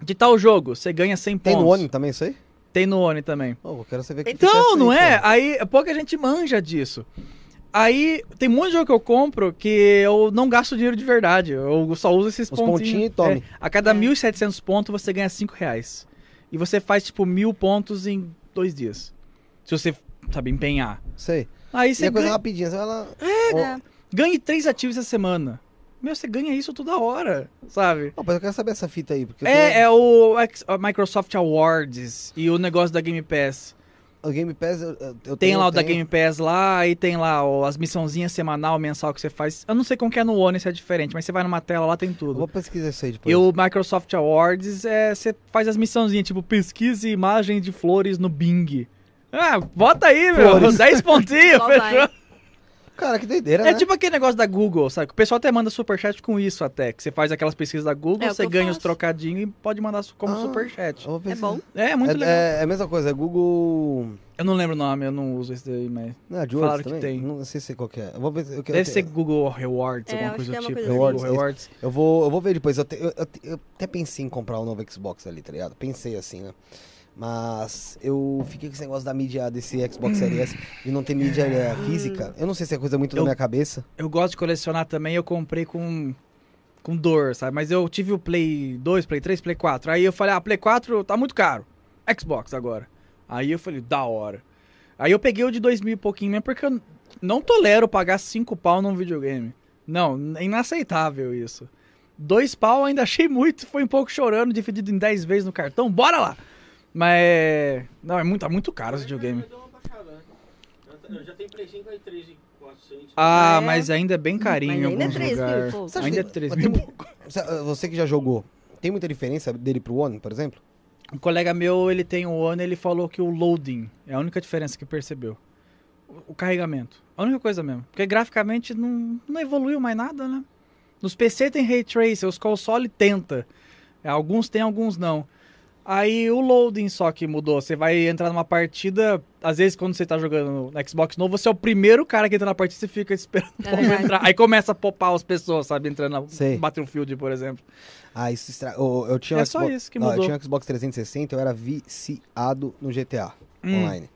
de tal jogo, você ganha 100 Tem pontos. no Oni também isso aí? Tem no Oni também. Oh, eu quero saber que Então, não aí, é? pô. Aí pouca gente manja disso. Aí tem muito jogo que eu compro que eu não gasto dinheiro de verdade. Eu só uso esses Os pontinhos. pontinhos e tome. É, a cada É. 1.700 pontos você ganha 5 reais. E você faz tipo mil pontos em dois dias. Se você sabe empenhar. Sei. Aí E você é coisa ganha, rapidinha. Você ela... É. ganhe três ativos essa semana. Meu, você ganha isso toda hora, sabe? Oh, mas eu quero saber essa fita aí. Porque eu É, tô- é o Microsoft Awards e o negócio da Game Pass. O Game Pass, eu, eu- eu Tem tenho- lá o da tenho- Game Pass lá, e tem lá ó, as missãozinhas semanal, mensal que você faz. Eu não sei como que é no One, se é diferente, mas você vai numa tela lá, tem Eu tudo. vou pesquisar isso aí depois. E o Microsoft Awards, é, você faz as missãozinhas, tipo, pesquise imagem de flores no Bing. Ah, bota aí, meu, Flores. 10 pontinhos, Só fechou? Cara, que doideira, É né? tipo aquele negócio da Google, sabe? O pessoal até manda superchat com isso até, que você faz aquelas pesquisas da Google, É o você eu ganha os faço. trocadinhos e pode mandar su- como Ah, superchat. Eu vou É bom. É, muito é, legal. é, é a mesma coisa, é Google... Eu não lembro o nome, eu não uso esse daí, mas... Não, é de Falaram que também? tem. Não sei se qual que é. Eu vou ver, eu, quero- Deve eu, ser Google Rewards, É, alguma acho coisa que do é uma tipo. coisa assim. Rewards, Google Rewards. eu vou, eu vou ver depois. Eu, te- eu- eu te- eu até pensei em comprar o novo Xbox ali, tá ligado? Pensei assim, né? Mas eu fiquei com esse negócio da mídia desse Xbox Series S e não ter mídia eh, física. Eu não sei se é coisa muito Eu- da minha cabeça. Eu gosto de colecionar também, eu comprei com, com dor, sabe? Mas eu tive o Play 2, Play 3, Play 4. Aí eu falei, ah, Play 4 tá muito caro. Xbox agora. Aí eu falei, da hora. Aí eu peguei o de 2 mil e pouquinho mesmo, porque eu não tolero pagar 5 pau num videogame. Não, é inaceitável isso. Dois pau ainda achei muito, foi um pouco chorando, dividido em 10 vezes no cartão, bora lá! Mas. Não, é muito, é muito caro esse videogame. Eu já tenho Play 5 aí 3 e 400. Ah, Ah, é? mas ainda é bem carinho Mas ainda é alguns 3 mil, lugares. pô. Você Ainda é que- 3 mas mil. Você- que já jogou, tem muita diferença dele pro One, por exemplo? Um colega meu, ele tem um One, ele falou que o loading é a única diferença que percebeu. O- O carregamento. A única coisa mesmo. Porque graficamente não, não evoluiu mais nada, né? Nos PC tem Ray Tracer, os console tenta. É, Alguns tem, alguns não. Aí o loading só que mudou. Você vai entrar numa partida, às vezes quando você tá jogando no Xbox novo, você é o primeiro cara que entra na partida e você fica esperando o É povo verdade. entrar. Aí começa a popar as pessoas, sabe? Entrando na Sei. Battlefield, por exemplo. Ah, isso estra... eu, eu tinha um É só Xbox... isso que Não, eu mudou. tinha um Xbox 360, eu era viciado no GTA Hum. online.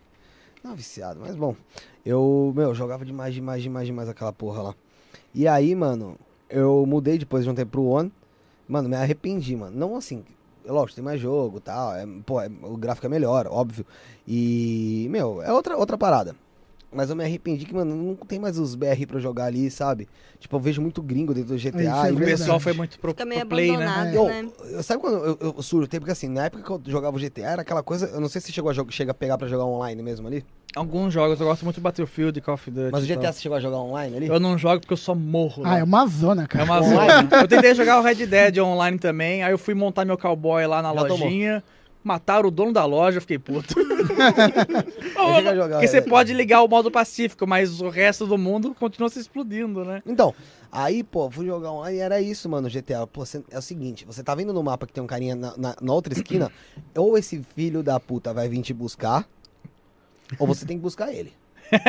Não viciado, mas bom. Eu, meu, jogava demais, demais, demais, demais aquela porra lá. E aí, mano, eu mudei depois de um tempo pro One. Mano, me arrependi, mano. Não assim, lógico, tem mais jogo tal. É, pô, é- o gráfico é melhor, óbvio. E, meu, é outra, outra parada. Mas eu me arrependi que, mano, não tem mais os BR pra jogar ali, sabe? Tipo, eu vejo muito gringo dentro do GTA. É e O pessoal foi muito pro, Fica meio pro play, né? abandonado, eu, né? eu- sabe quando eu, eu surtei? Porque assim, na época que eu jogava o GTA, era aquela coisa. Eu não sei se chegou a jogar, chega a pegar pra jogar online mesmo ali. Alguns jogos, eu gosto muito de Battlefield e Call of Duty. Mas o GTA tal. você chegou a jogar online ali? Eu não jogo porque eu só morro. Ah, lá. é uma zona, É cara. uma Online? zona. Eu tentei jogar o Red Dead online também, aí eu fui montar meu cowboy lá na Já tomou? Mataram o dono da loja, eu fiquei puto. Porque você Dead. pode ligar o modo pacífico, mas o resto do mundo continua se explodindo, né? Então, aí, pô, fui jogar online e era isso, mano, GTA. Pô, você- é o seguinte, você tá vendo no mapa que tem um carinha na, na- na outra esquina, ou esse filho da puta vai vir te buscar, ou você tem que buscar ele.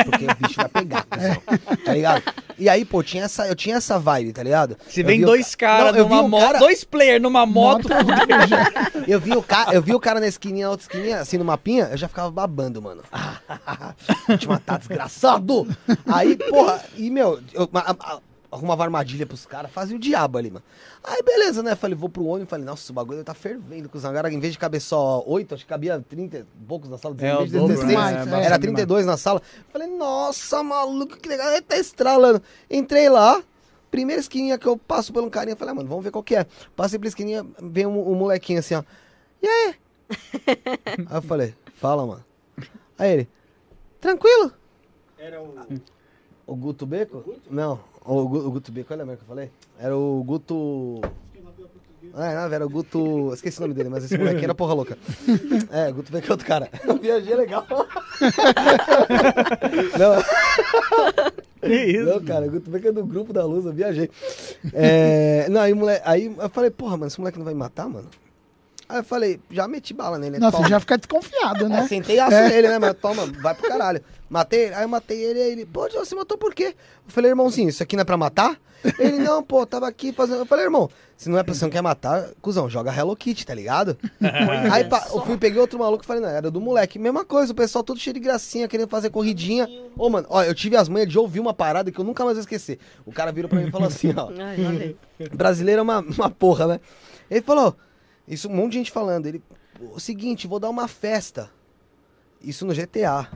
Porque o bicho vai pegar, pessoal, tá ligado? E aí, pô, tinha essa, eu tinha essa vibe, tá ligado? Se vem dois ca- caras Não, eu vi numa um moto, cara- dois players numa moto, Eu vi, o ca... eu vi o cara na esquininha, na outra esquininha, assim, no mapinha, eu já ficava babando, mano. Vou te matar, desgraçado! Aí, porra, e, meu, eu a- a- arrumava armadilha pros caras, fazia o diabo ali, mano. Aí, beleza, né? Falei, vou pro ônibus, falei, nossa, o bagulho tá fervendo, cuzão. Agora, em vez de caber só oito, acho que cabia 30 e poucos na sala, É, em o vez de dobro, 16, né? É, era bastante 32 na sala. Falei, nossa, maluco, que legal, ele tá estralando. Entrei lá, primeira esquininha que eu passo por um carinha, falei, ah, mano, vamos ver qual que é. Passei pela esquininha, vem um, um molequinho assim, ó. E aí? aí eu falei, fala, mano. Aí ele, tranquilo? Era o. O Guto Beco? Não, o, o Guto Beco, olha mesmo que eu falei. Era o Guto. Ah, não, era o Guto. Esqueci o nome dele, mas esse moleque era porra louca. É, o Guto Beco é outro cara. Eu viajei legal. Não, Que isso? não, cara, o Guto Beco é do grupo da luz, eu viajei. É, não, aí, moleque, aí eu falei, porra, mano, esse moleque não vai me matar, mano? Aí eu falei, já meti bala nele. né? Nossa, Toma. já fica desconfiado, É, né? sentei aço nele, né, mano? Toma, vai pro caralho. Matei ele, aí eu matei ele, aí ele, pô, você matou por quê? Eu falei, irmãozinho, isso aqui não é pra matar? Ele, não, pô, tava aqui fazendo. Eu falei, irmão, se não é pra você não quer matar, cuzão, joga Hello Kitty, tá ligado? aí pá, eu fui, peguei outro maluco e falei, não, era do moleque. Mesma coisa, o pessoal todo cheio de gracinha, querendo fazer corridinha. Ô, mano, ó, eu tive as manhas de ouvir uma parada que eu nunca mais vou esquecer. O cara virou pra mim e falou assim, ó. Ai. Brasileiro é uma, uma porra, né? Ele falou, isso um monte de gente falando. Ele, o seguinte, vou dar uma festa. Isso no GTA.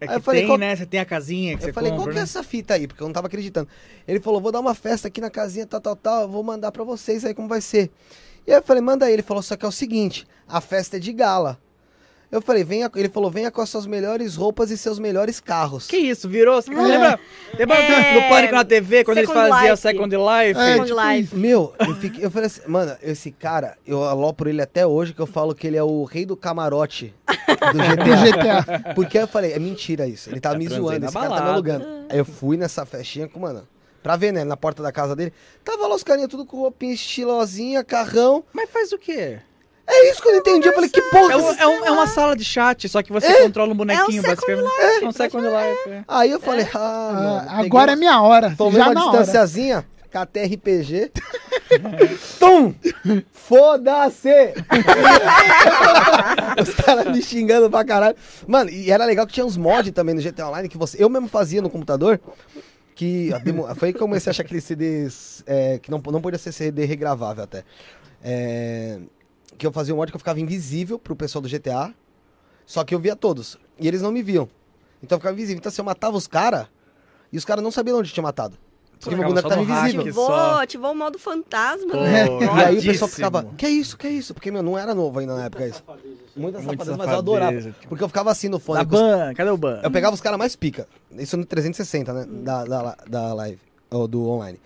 É Aí que eu falei, tem, qual- né? Você tem a casinha que Eu você falei, compra, qual que é né? essa fita aí? Porque eu não tava acreditando. Ele falou, vou dar uma festa aqui na casinha, tal, tal, tal. Eu vou mandar pra vocês aí como vai ser. E aí eu falei, manda aí. Ele falou, só que é o seguinte, a festa é de gala. Eu falei, venha, ele falou, venha com as suas melhores roupas e seus melhores carros. Que isso, virou? Você lembra, lembra É. no Pânico na TV, quando eles faziam Life. Second Life? É, Second tipo Life. Meu, eu, fiquei, eu falei assim, mano, esse cara, eu alopro ele até hoje, que eu falo que ele é o rei do camarote do Do GTA. GTA. Porque eu falei, é mentira isso. Ele tá me zoando, esse cara tá me balada. alugando. Aí eu fui nessa festinha com, mano, pra ver, né, na porta da casa dele. Tava lá os carinhas tudo com roupinha estilosinha, carrão. Mas faz o quê? É isso que eu não entendi. Eu falei, que porra. É, um- é um- é uma sala de chat, só que você controla um bonequinho, É um Second basicamente. É um Second Life. é. Aí eu falei, ah, Ah, mano. agora é minha hora. Tomei Já uma na hora. distanciazinha, KTRPG. Tum! Foda-se! Os caras me xingando pra caralho. Mano, e era legal que tinha uns mods também no GTA Online que você. Eu mesmo fazia no computador. Que a demo- foi aí que eu comecei a achar aqueles CDs é, que não, não podia ser CD regravável até. É, que eu fazia um mod que eu ficava invisível pro pessoal do GTA. Só que eu via todos. E eles não me viam. Então eu ficava invisível. Então se eu matava os caras, e os caras não sabiam onde tinha matado. Porque meu Ficava boneco tava invisível. só. Ativou, ativou o modo fantasma. Pô, né? E aí o pessoal ficava, que isso, que isso? Porque, meu, não era novo ainda na época isso. Muita Muita safadeza, mas eu adorava. safadeza. Porque eu ficava assim no fone. Da com os- ban, cadê o ban? Eu pegava os caras mais pica. Isso no 360, né? Da, da, da live. Ou do online.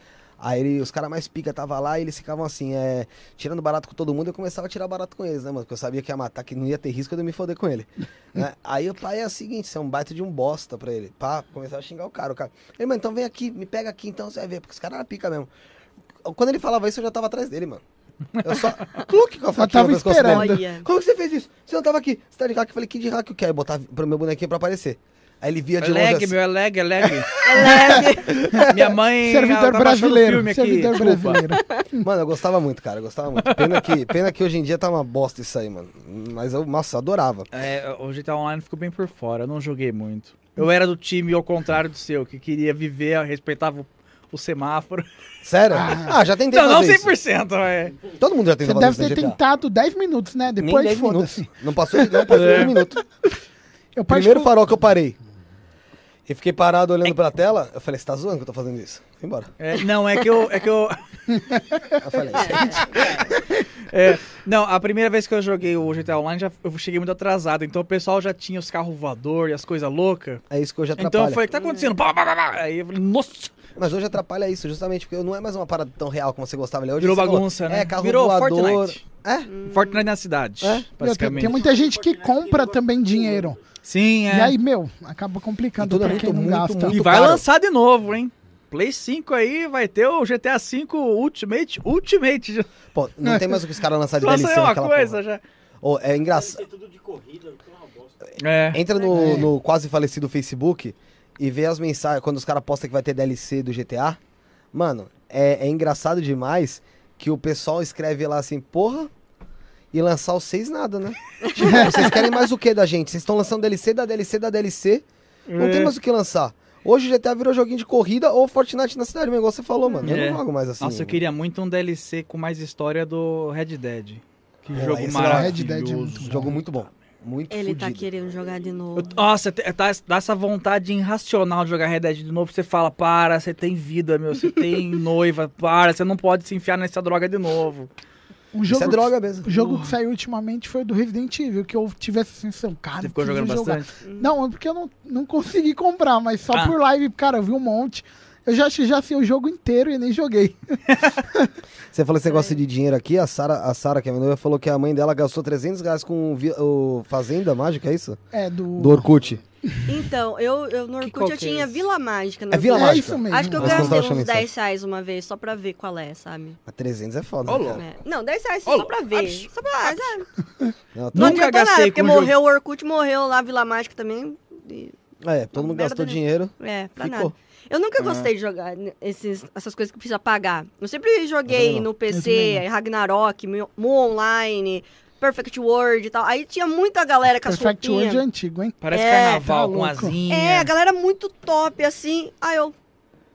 Aí ele- os caras mais pica tava lá e eles ficavam assim, é, tirando barato com todo mundo, eu começava a tirar barato com eles, né, mano? Porque eu sabia que ia matar, que não ia ter risco de eu me foder com ele. né? Aí o pai é o seguinte, você é um baita de um bosta pra ele. Pá, começava a xingar o cara. O cara, ele, mano, então vem aqui, me pega aqui, então você vai ver, porque os caras eram pica mesmo. Quando ele falava isso, eu já tava atrás dele, mano. Eu só. Cluque com a faquinha tava esperando. Como que você fez isso? Você não tava aqui. Você tá de hack? Eu falei, que de hack eu quero? Botar pro meu bonequinho pra aparecer. Aí ele via É de longe lag, assim. meu, é lag, é lag. É leve. Minha mãe. Servidor tá brasileiro. filme aqui. Servidor Desculpa. brasileiro. Mano, eu gostava muito, cara. Eu gostava muito. Pena que, pena que hoje em dia tá uma bosta isso aí, mano. Mas eu, nossa, eu adorava. É, o GTA Online ficou bem por fora, eu não joguei muito. Eu era do time ao contrário do seu, que queria viver, respeitava o, o semáforo. Sério? Ah, já tentei Não, não fazer isso. 100%, é. Todo mundo já Você tentou fazer deve ter GTA. tentado 10 minutos, né? Depois 10 minutos. foda-se. Não passou, não passou É. um minuto. Eu Primeiro farol que eu parei. E fiquei parado olhando pra tela. Eu falei, você tá zoando que eu tô fazendo isso? Fui embora. É, não, é que eu. É que eu Eu falei, é, não, a primeira vez que eu joguei o GTA Online, já, eu cheguei muito atrasado. Então o pessoal já tinha os carros voador e as coisas loucas. é isso que hoje atrapalha. Então foi, o que tá acontecendo? Pá. Aí eu falei, nossa! Mas hoje atrapalha isso, justamente porque não é mais uma parada tão real como você gostava. Hoje Virou você falou, bagunça, né? É, carro Virou voador. Fortnite. É? Fortnite na cidade, É? Meu, tem, basicamente. tem muita gente que compra também dinheiro. Sim, é. E aí, meu, acaba complicando tudo é pra quem muito, não muito, gasta. muito E vai caro. lançar de novo, hein? Play 5 aí vai ter o GTA V Ultimate. Ultimate. Pô, não tem mais o que os caras lançaram de Lança DLC aí uma naquela coisa porra. já. Ô, é engraçado. tudo de corrida, que é uma bosta. É. Entra no, no quase falecido Facebook e vê as mensagens, quando os caras postam que vai ter DLC do GTA. Mano, é, é engraçado demais que o pessoal escreve lá assim, porra, e lançar os seis nada, né? tipo, vocês querem mais o que da gente? Vocês estão lançando DLC da DLC da DLC, não tem É. mais o que lançar. Hoje o GTA virou joguinho de corrida ou Fortnite na cidade, igual você falou, mano. Eu É. não jogo mais assim. Nossa, eu queria muito um DLC com mais história do Red Dead. Que Pô, jogo esse maravilhoso. Red Dead é muito Jogo muito bom. Muito Ele tá fudido. querendo jogar de novo. Eu- Nossa, dá, dá essa vontade irracional de jogar Red Dead de novo. Você fala, para, você tem vida, meu, você tem noiva, para, você não pode se enfiar nessa droga de novo. Um Isso jogo, é droga mesmo. O jogo que saiu ultimamente foi do Resident Evil, que eu tive essa sensação, cara, Você ficou jogando jogar. bastante? Não, é porque eu não, não consegui comprar, mas só Ah. por live, cara, eu vi um monte. Eu já, já sei o jogo inteiro e nem joguei. Você falou esse negócio de dinheiro aqui, a Sara, a Sara que é a minha noiva, falou que a mãe dela gastou 300 reais com o, o Fazenda Mágica, é isso? É, do... Do Orkut. Então, eu, eu no Orkut eu é tinha? Vila Mágica. na É Vila é. Mágica. isso mesmo. Acho que eu Mas gastei uns isso. 10 reais uma vez, só pra ver qual é, sabe? Mas 300 é foda. Ô, né? É. Não, 10 reais Ô, só pra ver. absurdo. Só pra, ah, Não, não Nunca adianta nada, gastei porque com jogo. morreu o Orkut, morreu lá a Vila Mágica também. e- É, todo mundo gastou nenhuma. dinheiro. É, pra Ficou. nada. Eu nunca Ah. gostei de jogar esses, essas coisas que precisa pagar. Eu sempre joguei no PC, Ragnarok, Mu Online, Perfect World e tal. Aí tinha muita galera com as Perfect World é antigo, hein? Parece É, carnaval tá com asinha. É, a galera muito top, assim. Aí eu.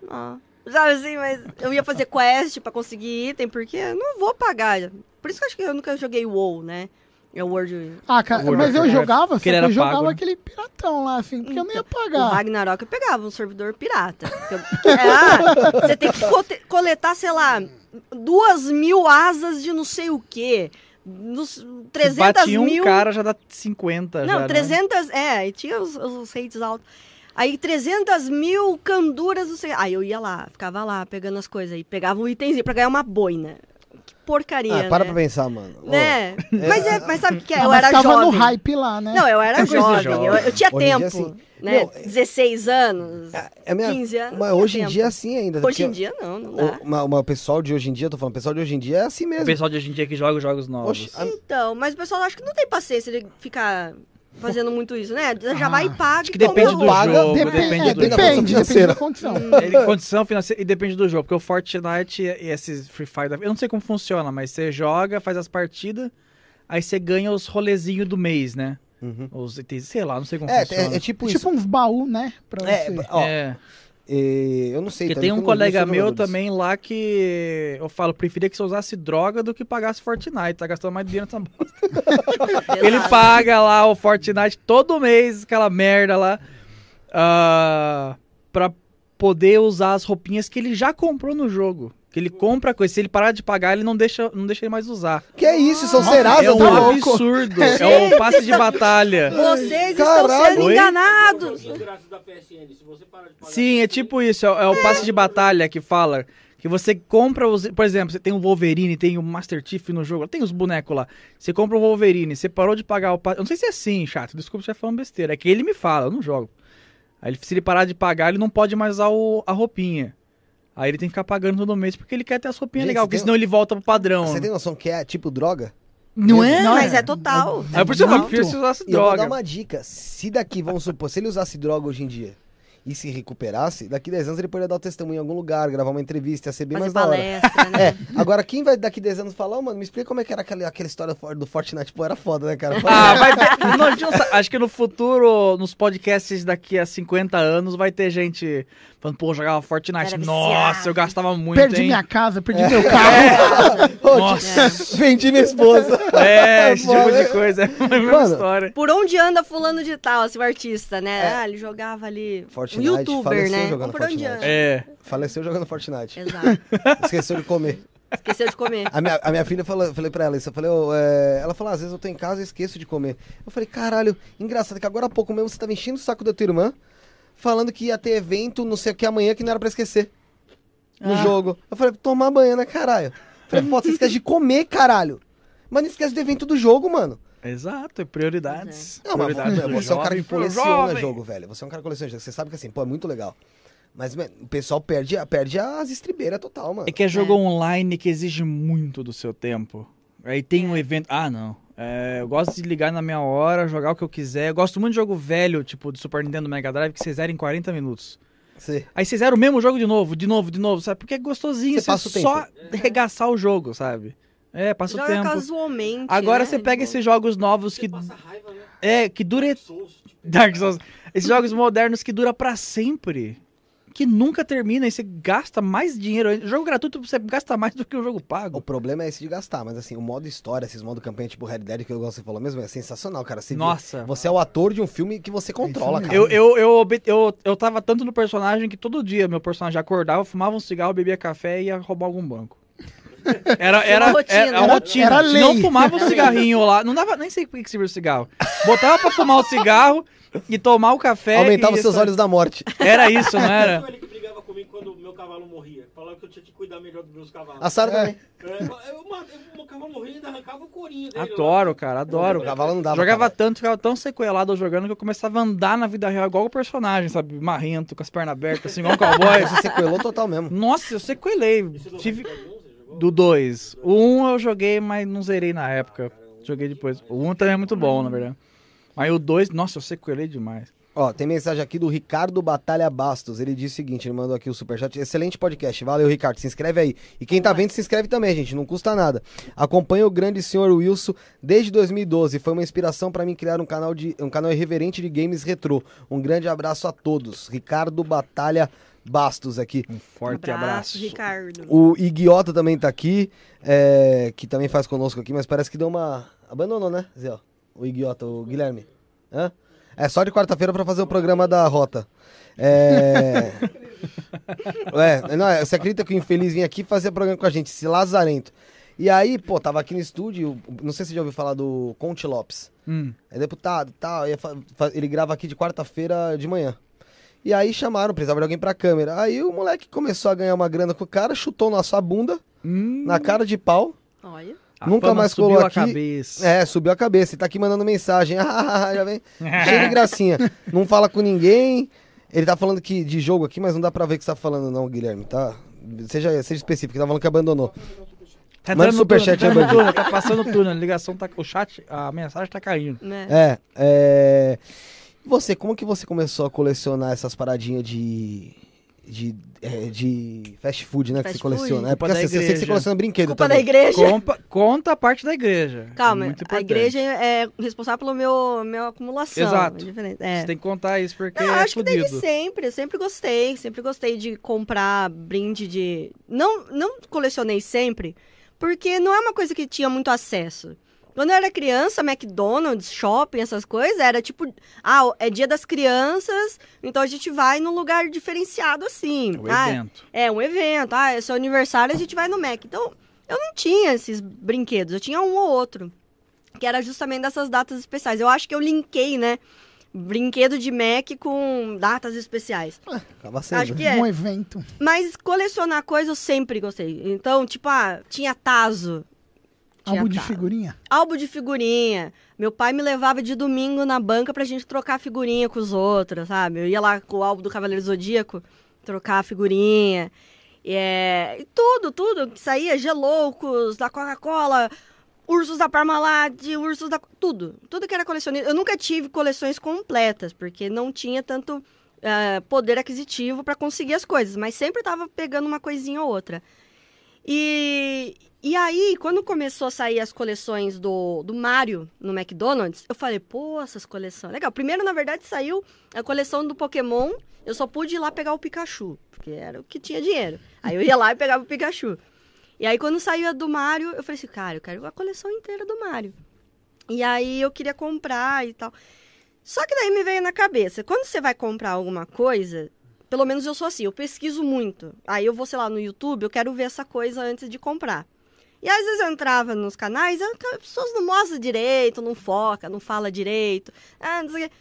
Ah, sabe assim, mas eu ia fazer quest pra conseguir item, porque eu não vou pagar. Por isso que eu acho que eu nunca joguei WoW, né? É o World. Ah, cara, World mas eu jogava, só porque que eu jogava pago, né? aquele piratão lá, assim, porque eu não ia O pagar. Ragnarok eu pegava um servidor pirata. eu- É, ah, você tem que coletar, sei lá, duas mil asas de não sei o quê. Nos Se 300 bate um mil. cara, já dá 50 já, Não, né? 300. É, e tinha os, os hates altos. Aí 300 mil canduras, não sei. Aí eu ia lá, ficava lá pegando as coisas. Aí pegava um itemzinho pra ganhar uma boina. Porcaria. Ah, para né? pra pensar, mano. Né? Mas, é, mas sabe o que é? Ah, Eu mas era tava jovem. no hype lá, né? Não, eu era de jovem. jovem. Eu, eu tinha Hoje dia, tempo. assim, né? meu, 16 anos. É minha, 15 anos, Mas hoje em dia é assim ainda. Hoje em dia não, não o, dá. uma- uma- o pessoal de hoje em dia, tô falando, o pessoal de hoje em dia é assim O mesmo. pessoal de hoje em dia que joga os jogos novos. Oxe, a- Então, mas o pessoal acho que não tem paciência de ficar fazendo muito isso, né? Já Ah, vai e paga. acho que depende do jogo. jogo, Depende, depende é, do depende, depende financeira. da condição. Condição financeira e depende do jogo, porque o Fortnite e esses Free Fire, eu não sei como funciona, mas você joga, faz as partidas, aí você ganha os rolezinhos do mês, né? Uhum. Os itens, sei lá, não sei como É, funciona. é, é tipo isso. Tipo uns baús, né? Pra É, você. ó, É, e eu não sei. porque tá? tem um colega meu também lá que eu falo, preferia que você usasse droga do que pagasse Fortnite, tá gastando mais dinheiro nessa bosta. Ele paga lá o Fortnite todo mês, aquela merda lá, ah, pra poder usar as roupinhas que ele já comprou no jogo. Que ele compra coisa. Se ele parar de pagar, ele não deixa, não deixa ele mais usar. Que é isso? São Serasa, é um tá absurdo. É um passe de batalha. Vocês estão Caralho. sendo Oi? enganados. Sim, é tipo isso. É, é o passe de batalha que fala. Que você compra os. Por exemplo, você tem o Wolverine, tem o Master Chief no jogo, tem os bonecos lá. Você compra o Wolverine, você parou de pagar o passe. Eu não sei se é assim, chato. Desculpa se eu falando besteira. É que ele me fala, eu não jogo. Aí ele- se ele parar de pagar, ele não pode mais usar o- a roupinha. Aí ele tem que ficar pagando todo mês porque ele quer ter as roupinhas Gente, você porque tem- senão ele volta pro padrão. Você tem noção que é tipo droga? Não é? Mas é total. É por isso que eu prefiro se usasse E eu vou dar droga. uma dica. Se daqui, vamos supor, se ele usasse droga hoje em dia e se recuperasse, daqui 10 anos ele poderia dar o testemunho em algum lugar, gravar uma entrevista, ia ser bem Fazer mais da hora. palestra, né? É, agora quem vai daqui 10 anos falar, ô mano, me explica como é que era aquela, aquela história do For- do Fortnite, pô, era foda, né, cara? Ah, vai ter. Não, a não acho que no futuro, nos podcasts daqui a 50 anos, vai ter gente falando, pô, eu jogava Fortnite. Era Nossa, viciado. eu gastava muito, Perdi hein? minha casa, perdi meu carro. Ô, Nossa. Vendi minha esposa. É, esse tipo de coisa. É a mesma Mano, história. Por onde anda fulano de tal, assim, o artista, né? É. Ah, ele jogava ali. Fortnite, um youtuber, né? jogando Por onde Fortnite. anda? É. Faleceu jogando Fortnite. Exato. Esqueceu de comer. Esqueceu de comer. A minha, a minha filha falou, eu falei pra ela isso, eu falei, ô, é, ela falou, às vezes eu tô em casa e esqueço de comer. Eu falei, caralho, engraçado que agora há pouco mesmo você tava enchendo o saco da tua irmã, falando que ia ter evento, não sei o que, amanhã, que não era pra esquecer. No Ah. jogo. Eu falei, tomar banho, né, caralho? Eu falei, pô, você esquece de comer, caralho. Mas não esquece do evento do jogo, mano. Exato, é prioridades. Não, mas Prioridades do você é um cara que jovem coleciona jovem. jogo, velho. Você é um cara que coleciona jogo. Você sabe que assim, pô, é muito legal. Mas, mano, o pessoal perde, perde as estribeiras total, mano. É que é jogo online que exige muito do seu tempo. Aí tem um evento. Ah, não. É, eu gosto de ligar na minha hora, jogar o que eu quiser. Eu gosto muito de jogo velho, tipo de Super Nintendo Mega Drive, que você zera em 40 minutos. Você- Aí você zera o mesmo jogo de novo, de novo, de novo, sabe? Porque é gostosinho Você você, passa o só regaçar o jogo, sabe? É, passa o Joga tempo. casualmente. Agora né? você pega esses jogos novos que. Passa raiva, né? É, que dura. Dark Souls. Esses jogos modernos que dura pra sempre. Que nunca termina e você gasta mais dinheiro. Jogo gratuito você gasta mais do que o jogo O pago. problema é esse de gastar, mas assim, o modo história, esses modo campanha, tipo Red Dead, que eu gosto que você falou mesmo, é sensacional, cara. Você Nossa. você é o ator de um filme que você controla, cara. Eu, eu, eu, eu, eu tava tanto no personagem que todo dia meu personagem acordava, fumava um cigarro, bebia café e ia roubar algum banco. Era, era, uma rotina. era, uma rotina. Era lei. não fumava um cigarrinho lá, não dava, nem sei por que que servia o cigarro. Botava pra fumar o cigarro e tomar o café. Aumentava os seus essa- olhos da morte. Era isso, não era? Ele que brigava comigo quando o meu cavalo morria. Falava que eu tinha que cuidar melhor dos meus cavalos. A Sara também. É, eu, eu- o meu cavalo morria e ainda arrancava o corinho dele. Adoro, cara, adoro. O cavalo não dava. Jogava cara. tanto, ficava tão sequelado jogando que eu começava a andar na vida real igual o personagem, sabe? Marrento, com as pernas abertas, assim, igual um cowboy. Você sequelou total mesmo. Nossa, eu sequelei. Tive... Red Dead 1, você? Do 2. O 1 um eu joguei, mas não zerei na época. Joguei depois. O 1 um também é muito bom, na verdade. Mas o 2, nossa, eu sequelei demais. Ó, tem mensagem aqui do Ricardo Batalha Bastos. Ele disse o seguinte: ele mandou aqui o superchat. Excelente podcast. Valeu, Ricardo. Se inscreve aí. E quem tá vendo, se inscreve também, gente. Não custa nada. Acompanha o grande senhor Wilson desde 2012. Foi uma inspiração pra mim criar um canal, de, um canal irreverente de games retrô. Um grande abraço a todos. Ricardo Batalha Bastos aqui. Um forte abraço. Ricardo. O Iguiota também tá aqui, é, que também faz conosco aqui, mas parece que deu uma. Abandonou, né, Zé? O Iguiota, o Guilherme. Hã? É só de quarta-feira pra fazer o programa da Rota. É. é, não, você acredita que o infeliz vinha aqui fazer programa com a gente, esse lazarento. E aí, pô, tava aqui no estúdio, não sei se você já ouviu falar do Conte Lopes. Hum. É deputado e tal. Ele grava aqui de quarta-feira de manhã. E aí chamaram, precisava de alguém pra câmera. Aí o moleque começou a ganhar uma grana com o cara, chutou na sua bunda, Hum, na cara de pau. Olha. a nunca mais subiu colou a aqui. cabeça. É, subiu a cabeça. E tá aqui mandando mensagem. Ah, já vem. Cheio de gracinha. Não fala com ninguém. Ele tá falando que de jogo aqui, mas não dá pra ver o que você tá falando, não, Guilherme, tá? Seja, seja específico, ele tá falando que abandonou. Tá Manda dando superchat tá, túnel, tá passando túnel, a ligação tá. O chat, a mensagem tá caindo. Né? É, é. E você, como que você começou a colecionar essas paradinhas de. de. é, de fast food, né? que Fast você coleciona? food. É porque da assim, eu sei que você igreja. coleciona brinquedo Culpa da também. igreja. Compa- conta a parte da igreja. Calma, é a igreja é responsável pela meu, minha acumulação. Exato. É. É. Você tem que contar isso porque Não, é acho que desde fudido. sempre, eu sempre gostei, sempre gostei de comprar brinde de... Não, não colecionei sempre, porque não é uma coisa que tinha muito acesso. Quando eu era criança, McDonald's, shopping, essas coisas, era tipo, ah, é dia das crianças, então a gente vai num lugar diferenciado assim. O ah, evento. é um evento, ah, é seu aniversário, a gente vai no Mac. Então, eu não tinha esses brinquedos, eu tinha um ou outro, que era justamente dessas datas especiais. Eu acho que eu linkei, né, brinquedo de Mac com datas especiais. Acaba sendo. Acho que é. Um evento. Mas colecionar coisa eu sempre gostei. Então, tipo, ah, tinha Tazo. Álbum de figurinha. Álbum de figurinha. Meu pai me levava de domingo na banca pra gente trocar figurinha com os outros, sabe? Eu ia lá com o álbum do Cavaleiro Zodíaco, trocar a figurinha. E, é, e tudo, tudo que saía, Geloucos, da Coca-Cola, Ursos da Parmalat, Ursos da... Tudo. Tudo que era colecionista. Eu nunca tive coleções completas, porque não tinha tanto eh, poder aquisitivo pra conseguir as coisas. Mas sempre tava pegando uma coisinha ou outra. E, e aí, quando começou a sair as coleções do, do Mario no McDonald's, eu falei, pô, essas coleções. Legal. Primeiro, na verdade, saiu a coleção do Pokémon. Eu só pude ir lá pegar o Pikachu, porque era o que tinha dinheiro. Aí eu ia lá e pegava o Pikachu. E aí, quando saiu a do Mario, eu falei assim, cara, eu quero a coleção inteira do Mario. E aí eu queria comprar e tal. Só que daí me veio na cabeça, quando você vai comprar alguma coisa, pelo menos eu sou assim, eu pesquiso muito. Aí eu vou, sei lá, no YouTube, eu quero ver essa coisa antes de comprar. E às vezes eu entrava nos canais, as pessoas não mostram direito, não foca, não fala direito. Ah, não sei o quê.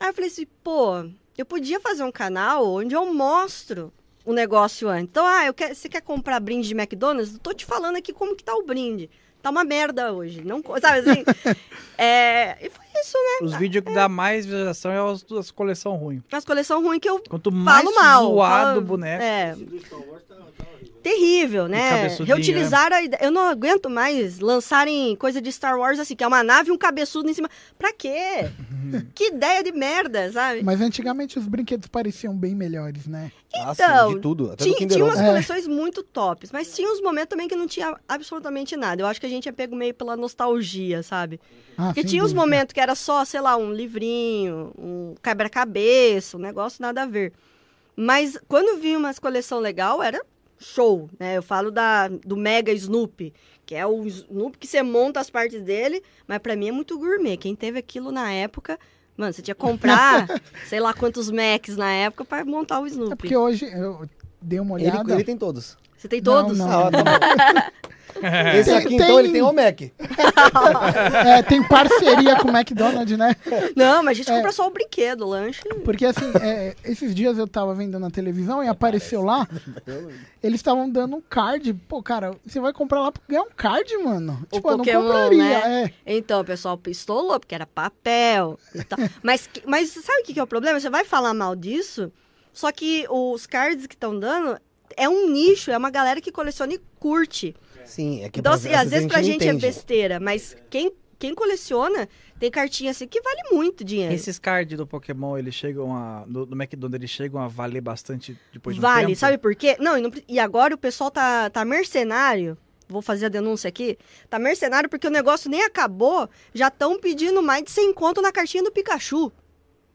Aí eu falei assim, pô, eu podia fazer um canal onde eu mostro o negócio antes. Então, ah, eu quero, você quer comprar brinde de McDonald's? Eu tô te falando aqui como que tá o brinde. Tá uma merda hoje. Não, sabe assim? é, e foi isso, né? Os vídeos que dá mais visualização é as das coleção ruim. As coleções ruins que eu Quanto mais falo mal. zoado o boneco. É, Do Star Wars tá, tá terrível, né? cabeçudinho, Reutilizaram a ideia. Eu não aguento mais lançarem coisa de Star Wars assim, que é uma nave e um cabeçudo em cima. Pra quê? que ideia de merda, sabe? Mas antigamente os brinquedos pareciam bem melhores, né? Então, de tudo. Até Tinha, tinha umas É. coleções muito tops, mas tinha uns momentos também que não tinha absolutamente nada. Eu acho que a gente é pego meio pela nostalgia, sabe? Ah, Porque tinha uns dúvida. momentos que era só, sei lá, um livrinho, um quebra-cabeça, um negócio nada a ver. Mas quando vi umas coleção legal, era show, né? Eu falo da, do Mega Snoopy, que é o Snoopy que você monta as partes dele, mas pra mim é muito gourmet. Quem teve aquilo na época, mano, você tinha que comprar, sei lá quantos Macs na época pra montar o É Snoopy. porque hoje eu dei uma Ele, olhada. ele tem todos. Você tem todos? Não, Ah, tá bom. Esse Tem- aqui, tem- então, ele tem o Mac. É, tem parceria com o McDonald's, né? Não, mas a gente É. compra só o brinquedo, o lanche. Porque assim, é, esses dias eu tava vendo na televisão e apareceu lá, eles estavam dando um card. Pô, cara, você vai comprar lá pra ganhar um card, mano. O tipo, eu não compraria. né? É. Então, o pessoal pistolou, porque era papel e tal. mas, mas sabe o que que é o problema? Você vai falar mal disso, só que os cards que estão dando é um nicho, é uma galera que coleciona e curte. Sim, é que Então, pra- assim, às vezes a pra não gente é besteira, mas quem, quem coleciona tem cartinha assim que vale muito dinheiro. Esses cards do Pokémon, eles chegam a. No, no McDonald's, eles chegam a valer bastante depois de um Vale, tempo? sabe por quê? Não e, não e agora o pessoal tá, tá mercenário. Vou fazer a denúncia aqui. Tá mercenário porque o negócio nem acabou. Já estão pedindo mais de 100 conto na cartinha do Pikachu.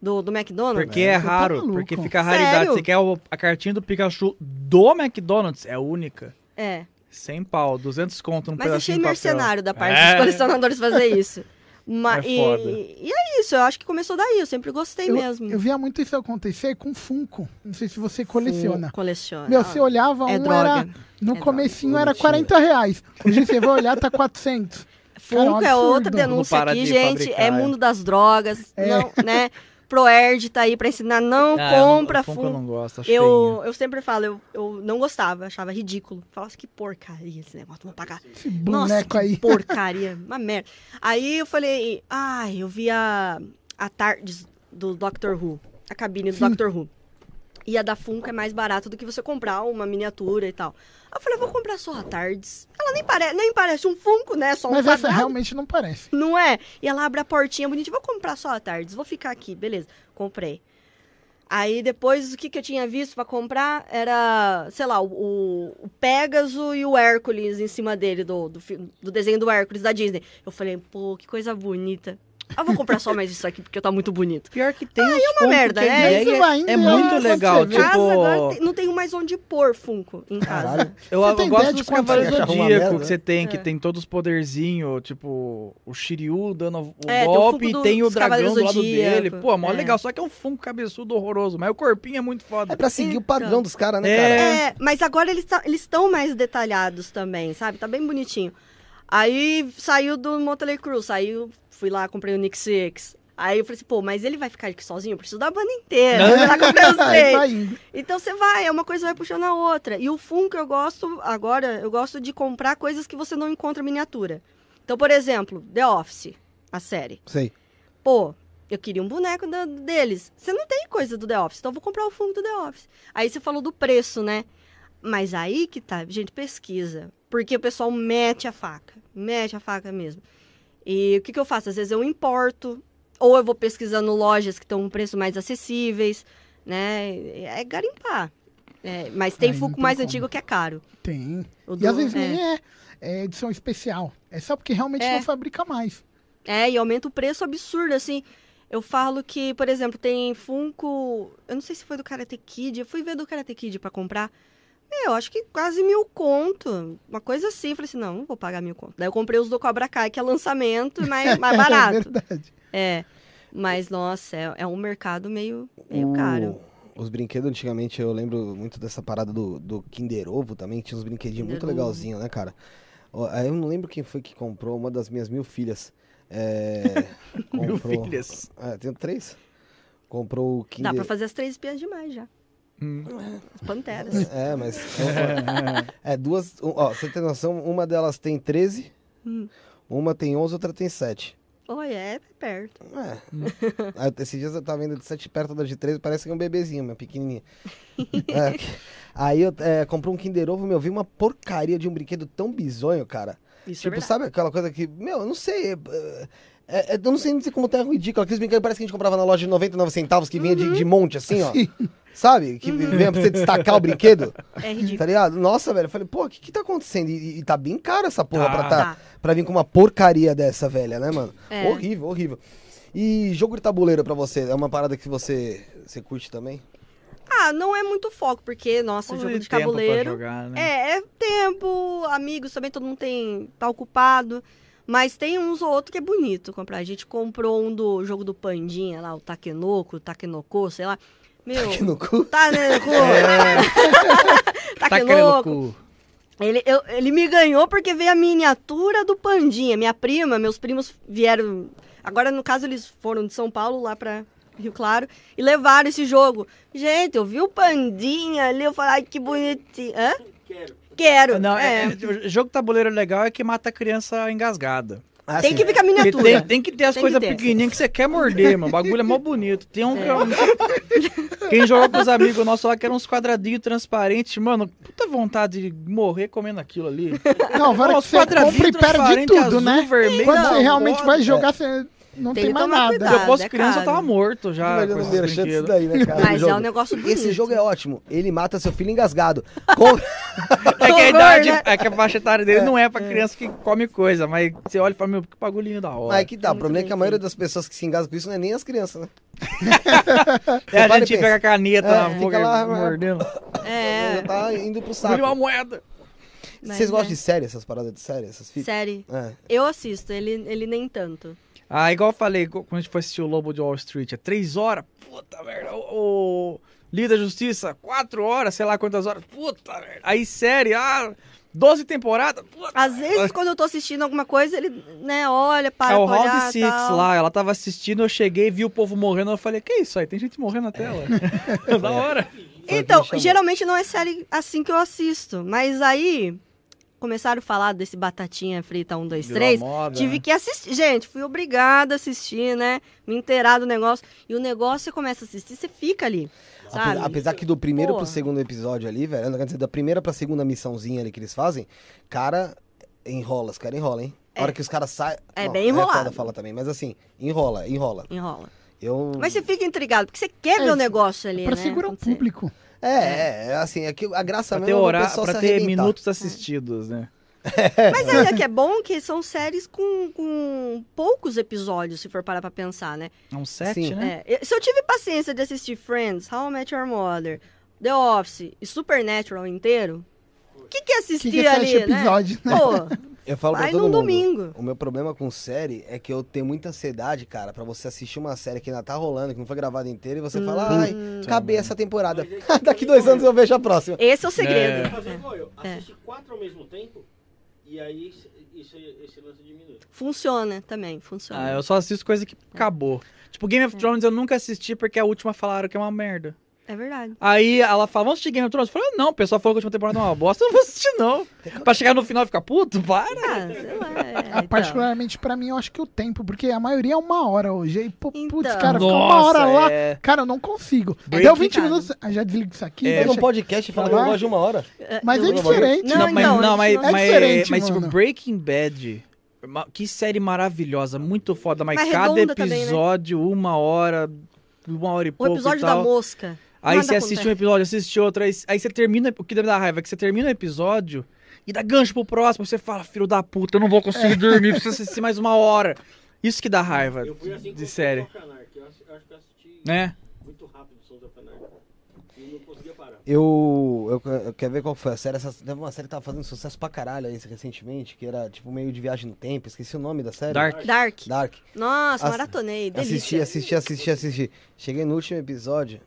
Do, do McDonald's. Porque é Você tá raro, maluco. porque fica a raridade. Sério? Você quer o- a cartinha do Pikachu do McDonald's, é única. É. 100 pau, 200 conto num Mas achei mercenário da parte É. dos colecionadores fazer isso. Ma- É e, foda. e é isso, eu acho que começou daí, eu sempre gostei Eu, mesmo. eu via muito isso acontecer com Funko. Não sei se você coleciona. Sim, Coleciona. Meu, você olhava, é um droga. era. No É comecinho droga. era 40 reais. Hoje você vai olhar, tá 400. Cara, é um Funko é outra denúncia aqui, de gente. fabricar, é é. mundo das drogas. É. Não, né? Proerd tá aí pra ensinar, não Ah, eu não- compra o Funko Funko. eu não gosto, acho Eu, eu sempre falo, eu, eu não gostava, achava ridículo. Falava assim, que porcaria esse negócio, vou pagar. Esse Nossa, boneco que aí. porcaria, uma merda. Aí eu falei, ai, eu vi a, a Tardes do Doctor Who, a cabine do Sim. Doctor Who. E a da Funko é mais barato do que você comprar uma miniatura e tal. Aí eu falei, vou comprar só a Tardes. Ela nem, pare nem parece um Funko, né? Só um Mas essa quadrado. realmente não parece. Não é? E ela abre a portinha bonitinha. Vou comprar só a Tardes. Vou ficar aqui. Beleza. Comprei. Aí depois, o que, que eu tinha visto pra comprar era, sei lá, o, o Pégaso e o Hércules em cima dele, do, do, do desenho do Hércules da Disney. Eu falei, pô, que coisa bonita. Eu vou comprar só mais isso aqui porque tá muito bonito. Pior que tem uns é uma merda, a é. é e muito legal. Em casa agora Tipo, tem- não tenho mais onde pôr Funko em casa. Caralho. eu, eu gosto dos Cavaleiros você do Zodíaco que você tem, que É. tem todos os poderzinhos, tipo, o Shiryu dando o É, tem o golpe Funko e tem o dragão do lado dele. Pô, mó É. legal, só que é um Funko cabeçudo horroroso, mas o corpinho é muito foda. É pra seguir o Então. padrão dos caras, né, É. cara? É, mas agora eles eles estão mais detalhados também, sabe? Tá bem bonitinho. Aí saiu do Motley Crue, saiu, fui lá, comprei o Nick Six. Aí eu falei assim, pô, mas ele vai ficar aqui sozinho? Eu preciso da banda inteira. Eu já comprei os Aí três. vai indo. Então você vai, é uma coisa vai puxando a outra. E o Funko eu gosto, agora, eu gosto de comprar coisas que você não encontra miniatura. Então, por exemplo, The Office, a série. Sei. Pô, eu queria um boneco da- deles. Você não tem coisa do The Office, então eu vou comprar o Funko do The Office. Aí você falou do preço, né? Mas aí que tá, gente, pesquisa. Porque o pessoal mete a faca. Mete a faca mesmo. E o que, que eu faço? Às vezes eu importo, ou eu vou pesquisando lojas que estão com preço mais acessíveis, né? É garimpar. É, mas tem Aí Funko tem mais como. antigo que é caro. Tem. O E do- às vezes é. nem é, é edição especial. É só porque realmente É. não fabrica mais. É, e aumenta o preço absurdo, assim. Eu falo que, por exemplo, tem Funko. Eu não sei se foi do Karate Kid. Eu fui ver do Karate Kid pra comprar. É, eu acho que quase mil conto. Uma coisa assim. Eu falei assim: não, não vou pagar mil conto. Daí eu comprei os do Cobra Kai, que é lançamento, mais, mais É barato. verdade. É. Mas, nossa, é, é um mercado meio, meio O- caro. Os brinquedos, antigamente, eu lembro muito dessa parada do, do Kinder Ovo também. Tinha uns brinquedinhos muito Kinder Ovo. legalzinhos, né, cara? Eu não lembro quem foi que comprou, uma das minhas mil filhas. É, Mil comprou- filhas. É, tenho três. Comprou o Kinder... Dá pra fazer as três espias demais já. Hum. As panteras. É, mas... é, duas... um, Ó, você tem noção, uma delas tem 13, Hum. uma tem 11, outra tem 7. Oi, é perto. É. Aí, Esses dias eu tava vendo de 7 perto da de 13, parece que é um bebezinho, meu, pequenininha. É, Aí eu é, comprei um Kinder Ovo, meu, vi uma porcaria de um brinquedo tão bizonho, cara. Isso é tipo, verdade. sabe aquela coisa que, meu, eu não sei. É, é, é, eu não sei nem como tá ridículo. Aqueles brinquedos parece que a gente comprava na loja de 99 centavos, que vinha de, de monte, assim, ó. Sabe? Que vinha pra você destacar o brinquedo. É ridículo. Tá ligado? Nossa, velho. Eu falei, pô, o que que tá acontecendo? E, e tá bem caro essa porra Tá. pra, tá, Tá. pra vir com uma porcaria dessa, velha, né, mano? É. Horrível, horrível. E jogo de tabuleiro pra você, é uma parada que você, você curte também? Ah, não é muito foco, porque, nossa, jogo de tabuleiro. jogar, né? É, é tempo, amigos também, todo mundo tem. tá ocupado. Mas tem uns ou outro que é bonito comprar. A gente comprou um do jogo do Pandinha lá, o Takenoko, o Takenoko, sei lá. Meu. Tá, né? Tá querendo Takenoko. cu. Ele, eu- ele me ganhou porque veio a miniatura do Pandinha. Minha prima, meus primos vieram. Agora, no caso, eles foram de São Paulo lá pra Rio Claro e levaram esse jogo. Gente, eu vi o Pandinha ali, eu falei, ai, que bonitinho. Hã? Quero. Quero. Não, é. é, é, jogo tabuleiro legal é que mata a criança engasgada. Ah, Tem sim. que ficar miniatura. tem, tem que ter as coisas pequenininhas que você quer morder, mano. O bagulho é mó bonito. Tem um que É. Quem jogou com os amigos nossos lá, que eram uns quadradinhos transparentes, mano, puta vontade de morrer comendo aquilo ali. Não, agora Ó, que você compra e perde tudo, azul, né? vermelho, Quando não, você realmente vai jogar, você não Tem tem, mais nada. cuidado. Se eu fosse é criança, eu tava morto já. Daí, né, cara? Mas é um negócio bonito. Esse jogo é ótimo. Ele mata seu filho engasgado. Com- É que a idade, né? é que a faixa etária dele não é pra criança que come coisa, mas você olha e fala, meu, que bagulhinho da hora. Mas é que dá. O problema é que a maioria das pessoas que se engasgam com isso não é nem as crianças, né? É, a gente pega a caneta É, na boca lá, mordendo. É. Já tá indo pro Engoliu uma saco. moeda. mas Vocês é. gostam de série, essas paradas de série, essas fitas? Série. É. Eu assisto, ele, ele nem tanto. Ah, igual eu falei, quando a gente foi assistir o Lobo de Wall Street, é três horas, puta merda. O, o Líder da Justiça, quatro horas, sei lá quantas horas, puta merda. Aí série, ah, 12 temporadas, puta Às vezes, quando eu tô assistindo alguma coisa, ele, né, olha, para É o olhar, Round Six tal. lá, ela tava assistindo, eu cheguei, vi o povo morrendo, eu falei, que isso aí, tem gente morrendo na tela. da hora. Então, geralmente não é série assim que eu assisto. Mas aí, começaram a falar desse Batatinha Frita 1, 2, Virou 3. moda, Tive né? que assistir. Gente, fui obrigada a assistir, né? Me inteirar do negócio. E o negócio, você começa a assistir, você fica ali, sabe? Apesar, apesar que do primeiro Porra. pro segundo episódio ali, velho, quer dizer, da primeira pra segunda missãozinha ali que eles fazem, cara, enrola, os caras enrolam, hein? A hora que os caras saem. É Não, bem É enrolado. falar também, mas assim, enrola, enrola. Enrola. Eu. Mas você fica intrigado, porque você quer É, ver o negócio ali, Pra né? segurar o você- público. É, é, é, assim, é que a graça Pra ter, mesmo é o hora, pessoal pra ter arrebentar. minutos assistidos, né? Mas ainda que é bom que são séries com, com poucos episódios, se for parar pra pensar, né? É um set, Sim. né? É, se eu tive paciência de assistir Friends, How I Met Your Mother, The Office e Supernatural inteiro, o que que Que assistir que é ali, sete né? né? Pô, Eu falo pra vai todo num mundo. domingo. O meu problema com série é que eu tenho muita ansiedade, cara, pra você assistir uma série que ainda tá rolando, que não foi gravada inteira, e você fala, ai, acabei essa temporada. Daqui dois anos eu vejo a próxima. Esse é o segredo. É. Fazer igual eu. É. Assistir quatro ao mesmo tempo e aí isso, isso- esse lance diminui. Funciona também, funciona. Ah, eu só assisto coisa que acabou. Tipo, Game of Thrones eu nunca assisti porque a última falaram que é uma merda. É verdade. Aí ela fala, vamos assistir Game of Thrones? Eu falei, não, o pessoal falou que a última temporada é uma bosta, eu não vou assistir não. Pra chegar no final e ficar puto, para. Ah, sei lá. é, Ah, então. particularmente pra mim, eu acho que o tempo, porque a maioria é uma hora hoje. Aí, pô, putz, Então. cara, ficar uma hora lá. é. Cara, eu não consigo. Breaking Deu 20 Bad. minutos, ah, já desligo isso aqui. É. Deixa- um podcast e fala que eu gosto de uma hora. Mas é diferente. Não, Não, mas, então, não, mas, é mas, diferente, mas, tipo, mano. Breaking Bad, ma- que série maravilhosa, muito foda, mas, Mas cada redonda também, né? episódio, uma hora, uma hora e O pouco episódio e da tal. mosca. Aí Nada você assiste um episódio, assiste outro, aí, aí você termina. O que dá raiva é que você termina o episódio e dá gancho pro próximo. Você fala, filho da puta, eu não vou conseguir dormir, preciso assistir mais uma hora. Isso que dá raiva Eu fui assim com de série. Eu acho, eu acho que eu assisti Né? muito rápido Sons of Anarchy. E não conseguia parar. Eu, eu, eu quero ver qual foi a série. Essa, teve uma série que tava fazendo sucesso pra caralho aí recentemente, que era tipo meio de viagem no tempo. Esqueci o nome da série. Dark. Dark. Dark. Nossa, Ass- maratonei. Delícia. Assisti, assisti, assisti, assisti. Cheguei no último episódio.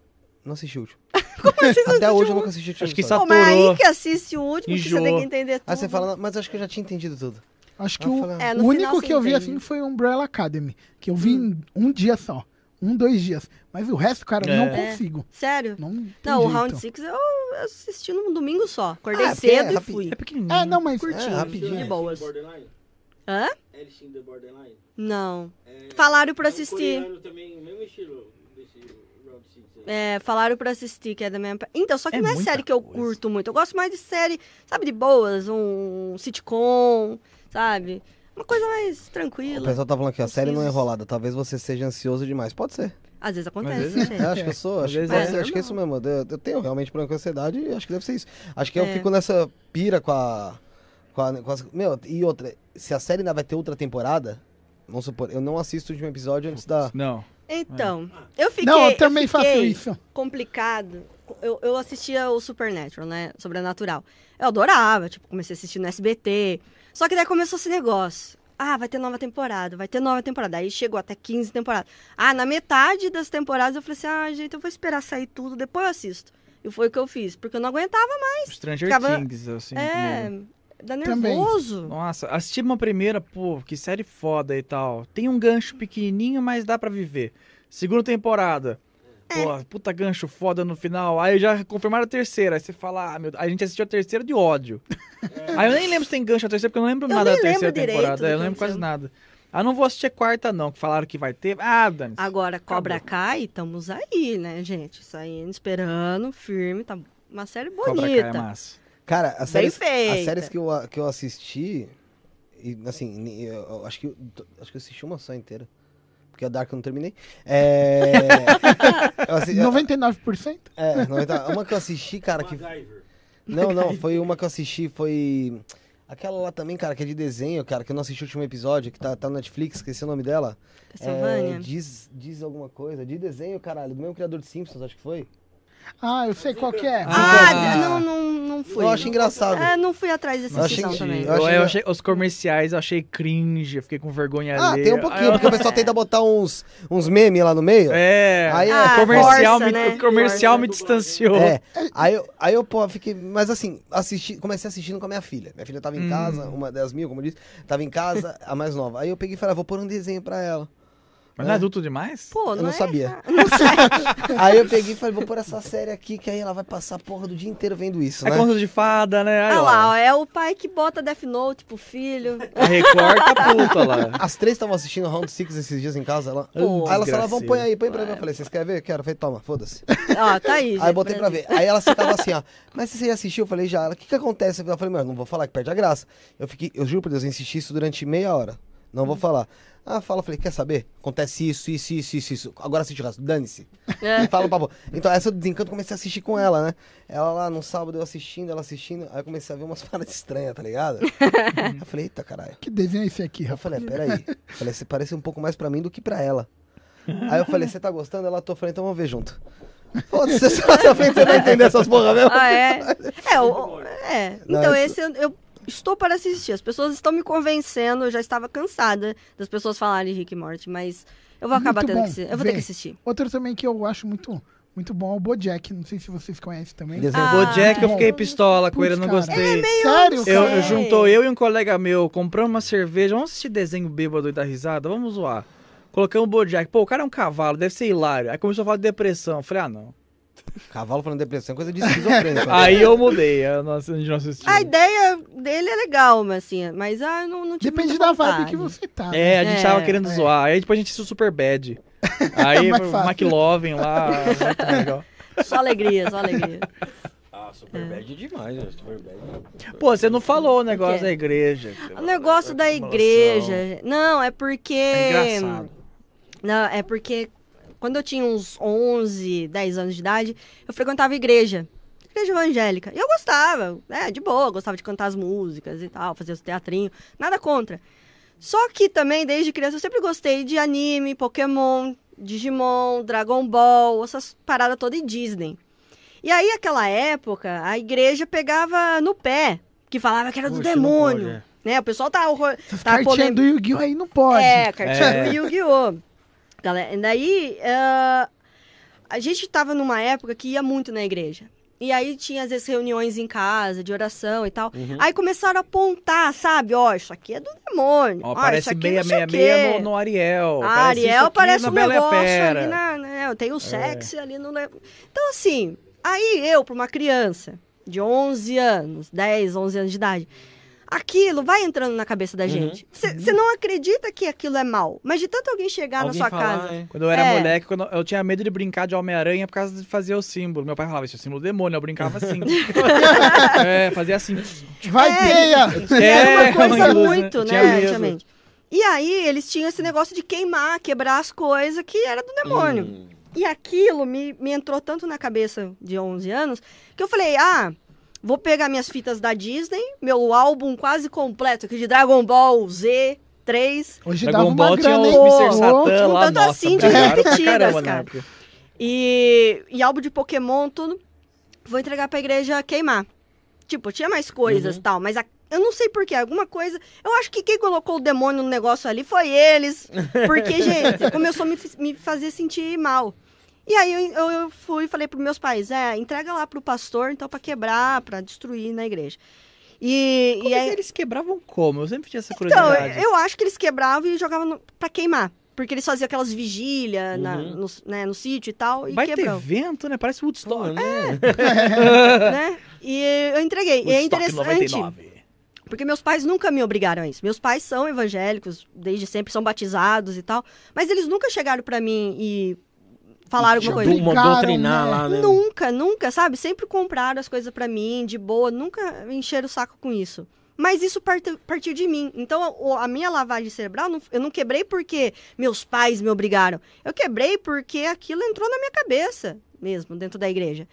Não assisti o último. assim você não Até hoje eu nunca assisti o último Acho que episódio. Pô, mas Saturou. aí que assiste o último, que você Enjoou. tem que entender tudo. Aí você fala, mas acho que eu já tinha entendido tudo. Acho que Eu o, falei, É, o único que eu vi entende. assim foi o Umbrella Academy, que eu vi em um dia só. Um, dois dias. Mas o resto, cara, eu É. não É. consigo. Sério? Não, tem Não, o jeito. Round Six eu assisti num domingo só. Acordei Ah, porque é cedo e rapi- fui. É pequenininho. É, não, mas. Curtinho, É, rapidinho. de boas. Borderline? Hã? Alice in the Borderline? Não. É, Falaram pra é um assistir. coreano também, mesmo estilo desse. É, falaram pra assistir, que é da mesma. Então, só que É não é série que eu coisa. curto muito. Eu gosto mais de série, sabe, de boas, um sitcom, sabe? Uma coisa mais O tranquila. pessoal tá falando que a série não é enrolada. Talvez você seja ansioso demais. Pode ser. Às vezes Às acontece, vezes né? Eu acho que eu sou. Às Acho, que é. acho que é isso mesmo. Eu, eu tenho realmente problema com ansiedade e acho que deve ser isso. Acho que eu É. fico nessa pira com a, com a. com as- meu, e outra. Se a série ainda vai ter outra temporada, vamos supor, eu não assisto o último episódio antes da. Não. Então, eu fiquei. não, eu também faço fiquei isso. complicado. Eu, eu assistia o Supernatural, né? Sobrenatural. Eu adorava, tipo, comecei a assistir no SBT. Só que daí começou esse negócio. Ah, vai ter nova temporada, vai ter nova temporada. Aí chegou até 15 temporadas. Ah, na metade das temporadas eu falei assim: ah, gente, eu vou esperar sair tudo, depois eu assisto. E foi o que eu fiz, porque eu não aguentava Stranger Ficava- Things, assim. É. dá Também. nervoso. Nossa, assisti uma primeira, pô, que série foda e tal. Tem um gancho pequenininho, mas dá pra viver. Segunda temporada. Pô, puta gancho foda no final. Aí já confirmaram a terceira. Aí você fala, ah, meu... A gente assistiu a terceira de ódio. Aí eu nem lembro se tem gancho na terceira, porque eu não lembro Eu nada da terceira temporada. Eu não lembro quase nada. Ah, não vou assistir a quarta, não, que falaram que vai ter. Ah, Dani. Agora, Cobra Kai, estamos aí, né, gente? Saindo, esperando, firme. Tá uma série Cobra Kai bonita. é massa. Cara, as séries, as séries que eu, que eu assisti. E, assim, eu, eu acho que eu, acho que eu assisti uma só inteira. Porque a Dark eu não terminei. É. eu assi- 99%? é, 90 uma que eu assisti, cara, que. Não, não, foi uma que eu assisti, foi. Aquela lá também, cara, que é de desenho, cara, que eu não assisti o último episódio, que tá, tá no Netflix, esqueci o nome dela. É, diz, diz alguma coisa, de desenho, caralho, do mesmo criador de Simpsons, acho que foi. Ah, eu sei qual que é. Ah, Ah. não, não, não fui. Eu acho engraçado. É, não fui atrás dessa Eu achei também. eu achei- eu achei, os comerciais eu achei cringe, eu fiquei com vergonha Ah, alheia. tem um pouquinho, porque o pessoal tenta botar uns, uns memes lá no meio. É, Aí é- Ah, o comercial, força, me, né? o comercial Força. me distanciou. É, aí eu, aí eu, pô, fiquei. Mas assim, assisti, comecei assistindo com a minha filha. Minha filha tava em Hum. casa, uma das mil, como eu disse, tava em casa, a mais nova. Aí eu peguei e falei, ah, vou pôr um desenho pra ela. Mas não é adulto demais? Pô, Eu não, não é? sabia. Não sei. Aí eu peguei e falei, vou pôr essa série aqui, que aí ela vai passar a porra do dia inteiro vendo isso, É né? conto de fada, né? Aí, Ah lá, ó, é o pai que bota Death Note pro filho. A Record tá puta lá. As três estavam assistindo Round Six esses dias em casa. Ela, Pô. aí ela falou, vamos põe aí, põe pra mim. Eu falei, vocês querem ver? Quero. Eu falei, toma, foda-se. Ó, tá aí, Aí gente, eu botei pra ver. Aí ela ficava assim, ó. Mas se você já assistiu, eu falei, já. Ela, o que que acontece? Eu falei, mano, não vou falar que perde a graça. Eu fiquei, eu juro por Deus, eu insisti isso durante meia hora. Não vou falar. Ah, fala, falei, quer saber? Acontece isso, isso, isso, isso, isso. Agora assiste o resto, dane-se. É. E fala pra pô. Então, essa do desencanto eu comecei a assistir com ela, né? Ela lá no sábado, eu assistindo, ela assistindo. Aí eu comecei a ver umas paradas estranhas, tá ligado? Eu falei, eita caralho. Que desenho é esse aqui, Eu rapaz? falei, peraí. Falei, você parece um pouco mais pra mim do que pra ela. Aí eu falei, você tá gostando? Ela tô, falei, então vamos ver junto. Foda-se, você frente, você vai entender essas porra mesmo. Ah, é? É, o- é. Não, Então, esse- esse eu, eu estou para assistir. As pessoas estão me convencendo, eu já estava cansada das pessoas falarem Rick e Morty, mas eu vou acabar Muito tendo bom que assistir. Eu vou ver. ter que assistir. Outro também que eu acho muito, muito bom é o Bojack. Não sei se vocês conhecem também. Desenho. Ah, Bojack eu fiquei pistola com Putz, ele, eu não cara. gostei. Sério, Eu, eu juntou eu e um colega meu, compramos uma cerveja, vamos assistir desenho bêbado e dar risada, vamos zoar. Colocamos o Bojack, pô, o cara é um cavalo, deve ser hilário. Aí começou a falar de depressão, eu falei, ah, não. Cavalo falando depressão, coisa de esquizofrênico. né? Aí eu mudei, a nossa, a gente não assistiu. A ideia dele é legal, mas assim, mas ah, eu não, não tive Depende muita da vibe que você tá. né? É, a gente É, tava querendo é. zoar. Aí depois a gente assistiu Super Bad. Aí Mais fácil. McLovin lá, muito legal. Só alegria, só alegria. Ah, Super Bad é demais, né? Super Bad. Pô, você não falou o negócio da igreja. O negócio da igreja. Não, é porque. É engraçado. Não, é porque quando eu tinha uns 11, 10 anos de idade, eu frequentava igreja. Igreja evangélica. E eu gostava, né? De boa, gostava de cantar as músicas e tal, fazer os teatrinhos. Nada contra. Só que também, desde criança, eu sempre gostei de anime, Pokémon, Digimon, Dragon Ball, essas paradas todas e Disney. E aí, aquela época, a igreja pegava no pé, que falava que era do Poxa, não demônio. pode, é. né? O pessoal tá. Essas tá cartinhas polem- do Yu-Gi-Oh! aí não pode. é, cartinha É. do Yu-Gi-Oh! Galera, daí, ah, a gente tava numa época que ia muito na igreja. E aí tinha, às vezes, reuniões em casa, de oração e tal. Uhum. Aí começaram a apontar, sabe? Ó, isso aqui é do demônio. Ó, Ó, parece isso aqui não sei o 666 quê. no, no Ariel. Ah, parece Ariel parece um negócio. É. ali na... Né, tem o sexy ali no... Então, assim, aí eu, pra uma criança de 11 anos, 10, 11 anos de idade, aquilo vai entrando na cabeça Uhum. da gente. Você não acredita que aquilo é mal, mas de tanto alguém chegar Alguém na sua falar, casa... é. Quando eu era É. moleque, quando eu tinha medo de brincar de Homem-Aranha por causa de fazer o símbolo. Meu pai falava, isso é o símbolo do demônio. Eu brincava assim. é, fazia assim. Vai, É, teia! Era É, uma coisa né? muito, né, antigamente. E aí, eles tinham esse negócio de queimar, quebrar as coisas que era do demônio. Hum. E aquilo me, me entrou tanto na cabeça de 11 anos que eu falei: ah, vou pegar minhas fitas da Disney, meu álbum quase completo aqui de Dragon Ball Z 3. Hoje Dragon dava uma Ball tinha grana, os hein? Mr. Satan lá, tanto nossa, assim de repetidas, cara. época. E, e álbum de Pokémon, tudo. Vou entregar pra igreja queimar. Tipo, tinha mais coisas e tal, mas a- eu não sei porquê, alguma coisa. Eu acho que quem colocou o demônio no negócio ali foi eles. Porque, gente, começou a me, me fazer sentir mal. E aí eu, eu- fui e falei pros meus pais: é, entrega lá pro pastor, então, pra quebrar, pra destruir na igreja. E, Como e é aí. eles quebravam como? Eu sempre tinha essa Então, curiosidade. eu acho que eles quebravam e jogavam no, pra queimar. Porque eles faziam aquelas vigílias na- Uhum. no, né, no sítio e tal, e Vai ter vento, né? Parece Woodstock. Né? né? E eu entreguei. E é Woodstock interessante, 99. porque meus pais nunca me obrigaram a isso. Meus pais são evangélicos, desde sempre são batizados e tal, mas eles nunca chegaram pra mim e falaram alguma coisa. obrigaram, Uma doutrinar né? lá, né? Nunca, nunca, sabe? Sempre compraram as coisas pra mim, de boa, nunca encheram o saco com isso. Mas isso partiu de mim. Então, a minha lavagem cerebral, eu não quebrei porque meus pais me obrigaram. Eu quebrei porque aquilo entrou na minha cabeça mesmo, dentro da igreja.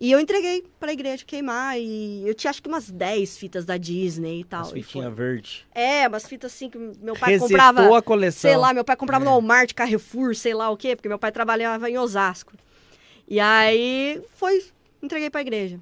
E eu entreguei pra igreja queimar. E eu tinha acho que umas 10 fitas da Disney e tal. As foi. fitinhas verdes. É, umas fitas assim que meu pai Resetou comprava. a coleção. Sei lá, meu pai comprava no Walmart, Carrefour, sei lá o quê, porque meu pai trabalhava em Osasco. E aí foi, entreguei pra igreja.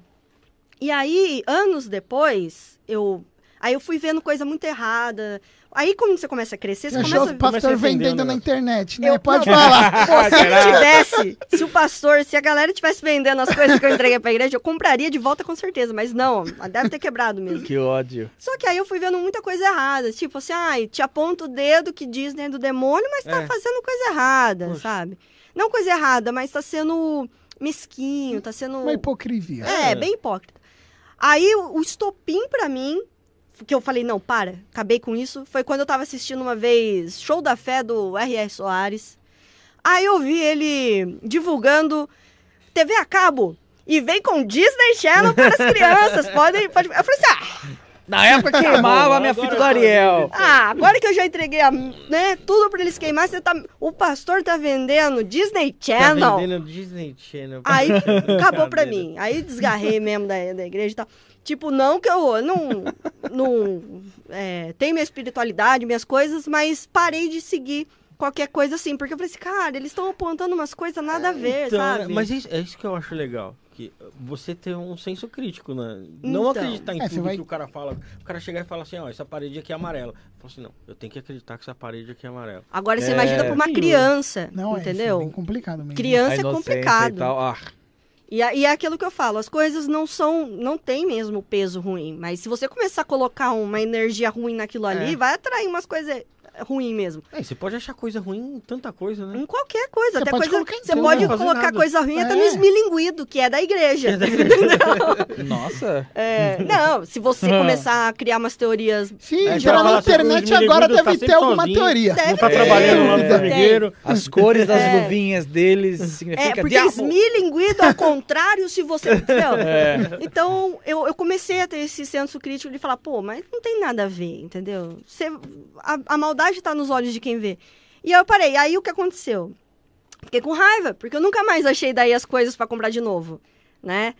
E aí, anos depois, eu. Aí eu fui vendo coisa muito errada. Aí, quando você começa a crescer, você Achou começa os a. Começa a o vendendo na internet, né? Eu- Pode não, falar. Pô, se ele tivesse, se o pastor, se a galera tivesse vendendo as coisas que eu entreguei pra igreja, eu compraria de volta com certeza. Mas não, deve ter quebrado mesmo. Que ódio. Só que aí eu fui vendo muita coisa errada. Tipo assim, ai, te aponta o dedo que Disney é do demônio, mas tá É. fazendo coisa errada, Poxa. sabe? Não coisa errada, mas tá sendo mesquinho, tá sendo. Uma hipocrisia. É, É. bem hipócrita. Aí o o estopim pra mim, que eu falei, não, para, acabei com isso, foi quando eu tava assistindo uma vez Show da Fé do R.R. Soares. Aí eu vi ele divulgando TV a cabo. E vem com Disney Channel para as crianças. Podem, pode... Eu falei assim, ah, Na época queimava a minha fita do tá Ariel. Ah, agora que eu já entreguei a, né, tudo pra eles queimar, você tá, o pastor tá vendendo Disney Tá Channel. vendendo Disney Channel. Aí acabou pra Brincadeira. mim. Aí desgarrei mesmo da, da igreja e tal. Tipo, não que eu não, não é, tenho minha espiritualidade, minhas coisas, mas parei de seguir qualquer coisa assim. Porque eu falei assim, cara, eles estão apontando umas coisas nada a ver, Então, sabe? Mas isso- é isso que eu acho legal. Que você ter um senso crítico, né? Não Então. acreditar em É, você tudo vai- que o cara fala. O cara chegar e falar assim, ó, essa parede aqui é amarela. Eu falo assim, não, eu tenho que acreditar que essa parede aqui é amarela. Agora você É, imagina pra uma criança, Não, é, isso é entendeu? bem complicado mesmo. Criança é complicado. E, tal. Ah, E, é- e é aquilo que eu falo, as coisas não são, não tem mesmo peso ruim, mas se você começar a colocar uma energia ruim naquilo ali, É. vai atrair umas coisas ruins mesmo. É, você pode achar coisa ruim em tanta coisa, né? Em qualquer coisa, Você até pode coisa, você tudo, pode colocar nada. coisa ruim até no É. esmilinguido, que é da igreja. nossa. É, não, se você começar a criar umas teorias Se É, na assim, internet agora Esmilinguido tá deve ter alguma sozinho. teoria. Deve Não tá ter. trabalhando lá no formigueiro. As cores das É. luvinhas deles É, significa porque diabo. esmilinguido ao contrário, se você. Entendeu? É. Então, eu, eu comecei a ter esse senso crítico de falar, pô, mas não tem nada a ver, entendeu? Você, a, a maldade tá nos olhos de quem vê. E eu parei. Aí o que aconteceu? Fiquei com raiva, porque eu nunca mais achei daí as coisas pra comprar de novo, né?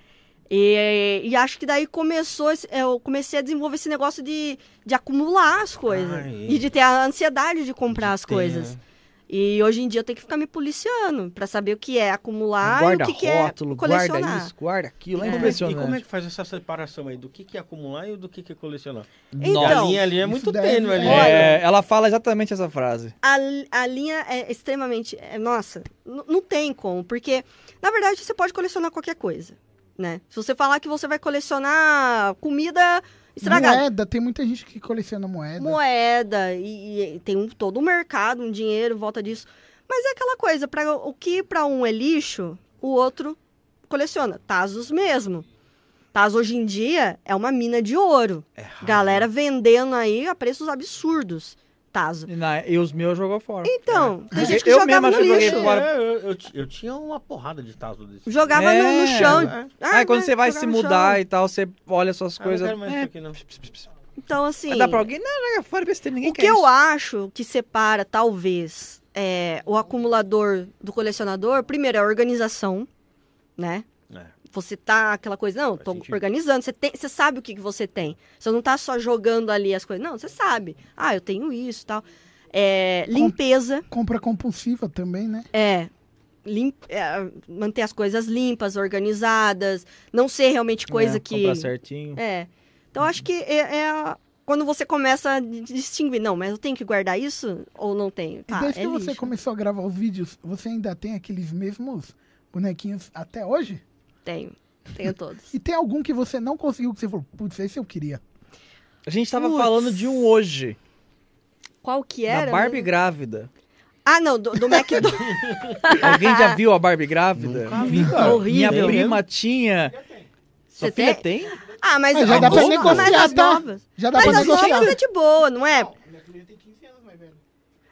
E, e acho que daí começou, eu comecei a desenvolver esse negócio de, de acumular as coisas. Ai. E de ter a ansiedade de comprar as ter, coisas. né? E hoje em dia eu tenho que ficar me policiando pra saber o que é acumular e guarda o que, que é rótulo, guarda colecionar. isso, guarda aquilo. É, É. E impressionante. como é que faz essa separação aí do que, que é acumular e do que, que é colecionar? Então, a linha ali é muito tênue ali. É, ela fala exatamente essa frase. a, a linha é extremamente. é, nossa, não tem como, porque, na verdade, você pode colecionar qualquer coisa, né? Se você falar que você vai colecionar comida estragada, Moeda, tem muita gente que coleciona moeda. moeda, e, e tem um, todo um mercado, um dinheiro em volta disso. Mas é aquela coisa, pra, o que para um é lixo, o outro coleciona. Tazos mesmo. Tazo hoje em dia é uma mina de ouro. Galera vendendo aí a preços absurdos. Tazo. E, na- e os meus jogou fora. Então, tem Eu- gente que eu jogava mesmo no lixo. É, eu, eu, eu tinha uma porrada de tazo desse. Jogava no, no É. chão. É. Aí quando né, você vai se mudar chão. e tal, você olha suas Ah, não coisas. quero mais é, isso aqui, não. Então, assim. Dar pra alguém? Não, não, fora besteira, ninguém O quer que eu acho que separa, talvez, é, o acumulador do colecionador, primeiro, é a organização, né? É. Você tá aquela coisa, não, tô organizando, você, tem, você sabe o que, que você tem. Você não tá só jogando ali as coisas, não, você sabe. Ah, eu tenho isso e tal. É, limpeza, Compra compulsiva também, né? é, lim- é, manter as coisas limpas, organizadas, não ser realmente coisa É, que... comprar certinho. É. Então, acho que é, é a- quando você começa a di- distinguir, não, mas eu tenho que guardar isso ou não tenho? E Tá, desde é que você lixo. começou a gravar os vídeos, você ainda tem aqueles mesmos bonequinhos até hoje? Tenho. Tenho todos. E tem algum que você não conseguiu, que você falou, putz, esse eu queria. A gente tava Putz. falando de um hoje, Qual que era? da Barbie né? grávida. Ah, não, do, do McDonald's. Alguém já viu a Barbie grávida? Nunca vi, cara. Minha Horrível. prima tinha. Você Sua filha tem? tem? Ah, mas, Mas já dá pra negociar, mas as tá? novas. Já dá Mas pra as novas é de boa, não é?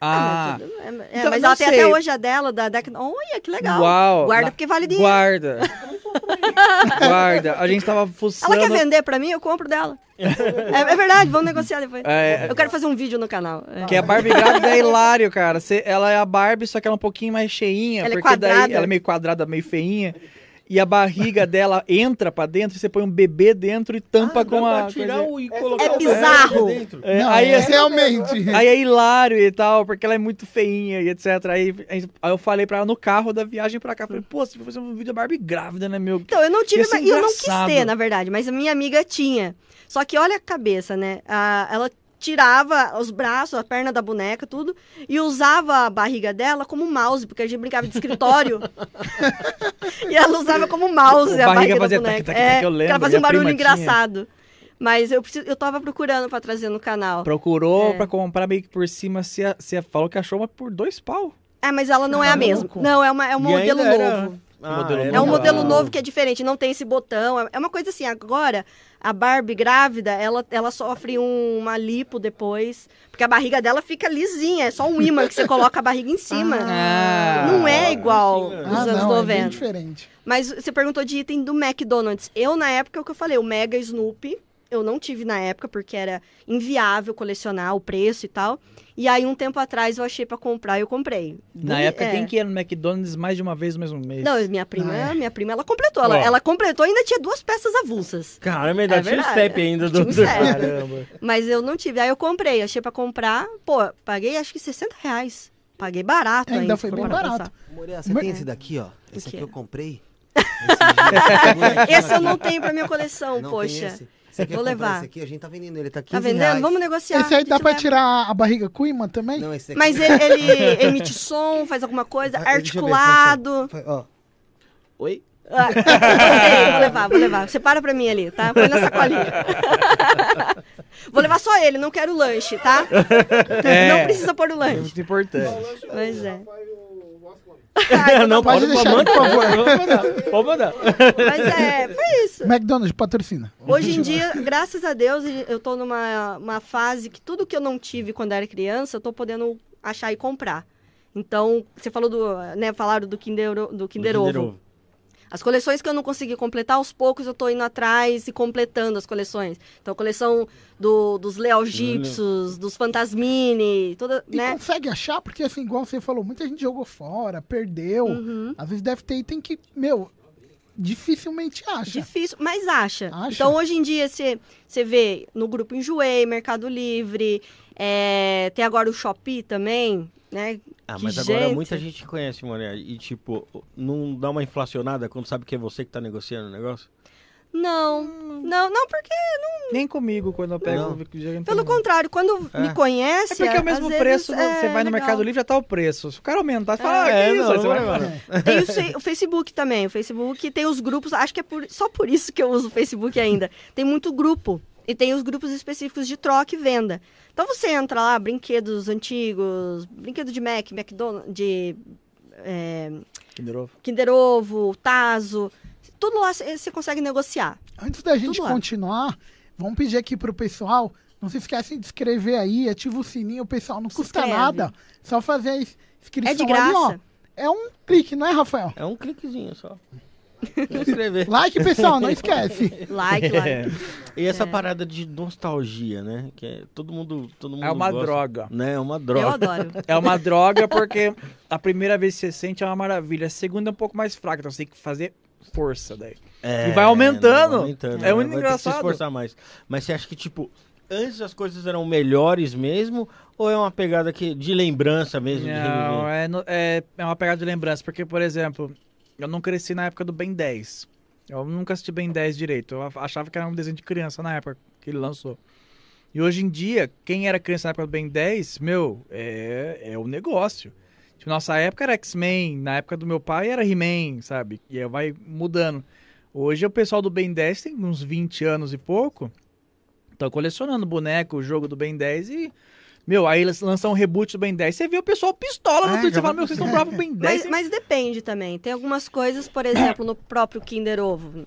Ah, mas, é, é, Então, mas ela tem sei. até hoje a dela, da década. Olha, que legal. uau. Guarda Na- porque vale dinheiro. Guarda. Guarda. A gente tava fuçando. Ela quer vender pra mim, eu compro dela. é, é verdade, vamos negociar depois. É, Eu quero fazer um vídeo no canal. é. Que a Barbie grávida é hilário, cara. Você- ela é a Barbie, só que ela é um pouquinho mais cheinha. Ela é porque daí quadrada. ela é meio quadrada, meio feinha. E a barriga dela entra pra dentro e você põe um bebê dentro e tampa Ah, com a. tirar coisa- o e colocar é o bizarro. dentro. É, Não, aí, é realmente. aí é hilário e tal, porque ela é muito feinha e etc. Aí, aí eu falei pra ela no carro da viagem pra cá. Falei, pô, você vai fazer um vídeo da Barbie grávida, né, meu? Então, eu não tive, e eu não quis ter, na verdade, mas a minha amiga tinha. Só que olha a cabeça, né? Ah, ela tirava os braços, a perna da boneca, tudo, e usava a barriga dela como mouse, porque a gente brincava de escritório. e ela usava como mouse O a barriga barriga da fazia boneca. tac, tac, é, eu lembro, ela fazia um barulho prima tinha. engraçado. Mas eu, preciso, eu tava procurando pra trazer no canal. Procurou É. pra comprar meio que por cima. Você você falou que achou uma por dois pau. É, mas ela não é a mesma. Não, é, uma, é um E modelo ainda era- novo. Ah, É um Novo. modelo Ah. novo que é diferente, não tem esse botão. É- É uma coisa assim, agora, a Barbie grávida, ela, ela sofre um- uma lipo depois, porque a barriga dela fica lisinha, é só um imã que você coloca a barriga em cima. Ah. não é igual sim, é. os Ah, anos não, é bem 90. diferente. Mas você perguntou de item do McDonald's. Eu, na época, é o que eu falei, o Mega Snoopy, eu não tive na época, porque era inviável colecionar o preço e tal. E aí, um tempo atrás, eu achei pra comprar e eu comprei. Na Boni- época, é. quem que ia no McDonald's mais de uma vez no mesmo mês? Não, minha prima, Ah, é. minha prima, ela completou. Ela, ela completou e ainda tinha duas peças avulsas. Caramba, ainda É tinha o verdade. step ainda do. Um step. Caramba. Mas eu não tive. Aí eu comprei, achei pra comprar. Pô, paguei acho que 60 reais. Paguei barato Ainda ainda. foi bem barato. Moreira, você Mas- tem esse daqui, ó. Esse aqui eu comprei. pensar. Esse eu não tenho pra minha coleção, Não poxa. Você quer Vou levar. Esse aqui a gente tá vendendo ele, tá 15 Tá vendendo? reais. Vamos negociar. Esse aí dá pra leva. tirar a barriga com imã também? Não, esse aqui... Mas ele, ele emite som, faz alguma coisa, Ah, deixa eu ver, articulado. Ó. Oi? Ah, gostei, vou levar, vou levar. Separa pra mim ali, tá? Põe na sacolinha. vou levar só ele, não quero lanche, tá? É. Não precisa pôr o É lanche. muito importante. Mas é. não, Pode pode, deixar. manda, por favor. Pode mandar. Pode mandar. Mas é, foi isso. McDonald's patrocina. Hoje em dia, graças a Deus, eu tô numa uma fase que tudo que eu não tive quando era criança, eu tô podendo achar e comprar. Então, você falou do, né, falaram do Kinder, O- do Kinder, Ovo. As coleções que eu não consegui completar, aos poucos eu tô indo atrás e completando as coleções. Então, a coleção do, dos Leogipsos, dos Fantasmini, toda, E né? consegue achar, porque assim, igual você falou, muita gente jogou fora, perdeu. Uhum. Às vezes deve ter item que, meu, dificilmente acha. Difícil, mas acha. Acha? Então, hoje em dia, você você vê no grupo Enjoei, Mercado Livre, é, tem agora o Shopee também, né? Ah, Que mas agora gente. muita gente conhece, Moreira. E, tipo, não dá uma inflacionada quando sabe que é você que tá negociando o negócio? Não, não, não, porque, Nem comigo, quando eu pego Não. o videogame. pelo contrário, quando É. me conhece... É porque é o mesmo vezes, preço, é você vai no legal. Mercado Livre já tá o preço. Se o cara aumentar, você fala, ah, É, isso? não, Aí você não vai vai. Tem o, o Facebook também. O Facebook tem os grupos, acho que é por- só por isso que eu uso o Facebook ainda. Tem muito grupo. E tem os grupos específicos de troca e venda. Então você entra lá, brinquedos antigos, brinquedo de Mac, McDonald's, de é, Kinder Ovo. Kinder Ovo, Tazo. Tudo lá você consegue negociar. Antes da gente Tudo lá. continuar, vamos pedir aqui pro pessoal. Não se esquecem de inscrever aí, ativa o sininho, pessoal. Não Se custa inscreve. nada. Só fazer a ins- inscrição É de ali, ó. graça. É um clique, não é, Rafael? É um cliquezinho só. Like, pessoal, não esquece. Like, like. E essa É. parada de nostalgia, né? Que é, todo mundo, todo mundo É uma gosta, droga. Né? É uma Eu droga. adoro. É uma droga porque a primeira vez que você sente é uma maravilha. A segunda é um pouco mais fraca, então você tem que fazer força daí. É, E vai aumentando. vai aumentando, É muito Vai ter que engraçado. se esforçar mais. Mas você acha que, tipo, antes as coisas eram melhores mesmo? Ou é uma pegada que, de lembrança mesmo? Não, é, no- é, é uma pegada de lembrança, porque, por exemplo, eu não cresci na época do Ben 10. Eu nunca assisti Ben 10 direito. Eu achava que era um desenho de criança na época que ele lançou. E hoje em dia, quem era criança na época do Ben 10, meu, é, é o negócio. Tipo, nossa época era X-Men, na época do meu pai era He-Man, sabe? E aí vai mudando. Hoje o pessoal do Ben 10 tem uns 20 anos e pouco. Estão colecionando boneco, o jogo do Ben 10 e. Meu, aí eles lançam um reboot do Ben 10. Você vê o pessoal pistola no É, Twitter. Você fala, meu, vocês não provam o Ben 10. Mas, mas depende também. Tem algumas coisas, por exemplo, no próprio Kinder Ovo.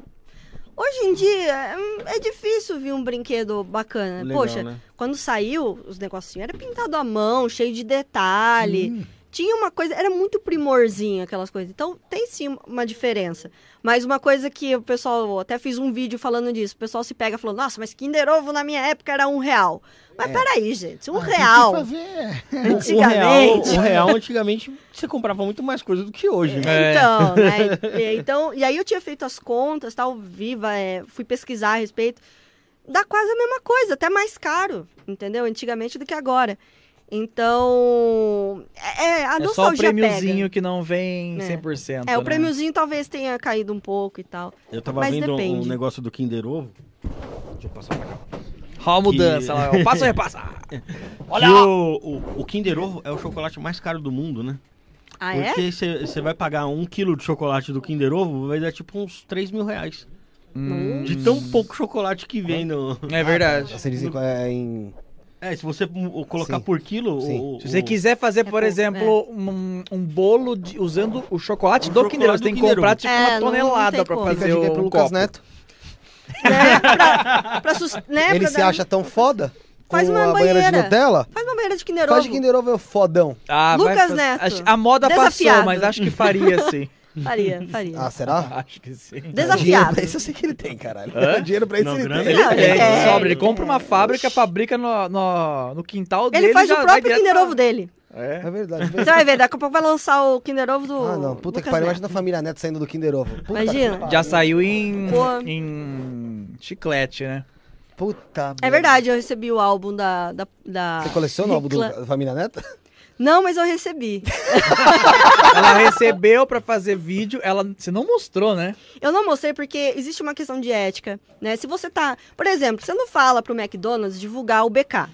Hoje em dia, hum, é difícil vir um brinquedo bacana. Legal, Poxa, né? quando saiu, os negocinhos era pintado à mão, cheio de detalhe. Tinha uma coisa, era muito primorzinho aquelas coisas. Então, tem sim uma diferença. Mas uma coisa que o pessoal, até fiz um vídeo falando disso, o pessoal se pega e falou, nossa, mas Kinder Ovo na minha época era um real. Mas peraí, gente, um Ah, tem que real, fazer- O real, antigamente... o real, antigamente, você comprava muito mais coisa do que hoje. né? É. Então, né? E, então, e aí eu tinha feito as contas, tal, viva, é, fui pesquisar a respeito. Dá quase a mesma coisa, até mais caro, entendeu? Antigamente do que agora. Então, é, é, a É só o prêmiozinho pega. que não vem É. 100%. É, o né? prêmiozinho talvez tenha caído um pouco e tal. Eu tava Mas vendo um depende. negócio do Kinder Ovo. Deixa eu passar pra cá. Ó a mudança Que- lá. ó. Passa ou repassa? Olha que lá. o, o, o Kinder Ovo é o chocolate mais caro do mundo, né? Ah, é? Porque você vai pagar um quilo de chocolate do Kinder Ovo, vai dar tipo uns 3 mil reais. Hum, De tão pouco chocolate que vem no. é verdade. Você diz em, é, em... É, se você m- colocar Sim. por quilo. Sim. o- Se você o- quiser fazer, por pouco, exemplo, um, um bolo de- usando o chocolate O do chocolate Kinder você tem que comprar tipo É, uma não tonelada tem pra como. Fica a fazer o pro Lucas copo. Neto. Né? pra, pra sus- né? Ele pra se dar- acha tão foda? Faz com uma a banheira de banheira. Nutella? Faz uma banheira de Kinder Faz Ovo. de Kinder Ovo é fodão. Ah, Lucas Neto, A moda passou, desafiado. mas acho que faria sim. Faria, faria. Ah, será? Acho que sim. Dinheiro Desafiado. pra isso eu sei que ele tem, caralho. Hã? Dinheiro pra isso Não, ele tem. ele Não, Ele ele tem, quer, sobra, ele ele compra uma fábrica, fabrica no, no, no quintal dele. Ele faz já o próprio Kinder pra- Ovo dele. É. É verdade. Você vai ver, daqui a pouco vai lançar o Kinder Ovo do. Ah, não. Puta que pariu. Imagina a família Neto saindo do Kinder Ovo. Puta Imagina. Já saiu em, Pô. em chiclete, né? Puta É verdade, eu recebi o álbum da. da, da Você coleciona o álbum do Família Neto? Não, mas eu recebi. Ela recebeu pra fazer vídeo, ela. Você não mostrou, né? Eu não mostrei porque existe uma questão de ética, né? Se você tá. Por exemplo, você não fala pro McDonald's divulgar o BK.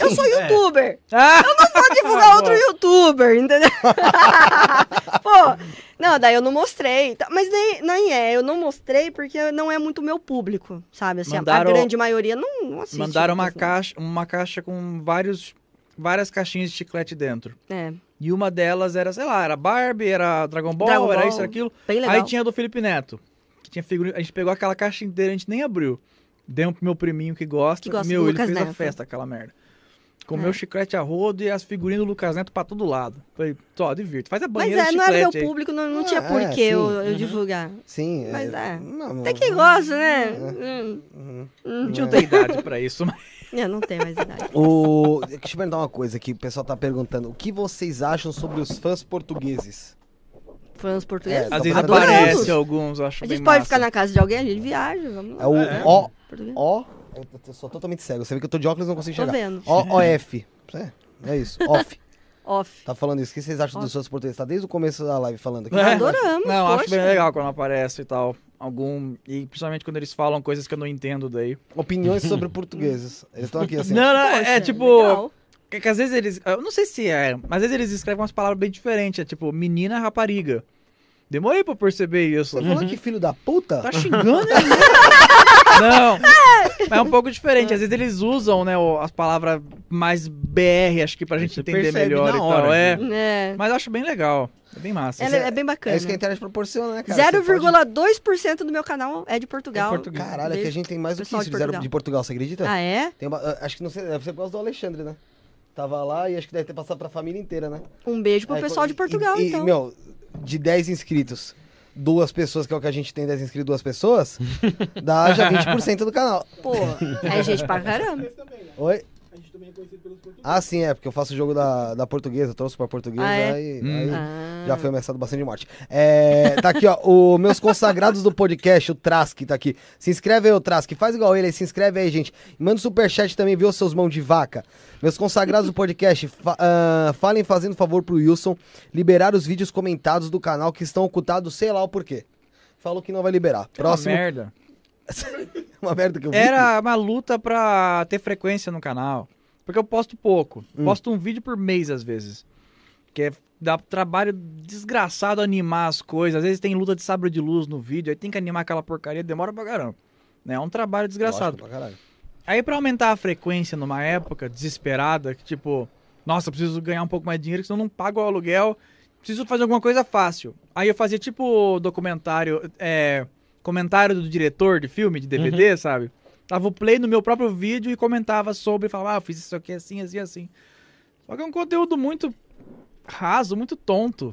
Eu sou youtuber. Ah! Pode divulgar outro youtuber, entendeu? Pô, não, daí eu não mostrei. tá, Mas nem, nem é, eu não mostrei porque não é muito meu público, sabe? Assim, a- Mandaram- a grande maioria não, não assiste. Mandaram uma assim. caixa, uma caixa com vários, várias caixinhas de chiclete dentro. É, E uma delas era, sei lá, era Barbie, era Dragon Ball, Dragon era Ball. isso, era aquilo. bem legal. Aí tinha a do Felipe Neto. Que tinha figurinha. A gente pegou aquela caixa inteira, a gente nem abriu. Demos pro meu priminho que gosta. Que gosta meu, ele fez a Neto. festa, aquela merda. Comeu É. chiclete a rodo e as figurinhas do Lucas Neto pra todo lado. Falei, só, divirta. Faz a Mas banheira é, de não era meu chiclete aí. público, não, não Ah, tinha por é, que eu, eu divulgar. Sim. Mas é. Não, Até que gosta, né? Hum. Uhum. Não tinha idade pra isso, mas... Eu não tenho mais idade. O... Deixa eu perguntar uma coisa aqui, o pessoal tá perguntando. O que vocês acham sobre os fãs portugueses? Fãs portugueses? É, Às vezes Adoramos. aparece alguns, eu acho A bem gente pode massa. ficar na casa de alguém, a gente viaja, vamos lá. É o O... Português. O... Eu tô- sou totalmente cego. Você vê que eu tô de óculos e não consigo Tô enxergar. vendo. O-O-F. É, é isso. Off. Off. Tá falando isso. O que vocês acham dos fãs portugueses? Tá desde o começo da live falando aqui. É. Adoramos, Não, acho poxa. bem legal quando aparece e tal. Algum. E principalmente quando eles falam coisas que eu não entendo daí. Opiniões sobre portugueses. Eles estão aqui assim. Não, não, Poxa, é tipo. legal. Que, que às vezes eles. Eu não sei se é, mas às vezes eles escrevem umas palavras bem diferentes. É tipo, menina rapariga. Demorei pra perceber isso. Você falou que filho da puta? Tá xingando, hein? Não. Mas é um pouco diferente. Às vezes eles usam, né, as palavras mais BR, acho que pra gente Você entender melhor na e hora, tal. É. É. Mas eu acho bem legal. É bem massa. Ela é, é bem bacana. É isso que a internet proporciona, né, cara? Você pode- 0,2% do meu canal é de Portugal. É português. Caralho, é que a gente tem mais do que isso de zero- Portugal. de Portugal, você acredita? Ah, é? Tem uma- acho que não sei, deve ser por causa do Alexandre, né? Tava lá e acho que deve ter passado pra família inteira, né? Um beijo pro É, pessoal e- de Portugal, e, então. meu, de 10 inscritos, duas pessoas, que é o que a gente tem, 10 inscritos, duas pessoas, dá já 20% do canal. Pô, é gente pra caramba. Oi? A gente também é conhecido pelos portugueses. Ah, sim, é, porque eu faço o jogo da, da portuguesa, eu trouxe pra portuguesa, Ah, é? aí, Hum. aí Ah. já foi ameaçado bastante de morte. É, tá aqui, ó, os meus consagrados do podcast, o Trask tá aqui. Se inscreve aí, o Trask, faz igual ele, se inscreve aí, gente. Manda um superchat também, viu, seus mãos de vaca. Meus consagrados do podcast, fa- ah, falem fazendo favor pro Wilson liberar os vídeos comentados do canal que estão ocultados, sei lá o porquê. Falou que não vai liberar. Próximo. Merda. Uma merda que eu vi. Era uma luta pra ter frequência no canal. Porque eu posto pouco. Hum. Posto um vídeo por mês, às vezes. Que é, dá trabalho desgraçado animar as coisas. Às vezes tem luta de sabre de luz no vídeo, aí tem que animar aquela porcaria, demora pra caramba. Né? É um trabalho desgraçado. Lógico, pra. Aí pra aumentar a frequência numa época desesperada, que tipo, nossa, preciso ganhar um pouco mais de dinheiro, senão eu não pago o aluguel, preciso fazer alguma coisa fácil. Aí eu fazia tipo documentário, é, comentário do diretor de filme, de DVD, sabe? Dava o play no meu próprio vídeo e comentava sobre, falava, ah, eu fiz isso aqui assim, assim, assim. Só que é um conteúdo muito raso, muito tonto.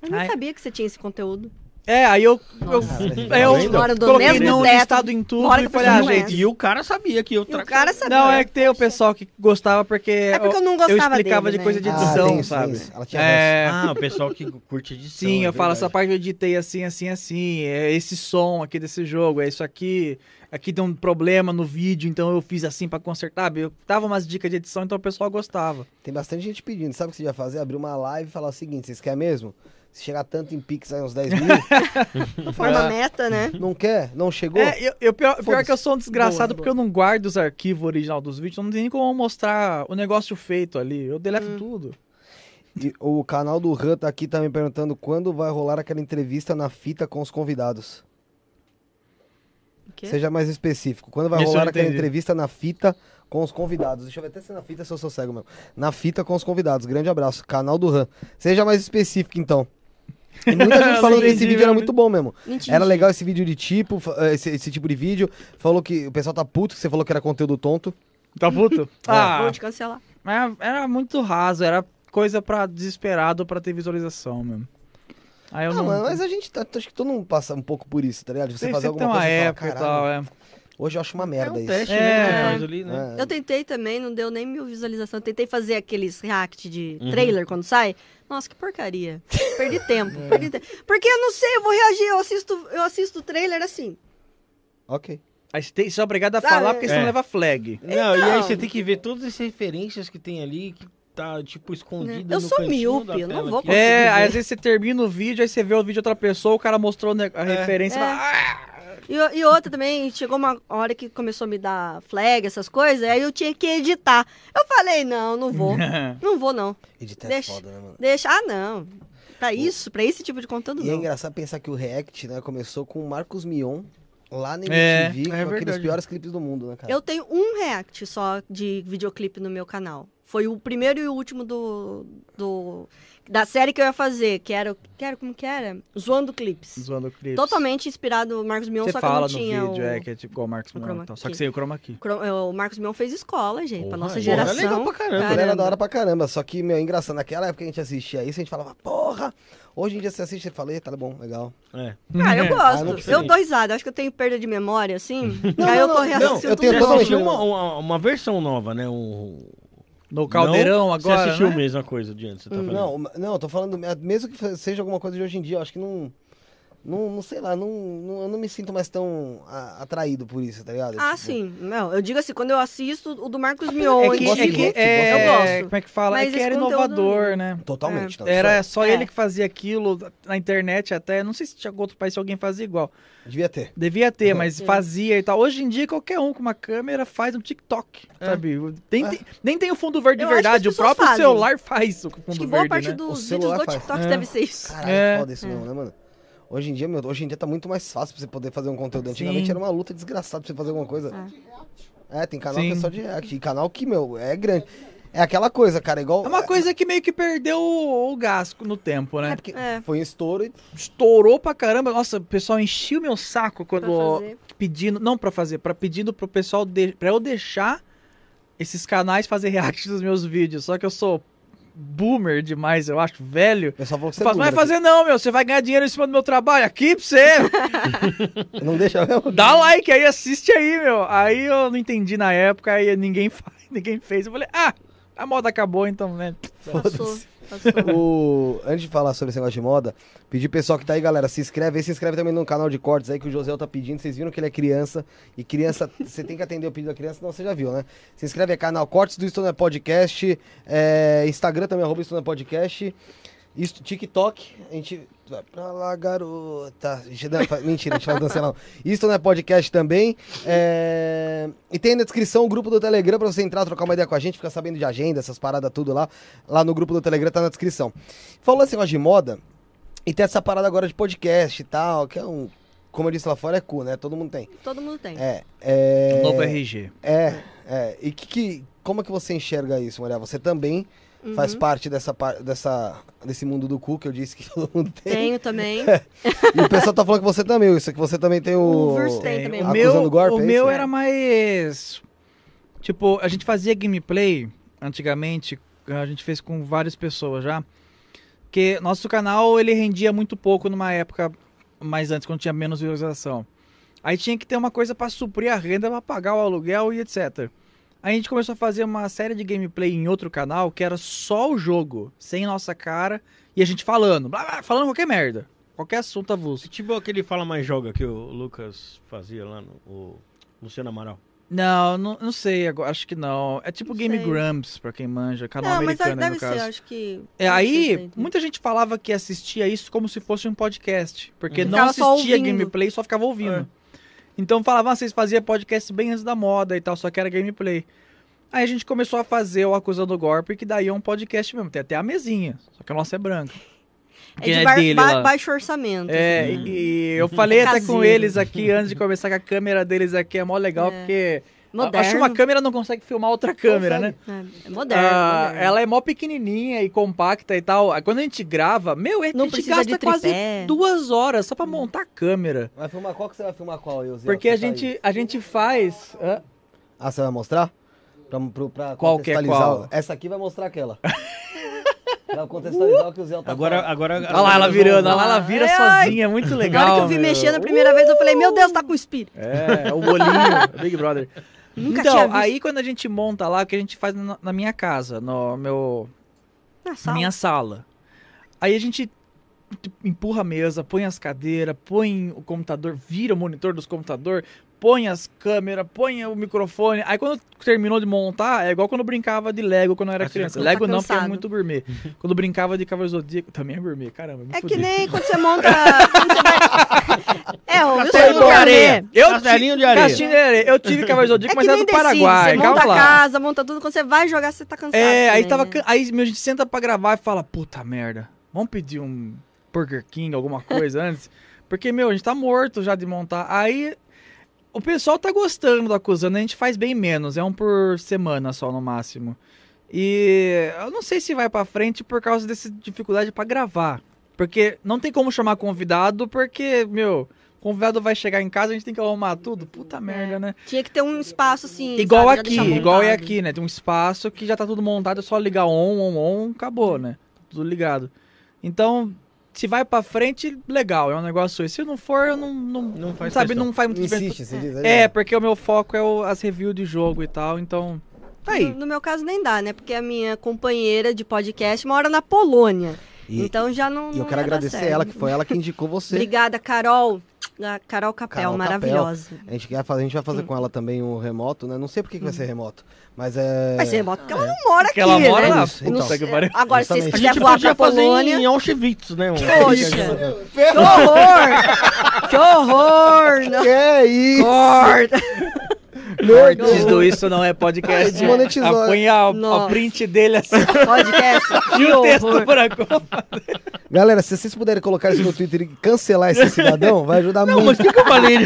Eu nem Ai. sabia que você tinha esse conteúdo. É, aí eu, eu, aí eu? Mora do coloquei mesmo no teto, listado em tudo e falei, pessoa ah, gente. E o cara sabia que eu E o cara sabia. Não, é que tem o pessoal que gostava porque, É porque eu não eu gostava explicava dele, de coisa né? de Ah, edição, tem sabe? isso. Ela tinha É, Ah, o pessoal que curte edição. sim, é eu falo, essa parte eu editei assim, assim, assim, é esse som aqui desse jogo, é isso aqui, aqui tem um problema no vídeo, então eu fiz assim pra consertar, eu dava umas dicas de edição, então o pessoal gostava. Tem bastante gente pedindo. Sabe o que você ia fazer? Abrir uma live e falar o seguinte: vocês querem mesmo? Se chegar tanto em Pix aí, uns 10 mil, Forma meta, né? não quer? Não chegou? É, eu, eu- pior, pior que eu sou um desgraçado Boa, porque eu não guardo os arquivos original dos vídeos, não tem nem como mostrar o negócio feito ali, eu deleto tudo. E o canal do Han tá aqui também perguntando quando vai rolar aquela entrevista na fita com os convidados. Quê? Seja mais específico. Quando vai Isso rolar aquela entrevista na fita com os convidados. Deixa eu ver até se é na fita se eu sou cego mesmo. Na fita com os convidados. Grande abraço. Canal do Han. Seja mais específico, então. E muita gente falou que esse vídeo era muito bom mesmo. Mentira. Era legal esse vídeo de tipo, eh, esse, esse tipo de vídeo. Falou que o pessoal tá puto, que você falou que era conteúdo tonto. Tá puto? ah, Vou te cancelar. Mas era muito raso, era coisa pra desesperado pra ter visualização mesmo. Aí eu Ah, não. mano, mas a gente tá, acho que todo mundo passa um pouco por isso, tá ligado? Você Tem- fazer sempre tem alguma uma coisa e época e tal, "Caralho, é. Hoje eu acho uma É merda um isso. teste, É. né? que faz ali, né? É. Eu tentei também, não deu nem mil visualizações. Tentei fazer aqueles react de Uhum. trailer quando sai. Nossa, que porcaria. Perdi tempo, perdi tempo. Porque eu não sei, eu vou reagir, eu assisto, eu assisto o trailer assim. Ok. Aí você, tem, você é obrigado a Ah, falar é. porque senão É. leva flag. Não, e aí Então. você tem que ver todas as referências que tem ali que tá, tipo, escondida Eu no sou míope, eu não vou conseguir. É, ver. aí às vezes você termina o vídeo, aí você vê o vídeo de outra pessoa, o cara mostrou né, a referência. É. e fala, "Ah!" E, e outra também, chegou uma hora que começou a me dar flag, essas coisas, aí eu tinha que editar. Eu falei, não, não vou. não vou, não. Editar Deixa. é foda, né, mano? Deixa. Ah, não. Pra isso, pra esse tipo de conteúdo, E é não. engraçado pensar que o React, né, começou com o Marcos Mion lá na É, MTV, com é aqueles verdade. piores clipes do mundo, né, cara? Eu tenho um react só de videoclipe no meu canal. Foi o primeiro e o último do, do da série que eu ia fazer, que era, o- que era como que era? Zoando clipes. Zoando clipes. Totalmente inspirado no Marcos Mion, Você só que eu fala não no tinha vídeo, o... é, que é tipo igual o Marcos o Mion, então, Só que sem o chroma key. Cro- O Marcos Mion fez escola, gente, pra Porra, nossa porra, geração. legal pra caramba. Ele era da hora pra caramba, só que, meu, é engraçado, naquela época que a gente assistia isso, a gente falava, porra! Hoje em dia você assiste e fala, "Eita, tá bom, legal. É. Ah, eu gosto. não eu dou risada. Acho que eu tenho perda de memória, assim. Não, aí eu não, tô não, reassistindo eu tenho totalmente- uma, uma, uma versão nova, né? Um... No caldeirão Não? agora, Você assistiu né? a mesma coisa de antes, você tá falando? Não, não, eu tô falando, mesmo que seja alguma coisa de hoje em dia, eu acho que não. Não, não sei lá, não, não- eu não me sinto mais tão a- atraído por isso, tá ligado? Ah, Tipo, sim. Não, eu digo assim, quando eu assisto o do Marcos Mion. É que, é que rock, é, eu gosto. como é que fala? Mas é que era inovador, né? Totalmente. não, Era só É. ele que fazia aquilo na internet até. Não sei se tinha outro país se alguém fazia igual. é- Devia ter. Devia ter, mas Sim. fazia e tal. Hoje em dia, qualquer um com uma câmera faz um TikTok, sabe? Nem, É. tem, nem tem o fundo verde de Eu que verdade. O próprio fazem. celular faz o fundo Acho que boa verde, parte né? Dos vídeos do faz. TikTok É. deve ser isso. Caralho, É. foda isso mesmo, né, mano? Hoje em dia, meu, hoje em dia tá muito mais fácil pra você poder fazer um conteúdo. Antigamente Sim. era uma luta desgraçada pra você fazer alguma coisa. É, tem canal Sim. que é só de react. E canal que, meu, é grande. É aquela coisa, cara, igual. É uma coisa que meio que perdeu o, o gás no tempo, né? É porque É. foi um estouro e. Estourou pra caramba. Nossa, o pessoal enchia o meu saco Pra quando fazer. pedindo, não pra fazer, pra pedindo pro pessoal de, para eu deixar esses canais fazer react dos meus vídeos. Só que eu sou boomer demais, eu acho, velho. Pessoal falou que você Faz, é fazer não, meu. Você vai ganhar dinheiro em cima do meu trabalho aqui pra você. Não deixa mesmo? Dá like aí, assiste aí, meu. Aí eu não entendi na época, aí ninguém faz, ninguém fez. Eu falei, ah, a moda acabou, então, né? Passou. Passou. O... Antes de falar sobre esse negócio de moda, pedir pessoal que tá aí, galera, se inscreve aí, se inscreve também no canal de cortes aí que o José tá pedindo. Vocês viram que ele é criança e criança, você tem que atender o pedido da criança, não, você já viu, né? Se inscreve aí, canal Cortes do Stoner Podcast, é, Instagram também, arroba Stoner Podcast, Isto, TikTok, a gente. Vai pra lá, garota. Mentira, a gente faz dança não. Isto não é podcast também. É, E tem na descrição o grupo do Telegram pra você entrar, trocar uma ideia com a gente, ficar sabendo de agenda, essas paradas tudo lá. Lá no grupo do Telegram tá na descrição. Falou esse negócio de moda, e tem essa parada agora de podcast e tal, que é um. Como eu disse lá fora, é cu, né? Todo mundo tem. Todo mundo tem. É. é... Novo RG. É, é. E que, que- como é que você enxerga isso, Maria? Você também faz Uhum. parte dessa, dessa, desse mundo do cu que eu disse que todo mundo tem. Tenho também. E o pessoal tá falando que você também, isso que você também tem o. O tem também. O meu, golpe, o é meu era mais. Tipo, a gente fazia gameplay antigamente, a gente fez com várias pessoas já. Que nosso canal ele rendia muito pouco numa época mais antes, quando tinha menos visualização. Aí tinha que ter uma coisa pra suprir a renda, pra pagar o aluguel e etc. Aí a gente começou a fazer uma série de gameplay em outro canal que era só o jogo, sem nossa cara, e a gente falando, blá, blá, falando qualquer merda. Qualquer assunto avulso. Tipo aquele Fala Mais Joga que o Lucas fazia lá no o Luciano Amaral. Não, não, não sei, acho que não. É tipo Não Game sei. Grumps, pra quem manja, canal Não, mas americano aí, deve no ser, caso. acho que. É, aí, muita gente falava que assistia isso como se fosse um podcast, porque Uhum. não Ficava assistia gameplay, só ficava ouvindo. Então falavam, ah, vocês faziam podcast bem antes da moda e tal, só que era gameplay. Aí a gente começou a fazer o Acusando Golpe, que daí é um podcast mesmo, tem até a mesinha, só que a nossa é branca. É de é ba- dele ba- baixo orçamento. É, assim. e e eu falei até com eles aqui antes de começar que a câmera deles aqui é mó legal, É. porque Moderno. acho que uma câmera não consegue filmar outra câmera, né? É, é moderno, Ah, moderno. ela é mó pequenininha e compacta e tal. Aí Quando a gente grava, meu, a Não gente precisa gasta de quase duas horas só pra montar a câmera. Vai filmar qual que você vai filmar qual, eu Porque a gente, a gente faz. Hã? Ah, você vai mostrar? Pra, pro- pra Qual que é contextualizar. qual? Essa aqui vai mostrar aquela. Pra contextualizar o que o Zé tá Agora, falando. agora. Olha lá, ela virando, olha lá, ela vira ai. sozinha, é muito Na legal. hora que eu vi meu. mexer na primeira vez, eu falei, meu Deus, tá com espírito. É, o bolinho, Big Brother. Nunca então, tinha visto. aí quando a gente monta lá, o que a gente faz na, na minha casa, no meu, Na na sala. minha sala. Aí a gente tipo, empurra a mesa, põe as cadeiras, põe o computador, vira o monitor dos computador, põe as câmeras, põe o microfone. Aí quando terminou de montar, é igual quando eu brincava de Lego quando eu era Ah, criança. já tá Lego não, porque é muito gourmet. quando eu brincava de Cavaleiro Zodíaco, também é gourmet, caramba. me É que nem quando você monta. quando você vai... É, o sonho de areia. Eu Castelinho de areia. Castelinho de areia. Eu tive Cavaleiro Zodíaco, É mas era do decide, Paraguai. Você Calma monta a lá. casa, monta tudo. Quando você vai jogar, você tá cansado. É, aí tava. né? Aí meu, a gente senta pra gravar e fala, puta merda, vamos pedir um Burger King, alguma coisa antes. Porque, meu, a gente tá morto já de montar. Aí o pessoal tá gostando da acusando, a gente faz bem menos, é um por semana só no máximo. E eu não sei se vai pra frente por causa dessa dificuldade pra gravar. Porque não tem como chamar convidado, porque, meu, convidado vai chegar em casa, a gente tem que arrumar tudo. Puta merda, né? Tinha que ter um espaço assim. Igual sabe, aqui, igual é aqui, né? Tem um espaço que já tá tudo montado, é só ligar on, on, on, acabou, né? Tudo ligado. Então, se vai pra frente, legal, é um negócio aí. Se não for, eu não, não, Não faz sabe, questão. não faz muito diferença. Insiste, você diz. É, porque o meu foco é o- as reviews de jogo e tal, então. Tá aí. No, no meu caso nem dá, né? Porque a minha companheira de podcast mora na Polônia. E, então já não. e eu não quero agradecer certo. ela, que foi ela que indicou você. Obrigada, Carol. A Carol Capel, Carol Capel. maravilhosa. A gente, quer fazer, a gente vai fazer com ela também um remoto, né? Não sei por que, que vai ser remoto, mas é... Vai ser remoto porque ela não mora Porque aqui, ela mora né? lá. Isso, Não então. que pariu. Agora, se vocês Justamente. A quiserem gente voar pra fazer Polônia... em Auschwitz, né? um- Poxa, que horror! Que horror! Não. Que é isso? Corta! Cortes do. Isso Não É Podcast. Desmonetizou, Põe a, a print dele assim Podcast. e o texto agora. Galera, se vocês puderem colocar isso no Twitter e cancelar esse cidadão, vai ajudar Não, mas muito. o que, que eu falei?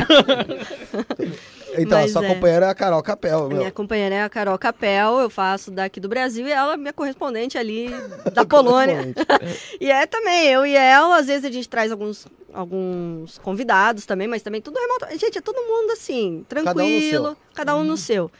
Então, a Mas sua é. companheira é a Carol Capel, meu. Minha companheira é a Carol Capel, eu faço daqui do Brasil e ela é minha correspondente ali da Polônia. e é também, eu e ela, às vezes a gente traz alguns, alguns convidados também, mas também tudo remoto. Gente, é todo mundo assim, tranquilo, cada um no seu.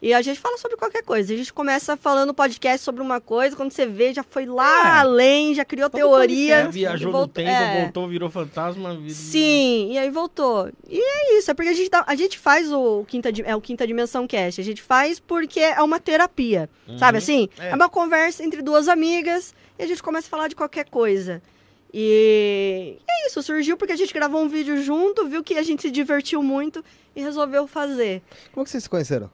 E a gente fala sobre qualquer coisa. A gente começa falando podcast sobre uma coisa, quando você vê, já foi lá além, já criou teoria. É, Viajou e no voltou- tempo, é. voltou, virou fantasma. vir- Sim, e aí voltou. E é isso, é porque a gente, dá- a gente faz o quinta, é o Quinta Dimensão Cast. A gente faz porque é uma terapia, sabe assim? É. É. uma conversa entre duas amigas e a gente começa a falar de qualquer coisa. E é isso, surgiu porque a gente gravou um vídeo junto, viu que a gente se divertiu muito e resolveu fazer. Como que vocês se conheceram?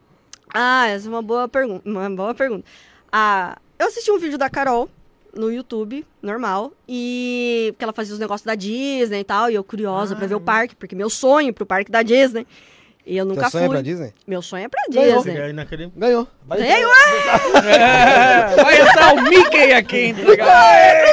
Ah, essa é uma boa pergunta. Uma boa pergunta. Ah, eu assisti um vídeo da Carol no YouTube, normal, e porque ela fazia os negócios da Disney e tal, e eu curiosa pra ver o parque, porque meu sonho é pro parque da Disney. E eu nunca Teu sonho fui. é pra Disney? Meu sonho é pra Ganhou. Disney. Aí naquele... Ganhou. Ganhei, É, vai entrar o Mickey aqui, entregar.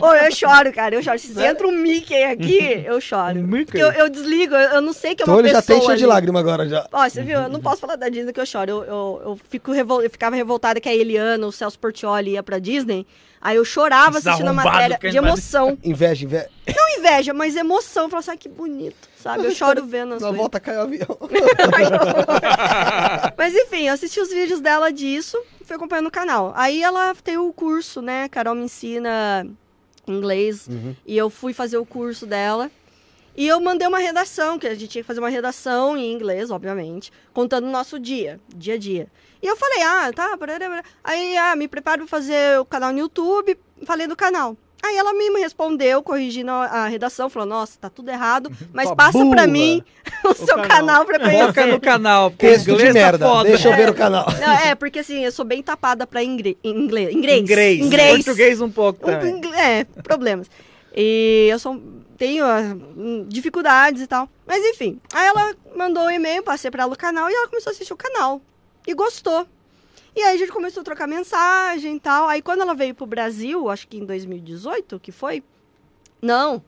Ô, eu choro, cara, eu choro. Se entra um Mickey aqui, eu choro. Mickey? Porque eu, eu desligo, eu, eu não sei que é Então uma ele já pessoa tem cheio de lágrima agora já. Ó, você viu? Eu não posso falar da Disney que eu choro. Eu, eu, eu, fico revol... eu ficava revoltada que a Eliana, o Celso Portioli ia pra Disney. Aí eu chorava assistindo a matéria de emoção. Inveja, inveja. Não inveja, mas emoção. Eu falava assim, ai, que bonito, sabe? Eu choro vendo as Na coisas. volta caiu o avião. Mas enfim, eu assisti os vídeos dela disso e fui acompanhando o canal. Aí ela tem o curso, né? Carol me ensina inglês. Uhum. E eu fui fazer o curso dela. E eu mandei uma redação, que a gente tinha que fazer uma redação em inglês, obviamente, contando o nosso dia, dia a dia. E eu falei, ah, tá, parará, aí ah, me preparo pra fazer o canal no YouTube, falei do canal. Aí ela me respondeu, corrigindo a, redação, falou, nossa, tá tudo errado, mas passa pra burra. mim o, seu canal. canal, pra Foca conhecer. no canal, porque Texto de inglês tá merda. foda. Deixa eu ver o canal. Não, é, porque assim, eu sou bem tapada pra ingre... inglês. Inglês. Inglês. Inglês. Português um pouco Um ingl- É, problemas. E eu sou, tenho ah, hum, dificuldades e tal. Mas enfim, aí ela mandou um e-mail, passei pra ela o canal e ela começou a assistir o canal. E gostou. E aí a gente começou a trocar mensagem e tal. Aí quando ela veio pro Brasil, acho que em 2018, que foi? Não,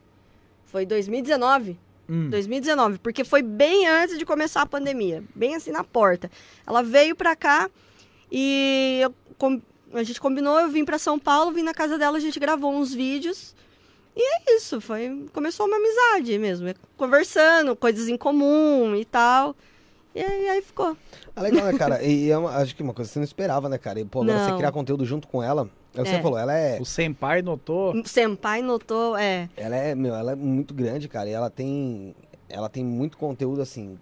foi 2019. Hum. 2019, porque foi bem antes de começar a pandemia, bem assim na porta. Ela veio pra cá e eu a gente combinou, eu vim pra São Paulo, vim na casa dela, a gente gravou uns vídeos. E é isso, foi, começou uma amizade mesmo, é conversando, coisas em comum e tal. E aí, aí ficou. Ah, legal, né, cara? E é uma- acho que uma coisa que você não esperava, né, cara? E, pô, agora você Não. criar conteúdo junto com ela. É o que você É. falou, ela é. O senpai notou. O Senpai notou, é. Ela é, meu, ela é muito grande, cara. E ela tem. Ela tem muito conteúdo, assim.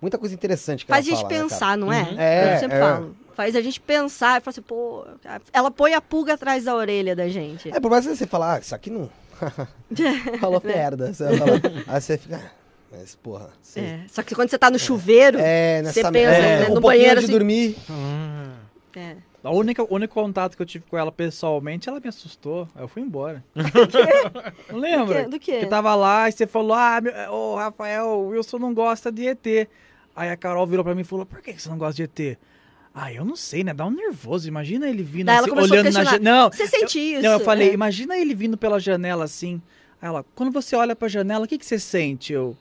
Muita coisa interessante que Faz a gente fala, né, cara? pensar, não é? É, Eu sempre é. falo. Faz a gente pensar e fala assim, pô. Ela põe a pulga atrás da orelha da gente. É, por mais que você falar, ah, isso aqui não. Falou merda. Você vai falar. Aí você fica. "Ah, Mas, porra. Você... É, Só que quando você tá no chuveiro, É, você nessa pensa é, né, um no pouquinho banheiro de assim. dormir. É. A única, o único contato que eu tive com ela pessoalmente, ela me assustou. Aí eu fui embora. Não lembra? Do quê? Do quê? Que tava lá e você falou: Ah, meu, ô Rafael, o Wilson não gosta de ET. Aí a Carol virou pra mim e falou: Por que que você não gosta de ET? Ah, eu não sei, né? Dá um nervoso. Imagina ele vindo Daí ela assim, olhando na janela. Não, Você sente isso? não, eu falei, É. imagina ele vindo pela janela assim. Aí ela, quando você olha pra janela, o que, que você sente? Eu,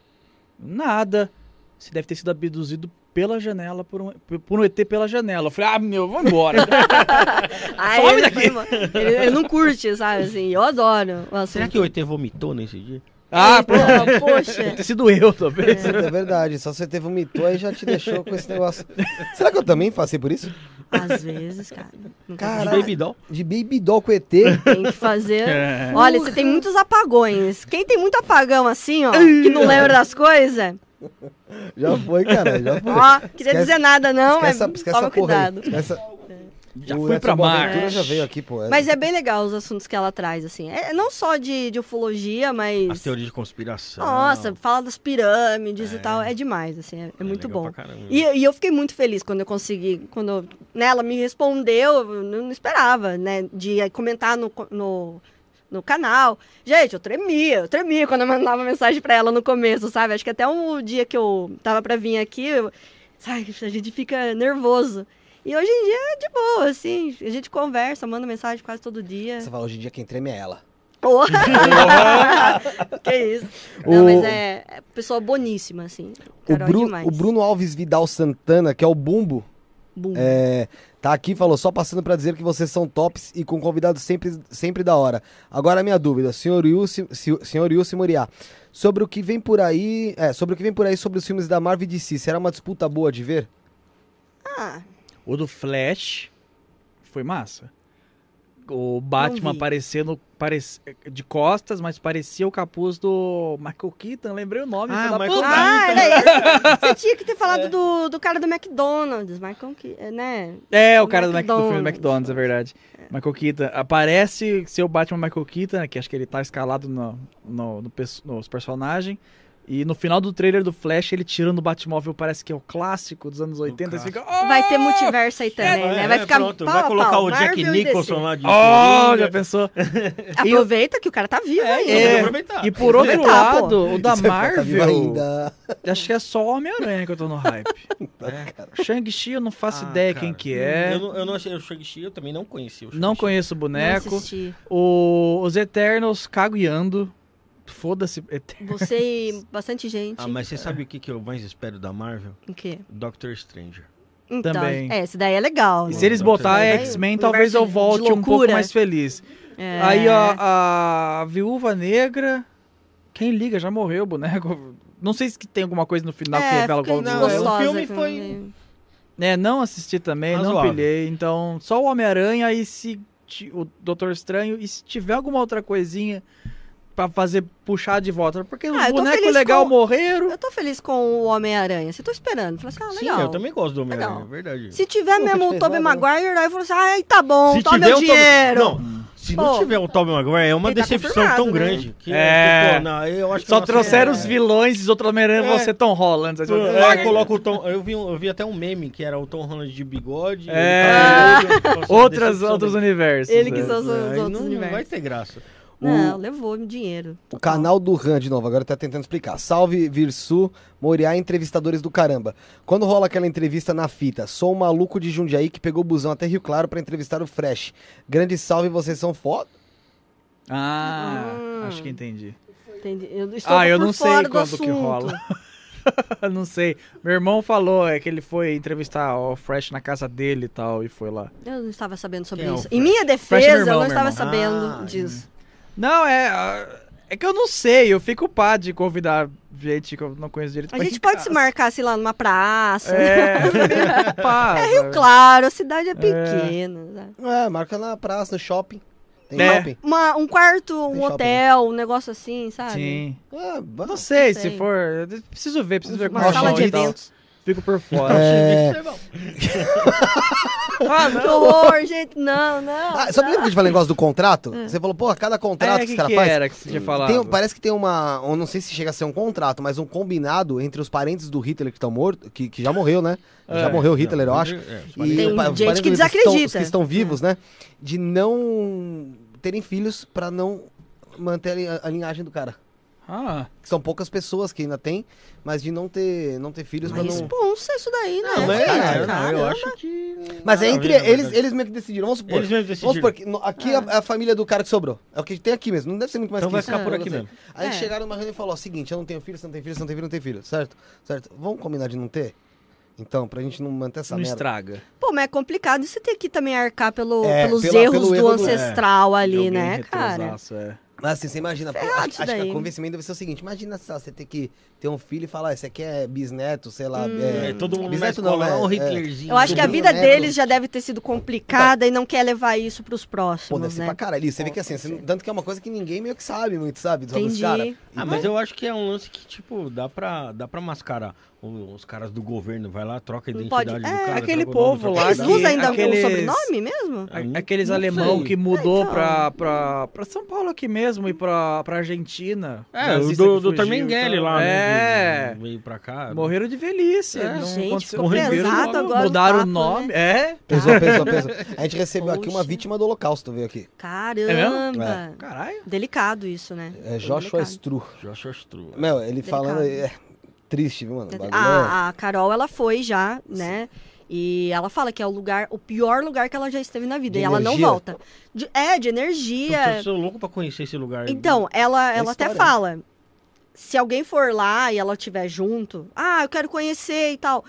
nada. Você deve ter sido abduzido pela janela, por um, por um ET pela janela. Eu falei, ah, meu, vamos embora. Ah, Some ele, daqui. ele, ele não curte, sabe? Assim, eu adoro. Será que o ET vomitou nesse dia? Ah, pô, poxa. ter sido eu, talvez. É verdade, só você ter vomitou aí já te deixou com esse negócio. Será que eu também passei por isso? Às vezes, cara. De. Baby Doll? De baby doll com ET? Tem que fazer. É. Olha, você tem muitos apagões. Quem tem muito apagão assim, ó, que não lembra das coisas, Já foi, cara, já foi. ó, queria Esquece- dizer nada não, mas esquece, esquece toma aí. cuidado. Esquece- Já o fui pra mar. Boaventura já veio aqui, pô. Mas é bem legal os assuntos que ela traz, assim. É não só de, de ufologia, As mas. teorias de conspiração. Nossa, fala das pirâmides e tal. É demais, assim. É, é muito legal bom. E, e eu fiquei muito feliz quando eu consegui, quando né, ela me respondeu, eu não não esperava, né, de comentar no, no, no canal. Gente, eu tremia, eu tremia quando eu mandava mensagem pra ela no começo, sabe? Acho que até um dia que eu tava pra vir aqui, eu, sabe, a gente fica nervoso. E hoje em dia é de boa, assim, a gente conversa, manda mensagem quase todo dia. Você fala, hoje em dia quem treme é ela. que isso. O- Não, mas é, é pessoa boníssima, assim. O, é Bru- demais. o Bruno Alves Vidal Santana, que é o Bumbo, Bum. é, tá aqui e falou, só passando pra dizer que vocês são tops e com convidados sempre, sempre da hora. Agora a minha dúvida, senhor Yussi, se- senhor Yussi Moriá, sobre o que vem por aí, é, sobre o que vem por aí sobre os filmes da Marvel e DC, será uma disputa boa de ver? Ah, O do Flash foi massa. O Batman aparecendo parec- de costas, mas parecia o capuz do Michael Keaton, lembrei o nome. Ah, Michael puta. Ah, era esse. Você tinha que ter falado É. do, do cara do McDonald's, Michael, que, né? É, o cara do, Mac- do filme McDonald's. McDonald's, é verdade. Michael Keaton. Aparece ser o Batman Michael Keaton, que acho que ele tá escalado no, no, no nos personagens. E no final do trailer do Flash, ele tirando o Batmóvel, parece que é o clássico dos anos 80. Você fica. "Oh!" Vai ter multiverso aí também, né? Vai É, ficar pronto, pau vai colocar pau, o Jack Marvel Nicholson lá de Oh, já pensou? Aproveita que o cara tá vivo É, que É, aproveitar. E por outro pô. lado, o da Você tá vivo Marvel. ainda. Acho que é só o Homem-Aranha que eu tô no hype. É. Shang-Chi eu não faço Ah, ideia cara, quem que é. Eu não, eu não achei o Shang-Chi, eu também não conhecia o Shang-Chi. Não conheço o boneco. O, os Eternos cago e ando. Foda-se, Eterno. Você e bastante gente. Ah, mas você sabe o que, que eu mais espero da Marvel? O quê? Doctor Stranger. Então, Também. é, esse daí é legal. E né? se eles Não, botar também. X-Men, talvez eu volte um pouco mais feliz. É. Aí a, a Viúva Negra. Quem liga? Já morreu o boneco. Não sei se tem alguma coisa no final que é, revela fiquei qual não, é, o filme foi- É, não assisti também, não Razoável. pilhei. Então, só o Homem-Aranha e se o Doutor Estranho e se tiver alguma outra coisinha pra fazer puxar de volta, porque Ah, os bonecos legal com- morreram. Eu tô feliz com o Homem-Aranha. Você tô esperando. Falei assim, ah, Sim, legal. eu também gosto do Homem-Aranha, é verdade. Se tiver Pô, mesmo o Tobey né? Maguire, aí eu falo assim, ai, tá bom, Se toma tiver meu o Tobey- dinheiro. Não, se não Pô. tiver o Tobey Maguire, é uma tá decepção tão confirmado, né? grande. Que, É. que, pô, não, eu acho que Só trouxeram é- os vilões e os outros Homem-Aranha É. ser Tom Holland. Aí você É, coloca o Tom. Eu vi, um- eu vi até um meme que era o Tom Holland de bigode. É. tá. Outras, outros universos. Ele que é. são os, outros não, não universos. vai ter graça. Não, levou meu dinheiro. O canal do Han, de novo, agora tá tentando explicar. Salve, Virsu, Moriá, entrevistadores do caramba. Quando rola aquela entrevista na fita, sou um maluco de Jundiaí que pegou o busão até Rio Claro pra entrevistar o Fresh. Grande salve, vocês são foda. Ah, Hum. acho que entendi. Entendi. Eu estou Ah, eu não sei quando que assunto. rola. não sei. Meu irmão falou é que ele foi entrevistar o Fresh na casa dele e tal, e foi lá. Eu não estava sabendo sobre Quem é isso. Fresh? Em minha é defesa, irmão, eu não estava irmão. sabendo Ah, disso. Não, é. ah, É que eu não sei, eu fico pá de convidar gente que eu não conheço direito. A gente pode casa. se marcar, sei lá, numa praça. É, pá, É Rio sabe? Claro, a cidade é pequena. sabe? É, marca na praça, no shopping. Tem É. shopping? Uma, um quarto, um Tem shopping, hotel, um negócio assim, sabe? Sim. É. Não sei, Não se sei. for. Preciso ver, preciso ver Uma como sala é de e tal. eventos. Fico por fora. É... ah, Que não. horror, gente. Não, não. Ah, sabe lembra que eu te falei o negócio do contrato? Você falou, pô, cada contrato É, que que os caras que fazem. era que você tinha falado? Tem, parece que tem uma. Eu não sei se chega a ser um contrato, mas um combinado entre os parentes do Hitler que estão mortos, que, que já morreu, né? já É. morreu o Hitler, eu Não, acho. é, E Tem o gente que desacredita. Os que estão vivos, né? De não terem filhos pra não manter a a linhagem do cara. Ah, são poucas pessoas que ainda tem, mas de não ter, não ter filhos pra Mas não. responsa isso daí, né? Não, é, não, eu acho que. Mas é entre na eles, eles meio que decidiram. Vamos supor. Eles mesmos Vamos decidiram. supor que aqui é a, a família do cara que sobrou. É o que tem aqui mesmo. Não deve ser muito mais Então que vai isso. ficar por aqui não mesmo. Aí É. chegaram numa reunião e falou: ó, seguinte, eu não tenho filho, você não tem filho, você não tem filho, não tem filho. Certo? Certo. Vamos combinar de não ter? Então, pra gente não manter essa não merda. estraga. Pô, mas é complicado. E você tem que também arcar pelo, É, pelos pela- erros pelo do erro do- ancestral De ali, alguém né, cara? é. Mas assim, você imagina, pô, acho, acho que o convencimento deve ser o seguinte: imagina só, você ter que ter um filho e falar, esse aqui é bisneto, sei lá. É, todo mundo bisneto não, lá, um é- Hitlerzinho. Eu acho que a vida neto. deles já deve ter sido complicada e não quer levar isso pros Pô, próximos, deve ser né? pra caralho. Você vê que assim, você tanto que é uma coisa que ninguém meio que sabe muito, sabe? Entendi. caras. Ah, mas eu acho que é um lance que, tipo, dá pra, dá pra mascarar. Os caras do governo vai lá, troca a identidade pode- do é, cara. aquele nome, povo lá Eles usam ainda aqueles- o sobrenome mesmo? A- Aqueles não alemão sei. que mudou então. pra, pra, pra São Paulo aqui mesmo e pra, pra Argentina. É, o do, do e tal. lá, né? É. que Veio pra cá. Morreram de velhice. É, não gente, ficou pesado agora o Mudaram o papo, nome. né? É? Pesou, pesou, pesou. A gente recebeu aqui uma vítima do holocausto, veio aqui. Caramba! Caralho. Delicado isso, né? É Joshua. Stru. Joshua Stru. Meu, ele falando. É triste, viu, mano? É- A, a Carol, ela foi já, né? E ela fala que é o lugar, o pior lugar que ela já esteve na vida. De e ela não energia? volta. De- é, de Eu energia. sou louco pra conhecer esse lugar. Então, ela, ela até fala. Se alguém for lá e ela estiver junto, ah, eu quero conhecer e tal.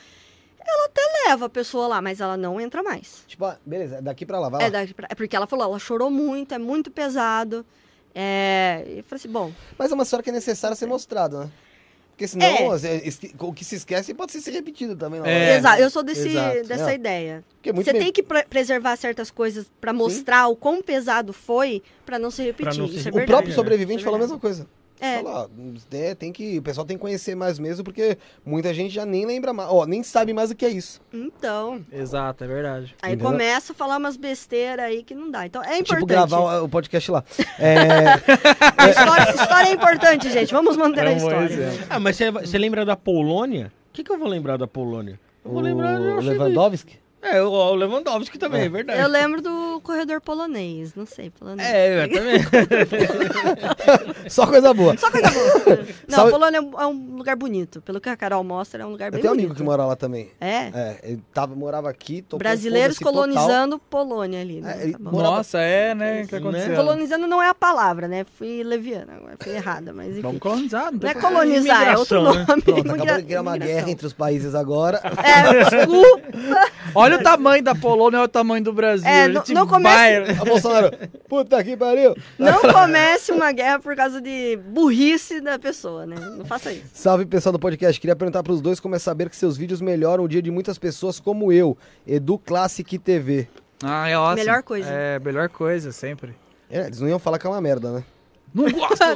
Ela até leva a pessoa lá, mas ela não entra mais. Tipo, ah, beleza, daqui pra lá, vai lá. É, daqui pra- é porque ela falou, ela chorou muito, é muito pesado. É, e eu falei assim, bom, Mas é uma história que é necessária ser mostrada, né? Porque senão, É. assim, o que se esquece pode ser repetido também. É, exato, eu sou desse, exato. dessa É. ideia. É Você bem- tem que pre- preservar certas coisas pra mostrar o quão pesado foi pra não se repetir. não se Isso é. O verdade. próprio né? sobrevivente Isso é falou a mesma coisa. É. É, tem que, o pessoal tem que conhecer mais mesmo, porque muita gente já nem lembra mais, ó, nem sabe mais o que é isso. Então, Exato, é verdade. aí Entendeu? começa a falar umas besteiras aí que não dá. Então é importante. Tipo, gravar o, podcast lá. É, A história, história é importante, gente. Vamos manter a É um bom história. Ah, mas você- lembra da Polônia? O que, que eu vou lembrar da Polônia? Eu vou lembrar o do Lewandowski. É, o, Lewandowski também, é, É. verdade. Eu lembro do corredor polonês, não sei, polonês. É, eu também. Só coisa boa. Só coisa boa. Não, Sabe- Polônia é um- é um lugar bonito. Pelo que a Carol mostra, é um lugar Eu bem tenho um bonito. amigo que mora lá também. É. É, ele tava, morava aqui, Brasileiros foda-se total. colonizando Polônia ali, né? É, ele Tá bom. Morava- Nossa, é, né? O que Né? aconteceu? Colonizando não é a palavra, né? Fui leviana, agora fui errada, mas enfim. Vamos colonizar, não Não tem é colonizar, é outro Imigração, né? nome. Pronto, Imigra- acabou de criar uma guerra entre os países agora. É, desculpa. Olha o tamanho da Polônia, olha o tamanho do Brasil. É, não- não comece- vai- A Bolsonaro, puta que pariu. Não comece uma guerra por causa de burrice da pessoa, né? Não faça isso. Salve pessoal do podcast, queria perguntar pros dois como é saber que seus vídeos melhoram o dia de muitas pessoas como eu, Edu Classic TV. Ah, é ótimo. Melhor coisa. É, melhor coisa, sempre. É, eles não iam falar que é uma merda, né? Não gosto! Não,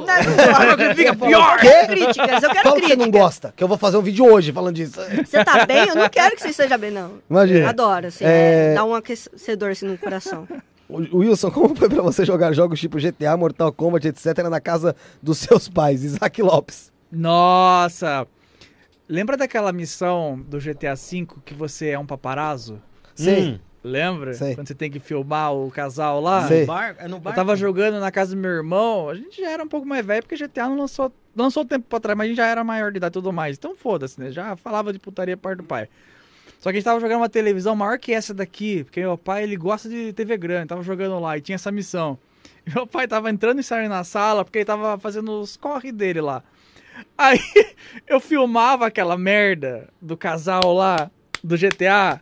não. Fica Eu pior! quero críticas, eu quero Fala que você críticas. não gosta, que eu vou fazer um vídeo hoje falando disso. Você tá bem? Eu não quero que você esteja bem, não. Imagina. Adoro, assim, É. é, dá um aquecedor assim no coração. Wilson, como foi pra você jogar jogos tipo GTA, Mortal Kombat, etc. na casa dos seus pais? Isaac Lopes. Nossa! Lembra daquela missão do GTA V que você é um paparazzo? Sei. Hum, Lembra? Sei. Quando você tem que filmar o casal lá? Sei. no bar, é no bar. Eu tava jogando na casa do meu irmão, a gente já era um pouco mais velho, porque GTA não lançou, lançou tempo pra trás, mas a gente já era maior de idade e tudo mais. Então foda-se, né? Já falava de putaria parte do pai. Só que a gente tava jogando uma televisão maior que essa daqui, porque meu pai, ele gosta de TV grande, tava jogando lá e tinha essa missão. E meu pai tava entrando e saindo na sala, porque ele tava fazendo os corre dele lá. Aí eu filmava aquela merda do casal lá, do GTA.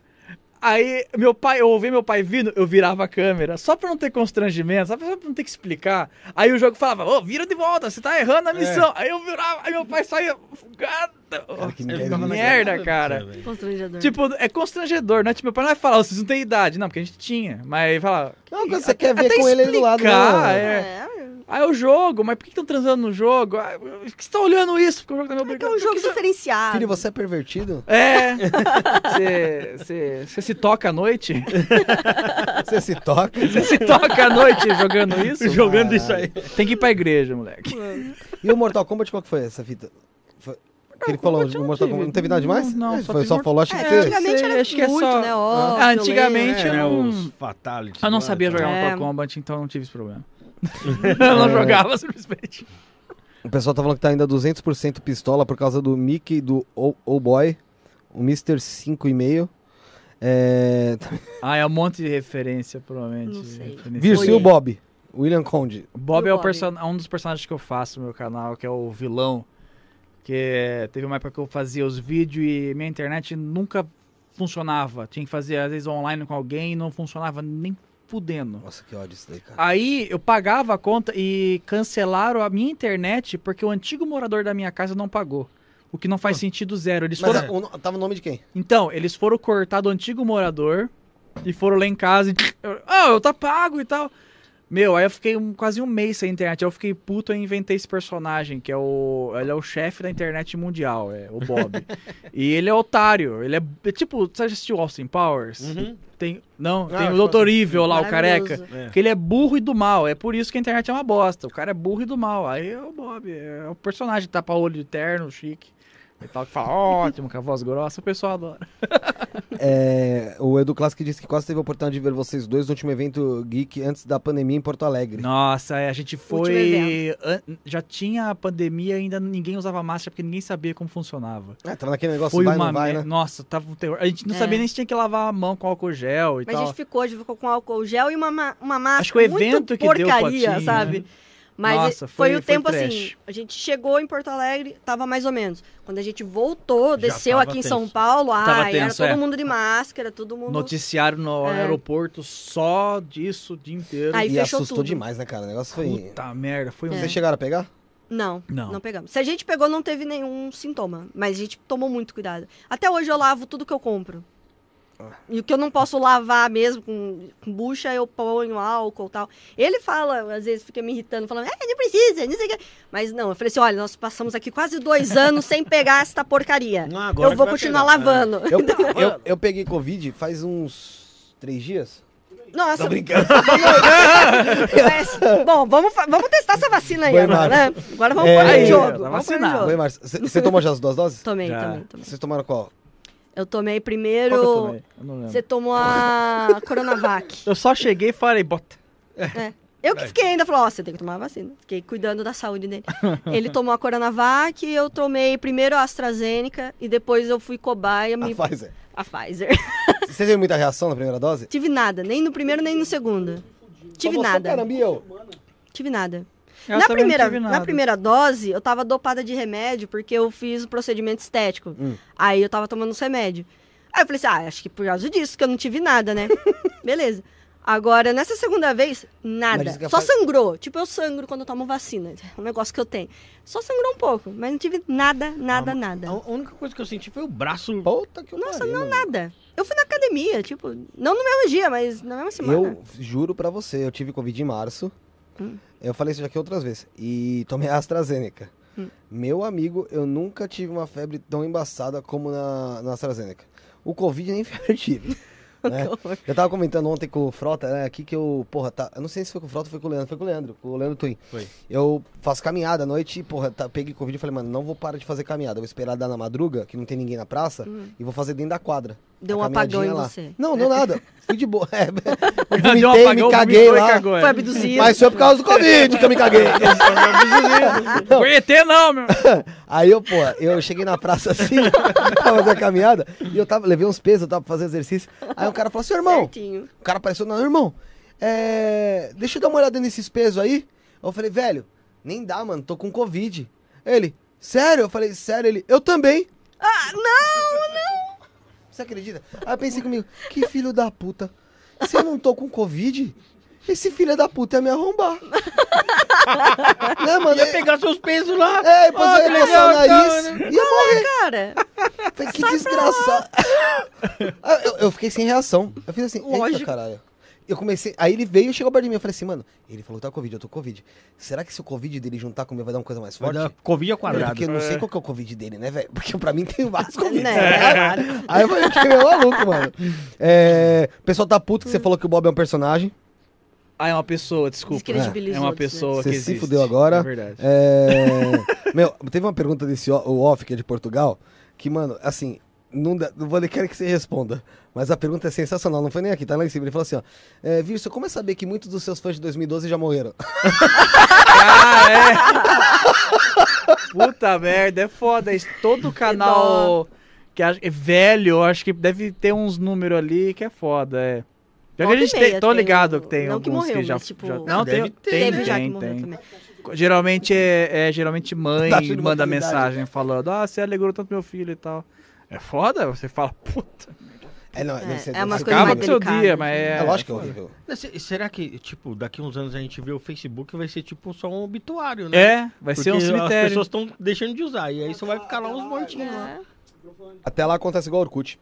Aí, meu pai, eu ouvi meu pai vindo, eu virava a câmera, só pra não ter constrangimento, só pra não ter que explicar. Aí o jogo falava, ô, vira de volta, você tá errando a missão. Aí eu virava, aí meu pai saía, fugado. que Ele merda. naquela- merda, cara. velho. Constrangedor. Tipo, é constrangedor, né? Tipo, meu pai não vai falar, "Ô, vocês não têm idade. Não, porque a gente tinha. Mas fala. Não, quando você quer ver com ele ali do lado, explicar, não. é. é. Aí o jogo, mas por que estão transando no jogo? Ah, por que você tá olhando isso? Porque o jogo tá me É que é obrigando. um jogo que diferenciado. Filho, você é pervertido? É. Você- se toca à noite? Você se toca? Você se toca à noite jogando isso? Jogando isso aí. Tem que ir pra igreja, moleque. E o Mortal Kombat, qual que foi essa fita? Foi... Que ele falou, eu o não Mortal. Kombat não teve nada demais? Não, não, É, só foi teve só Mortal- falou, acho que É, você... antigamente era acho que é muito, só- né? Ó, Ah, antigamente eu É, não- os fatalities. Eu não sabia tá? jogar É. Mortal Kombat, então não tive esse problema. eu não jogava simplesmente. O pessoal tá falando que tá ainda 200% pistola por causa do Mickey e do Oh Oh Boy, o Mr. 5,5. É... Ah, é um monte de referência, provavelmente. Não sei. Referência. Virsil Oi. Bob, William Conde. O Bob é person- é um dos personagens que eu faço no meu canal, que é o vilão. Que teve uma época que eu fazia os vídeos e minha internet nunca funcionava. Tinha que fazer, às vezes, online com alguém e não funcionava nem fudendo. Nossa, que ódio isso daí, cara. Aí eu pagava a conta e cancelaram a minha internet porque o antigo morador da minha casa não pagou. O que não faz sentido zero. Eles Mas foram... a- o tava o nome de quem? Então, eles foram cortar do antigo morador e foram lá em casa e. Ah, eu tá pago e tal. Meu, aí eu fiquei um- quase um mês sem internet. Aí eu fiquei puto e inventei esse personagem, que é o. Ele é o chefe da internet mundial, é o Bob. e ele é otário. Ele é. é tipo, você já assistiu Austin Powers? Uhum. Tem. Não, Ah, tem o que- Evil lá, o careca. É. Que ele é burro e do mal. É por isso que a internet é uma bosta. O cara é burro e do mal. Aí é o Bob. É o personagem tapa olho de terno, chique. E tal, que fala ótimo, com a voz grossa, o pessoal adora. É, o Edu Classic disse que quase teve a oportunidade de ver vocês dois no último evento geek antes da pandemia em Porto Alegre. Nossa, é, a gente foi. Já tinha a pandemia ainda ninguém usava máscara porque ninguém sabia como funcionava. É, tava naquele negócio foi vai, uma não vai, né? Nossa, tava um terror. A gente não É. sabia nem se tinha que lavar a mão com álcool gel e Mas a tal. gente ficou, a gente ficou com álcool gel e uma, ma- uma máscara Acho que o evento muito que deu porcaria, potinho, sabe? né? Mas Nossa, foi- foi, o foi tempo trash. assim, a gente chegou em Porto Alegre, tava mais ou menos. Quando a gente voltou, desceu aqui em tenso. São Paulo, Tava ai, era tenso, todo é. mundo de máscara, todo mundo... Noticiário no É. aeroporto só disso o dia inteiro. Aí e fechou assustou tudo. demais, né, cara? O negócio foi... Puta merda, foi um. Vocês chegaram a pegar? Não, Não. não, pegamos. Se a gente pegou, não teve nenhum sintoma. Mas a gente tomou muito cuidado. Até hoje eu lavo tudo que eu compro. E o que eu não posso lavar mesmo com, com bucha, eu ponho álcool e tal. Ele fala, às vezes fica me irritando, falando, é, não precisa, não sei o quê. Mas não, eu falei assim, olha, nós passamos aqui quase dois anos sem pegar esta porcaria. Não, agora eu vou continuar pegar. lavando. Eu, eu, eu peguei Covid faz uns três dias. Nossa, brincando. mas- bom, vamos, vamos testar essa vacina aí Foi, agora, né? Agora vamos É, pôr aí, em jogo. tá vamos pôr jogo. Você você tomou já as duas doses? Tomei, Já. tomei, tomei. Vocês tomaram qual? Eu tomei que eu primeiro... tomei? Eu. Você tomou a Coronavac. Eu só cheguei e falei, bota. Eu que fiquei ainda, falou, ó, você tem que tomar a vacina. Fiquei cuidando da saúde dele. Ele tomou a Coronavac, eu tomei primeiro a AstraZeneca e depois eu fui cobaia, A me... Pfizer. a Pfizer. Vocês teve muita reação na primeira dose? Tive nada, nem no primeiro nem no segundo. Tive você, nada. Caramba, e eu? Tive nada. Eu na, primeira, na primeira dose, eu tava dopada de remédio porque eu fiz o procedimento estético. Hum. Aí eu tava tomando os remédios. Aí eu falei assim, ah, acho que por causa disso que eu não tive nada, né? Beleza. Agora, nessa segunda vez, nada. Só falo- sangrou. Tipo, eu sangro quando eu tomo vacina. É um negócio que eu tenho. Só sangrou um pouco, mas não tive nada, nada, nada. A a única coisa que eu senti foi o braço. Puta que Nossa, pariu, não, mano. nada. Eu fui na academia, tipo, não no mesmo dia, mas na mesma semana. Eu juro pra você, eu tive Covid em março. Hum. Eu falei isso já aqui outras vezes. E tomei a AstraZeneca. Hum. Meu amigo, eu nunca tive uma febre tão embaçada como na, na AstraZeneca. O Covid nem febre eu tive. né? Eu tava comentando ontem com o Frota, né, aqui que eu, porra, tá. Eu não sei se foi com o Frota ou foi com o Leandro. Foi com o Leandro, com o Leandro Twin. Foi. Eu faço caminhada à noite e, porra, tá, peguei Covid e falei, mano, não vou parar de fazer caminhada. Eu vou esperar dar na madruga, que não tem ninguém na praça, e vou fazer dentro da quadra. Deu um apagão em lá. você. Não, não nada. Fui de boa. É, eu Deu um vomitei, apagão, me caguei vomitou lá. cagou, é. Foi abduzido. Mas foi por causa do Covid que eu me caguei. Não. ET não, meu. Aí eu, pô, eu cheguei na praça assim, pra fazer a caminhada, e eu tava, levei uns pesos, eu tava pra fazer exercício. Aí o cara falou assim, irmão, Certinho. o cara apareceu, não, irmão, é, deixa eu dar uma olhada nesses pesos aí. Eu falei, velho, nem dá, mano, tô com Covid. Ele, sério? Eu falei, sério? Ele, eu também. Ah, não, não. Você acredita? Aí eu pensei comigo, que filho da puta. Se eu não tô com Covid, esse filho da puta ia me arrombar. né, mano? Ia pegar seus pesos lá. É, depois Ah, eu ia coçar o nariz, cara. ia morrer. Cara, Falei, que desgraçado. Ah, eu, eu fiquei sem reação. Eu fiz assim, eita Lógico. caralho. Eu comecei, aí ele veio e chegou perto de mim. Eu falei assim, mano, ele falou que tá com Covid, eu tô com Covid. Será que se o Covid dele juntar comigo vai dar uma coisa mais forte? Covid ao quadrado. Porque eu não sei qual que é o Covid dele, né, velho? Porque pra mim tem vários Covid. Né? Aí eu falei, eu fiquei meio maluco, mano. É, o pessoal tá puto que você falou que o Bob é um personagem. Ah, é uma pessoa, desculpa. Descredibiliza É uma outros, né? pessoa Você que se existe. fudeu agora. É verdade. É... Meu, teve uma pergunta desse o off, que é de Portugal, que, mano, assim, não, dá- não vou nem querer que você responda, mas a pergunta é sensacional, não foi nem aqui, tá lá em cima. Ele falou assim, ó, é, Virso, como é saber que muitos dos seus fãs de 2012 já morreram? Ah, é. Puta merda, é foda. isso. Todo canal que é velho, eu acho que deve ter uns números ali que é foda, é. Já que a gente meia tem, tô tem ligado que tem não alguns que morreu, já, mas, tipo, já- Não, Deve tem, ter, tem, Teve já que tem, morreu tem. também. Geralmente é, é geralmente mãe de manda mensagem falando, ah, você alegrou tanto meu filho e tal. É foda, você fala, puta. É, não, É, deve ser- é ser- coisas Acaba mais com o seu dia, mas é. É lógico que é horrível. Se- Será que, tipo, daqui uns anos a gente vê o Facebook vai ser tipo só um obituário, né? É, vai ser um Porque As cemitério. pessoas estão deixando de usar. E aí só vai ficar lá uns mortinhos lá. É, Até lá acontece igual Orkut.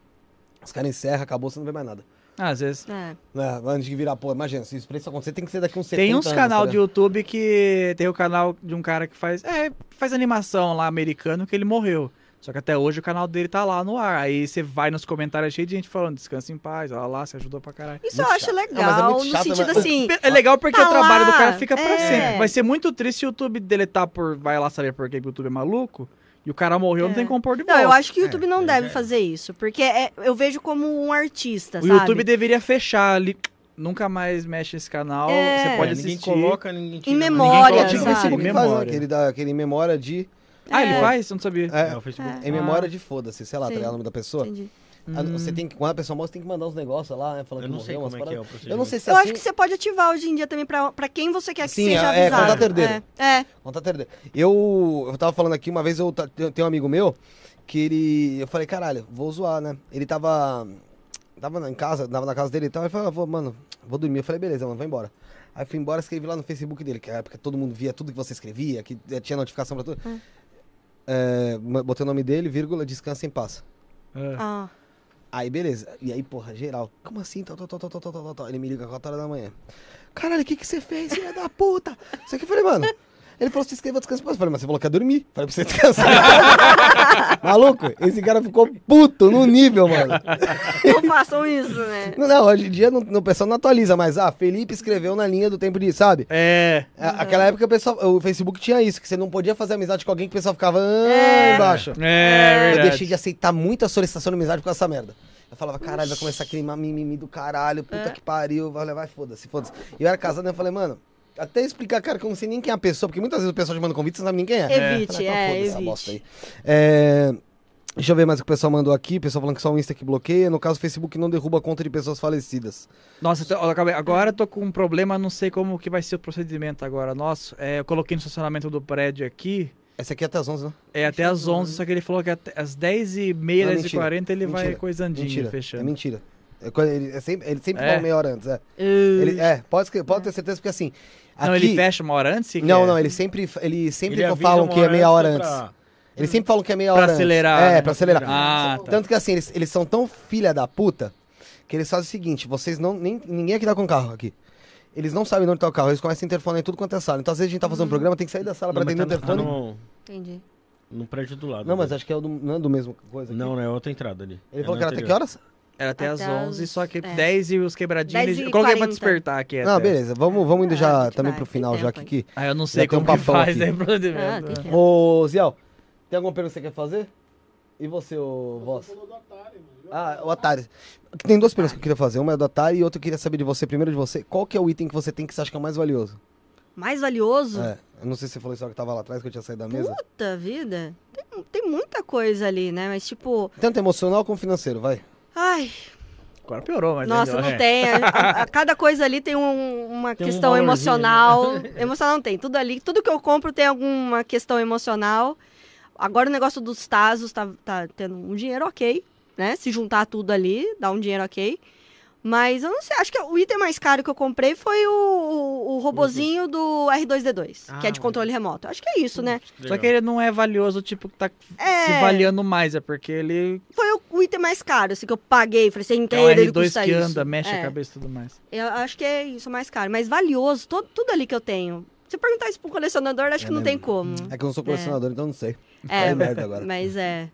Os caras encerram, acabou, você não vê mais nada. Ah, às vezes. é. Né? Antes de virar, pô, imagina, se isso pra isso acontecer, tem que ser daqui uns 70 Tem uns anos, canal tá de YouTube que tem o canal de um cara que faz, é, faz animação lá americano que ele morreu. Só que até hoje o canal dele tá lá no ar. Aí você vai nos comentários é cheio de gente falando, descansa em paz, olha lá, você ajudou pra caralho. Isso eu Muito acho chato. legal, Não, é muito no chato, sentido mas- assim. É legal porque tá o trabalho do lá, cara fica pra é. sempre. Vai ser muito triste se o YouTube deletar por. Vai lá saber por que o YouTube é maluco. E o cara morreu, não É. tem como pôr de Não, volta. eu acho que o YouTube não mas deve é. fazer isso. Porque é- eu vejo como um artista, O sabe? YouTube deveria fechar ali. Nunca mais mexe esse canal. É. Você pode É, ninguém assistir. coloca, ninguém tira. Em ninguém memória, coloca Tipo, em o sabe? Em faz, né? memória. Aquele, da, aquele memória de... Ah, ele É. faz? Eu não sabia. É, É, o Facebook. em memória de foda-se, sei lá, tá Sim. ligado o nome da pessoa? Entendi. Ah, Você tem que, quando a pessoa morre, você tem que mandar uns negócios lá, né? Falando Eu que não sei morreu, como umas é que é o paradas. procedimento. Eu não sei se Eu assim... acho que você pode ativar hoje em dia também pra, pra quem você quer que Sim, seja é- é avisado. contato herdeiro. É, é. Contato herdeiro. Eu, eu tava falando aqui, uma vez eu ta- tenho tenho um amigo meu que ele. Eu falei, caralho, vou zoar, né? Ele tava. Tava na- em casa, tava na casa dele e tal. Ele falou, ah, vou, mano, vou dormir. Eu falei, beleza, mano, vai embora. Aí fui embora, escrevi lá no Facebook dele, que é a época que todo mundo via tudo que você escrevia, que eh, tinha notificação pra tudo. É, botei o nome dele, vírgula, descansa em paz. É. Ah, Aí, beleza. E aí, porra, geral. Como assim? Ele me liga 4 horas da manhã. Caralho, o que que você fez, filha da puta? Isso aqui eu falei, mano. Ele falou, você escreveu descanso em paz. Eu falei, mas você falou que ia dormir. Falei pra você descansar. Maluco, esse cara ficou puto no nível, mano. não façam isso, né? Não, não, hoje em dia não, não- o pessoal não atualiza, mas, ah, Felipe escreveu na linha do tempo de, sabe? É. A- Aquela época o, pessoal, o Facebook tinha isso, que você não podia fazer amizade com alguém que o pessoal ficava ah, É. embaixo. É, Eu verdade. deixei de aceitar muita solicitação de amizade causa dessa merda. Eu falava, caralho, vai começar a queimar mimimi do caralho, puta É. que pariu, vai levar, foda-se, foda-se. E eu era casado, né? Eu falei, mano, até explicar, cara, que eu não sei nem quem é a pessoa, porque muitas vezes o pessoal te manda convite, você não sabe nem quem é. Evite, então é, foda-se essa evite. bosta aí. É, Deixa eu ver mais o que o pessoal mandou aqui. O pessoal falando que só o Insta que bloqueia. No caso, o Facebook não derruba a conta de pessoas falecidas. Nossa, eu eu acabei- agora eu tô com um problema, não sei como que vai ser o procedimento agora. Nossa, é, eu coloquei no estacionamento do prédio aqui, Essa aqui é até as 11, né? é até às 11, só que ele falou que até às 10h30, Não, 10h40 ele vai Mentira. coisandinho, Mentira. fechando. É mentira. É quando ele, é sempre, ele sempre É? fala meia hora antes, é. Uh, Ele, é, pode, pode ter certeza, porque assim. Não, aqui- ele fecha uma hora antes? Não, é? não, eles sempre, ele sempre Ele falam que é meia hora antes pra- Eles sempre falam que é meia Pra hora acelerar, antes. É, né? pra acelerar. Ah, tá. Tanto que assim, eles, eles são tão filha da puta que eles fazem o seguinte: vocês não. Nem, ninguém aqui tá com carro aqui. Eles não sabem onde tá o carro, eles começam a interfonar em tudo quanto é sala. Então, às vezes a gente tá fazendo um programa, tem que sair da sala Não, pra atender o tá, tá no, entendi. no prédio do lado. Não, mas acho que é o do, não é do mesmo coisa. aqui. Não, não, é outra entrada ali. Ele É falou que era até que anterior. horas? Era até, Até às 11, às- só que é. 10 e os quebradinhos. 10 e eu coloquei pra 40. despertar aqui. Não, até. beleza. Vamos, vamos indo Ah, já que também vai, pro tem final, já tempo que. Ah, eu não sei tem um como que papão faz aqui. aí Ah, tem. Ô, Ziel, tem alguma pergunta que você quer fazer? E você, ô Voz? Ah, o Atari. Tem duas perguntas que eu queria fazer. Uma é do Atari e outra eu queria saber de você. Primeiro de você, qual que é o item que você tem que você acha que é o mais valioso? Mais valioso? É, eu não sei se você falou isso que tava lá atrás, que eu tinha saído da mesa. Puta vida. Tem, tem muita coisa ali, né? Mas tipo, Tanto emocional como financeiro, vai. Ai, Agora piorou, mas nossa, ainda- não é. tem. A, a- a cada coisa ali tem um- uma Tem um questão valorzinho, emocional. Emocional não tem. Tudo ali, tudo que eu compro tem alguma questão emocional. Agora o negócio dos Tazos tá, tá tendo um dinheiro ok. né? Se juntar tudo ali, dá um dinheiro ok. Mas eu não sei, acho que o item mais caro que eu comprei foi o, o, o robozinho do R2D2, que é de Ah, controle remoto. Acho que é isso, né? Só que ele não é valioso, tipo, que tá É. se valendo mais, é porque ele Foi o, o item mais caro, assim, que eu paguei. Falei, você é um inteiro, ele R2 custa que isso. anda, mexe É. a cabeça e tudo mais. Eu acho que é isso mais caro. Mas valioso, todo, tudo ali que eu tenho. Se perguntar isso pro colecionador, acho que É não tem mesmo. como. É que eu não sou colecionador, então não sei. É, merda agora. mas é.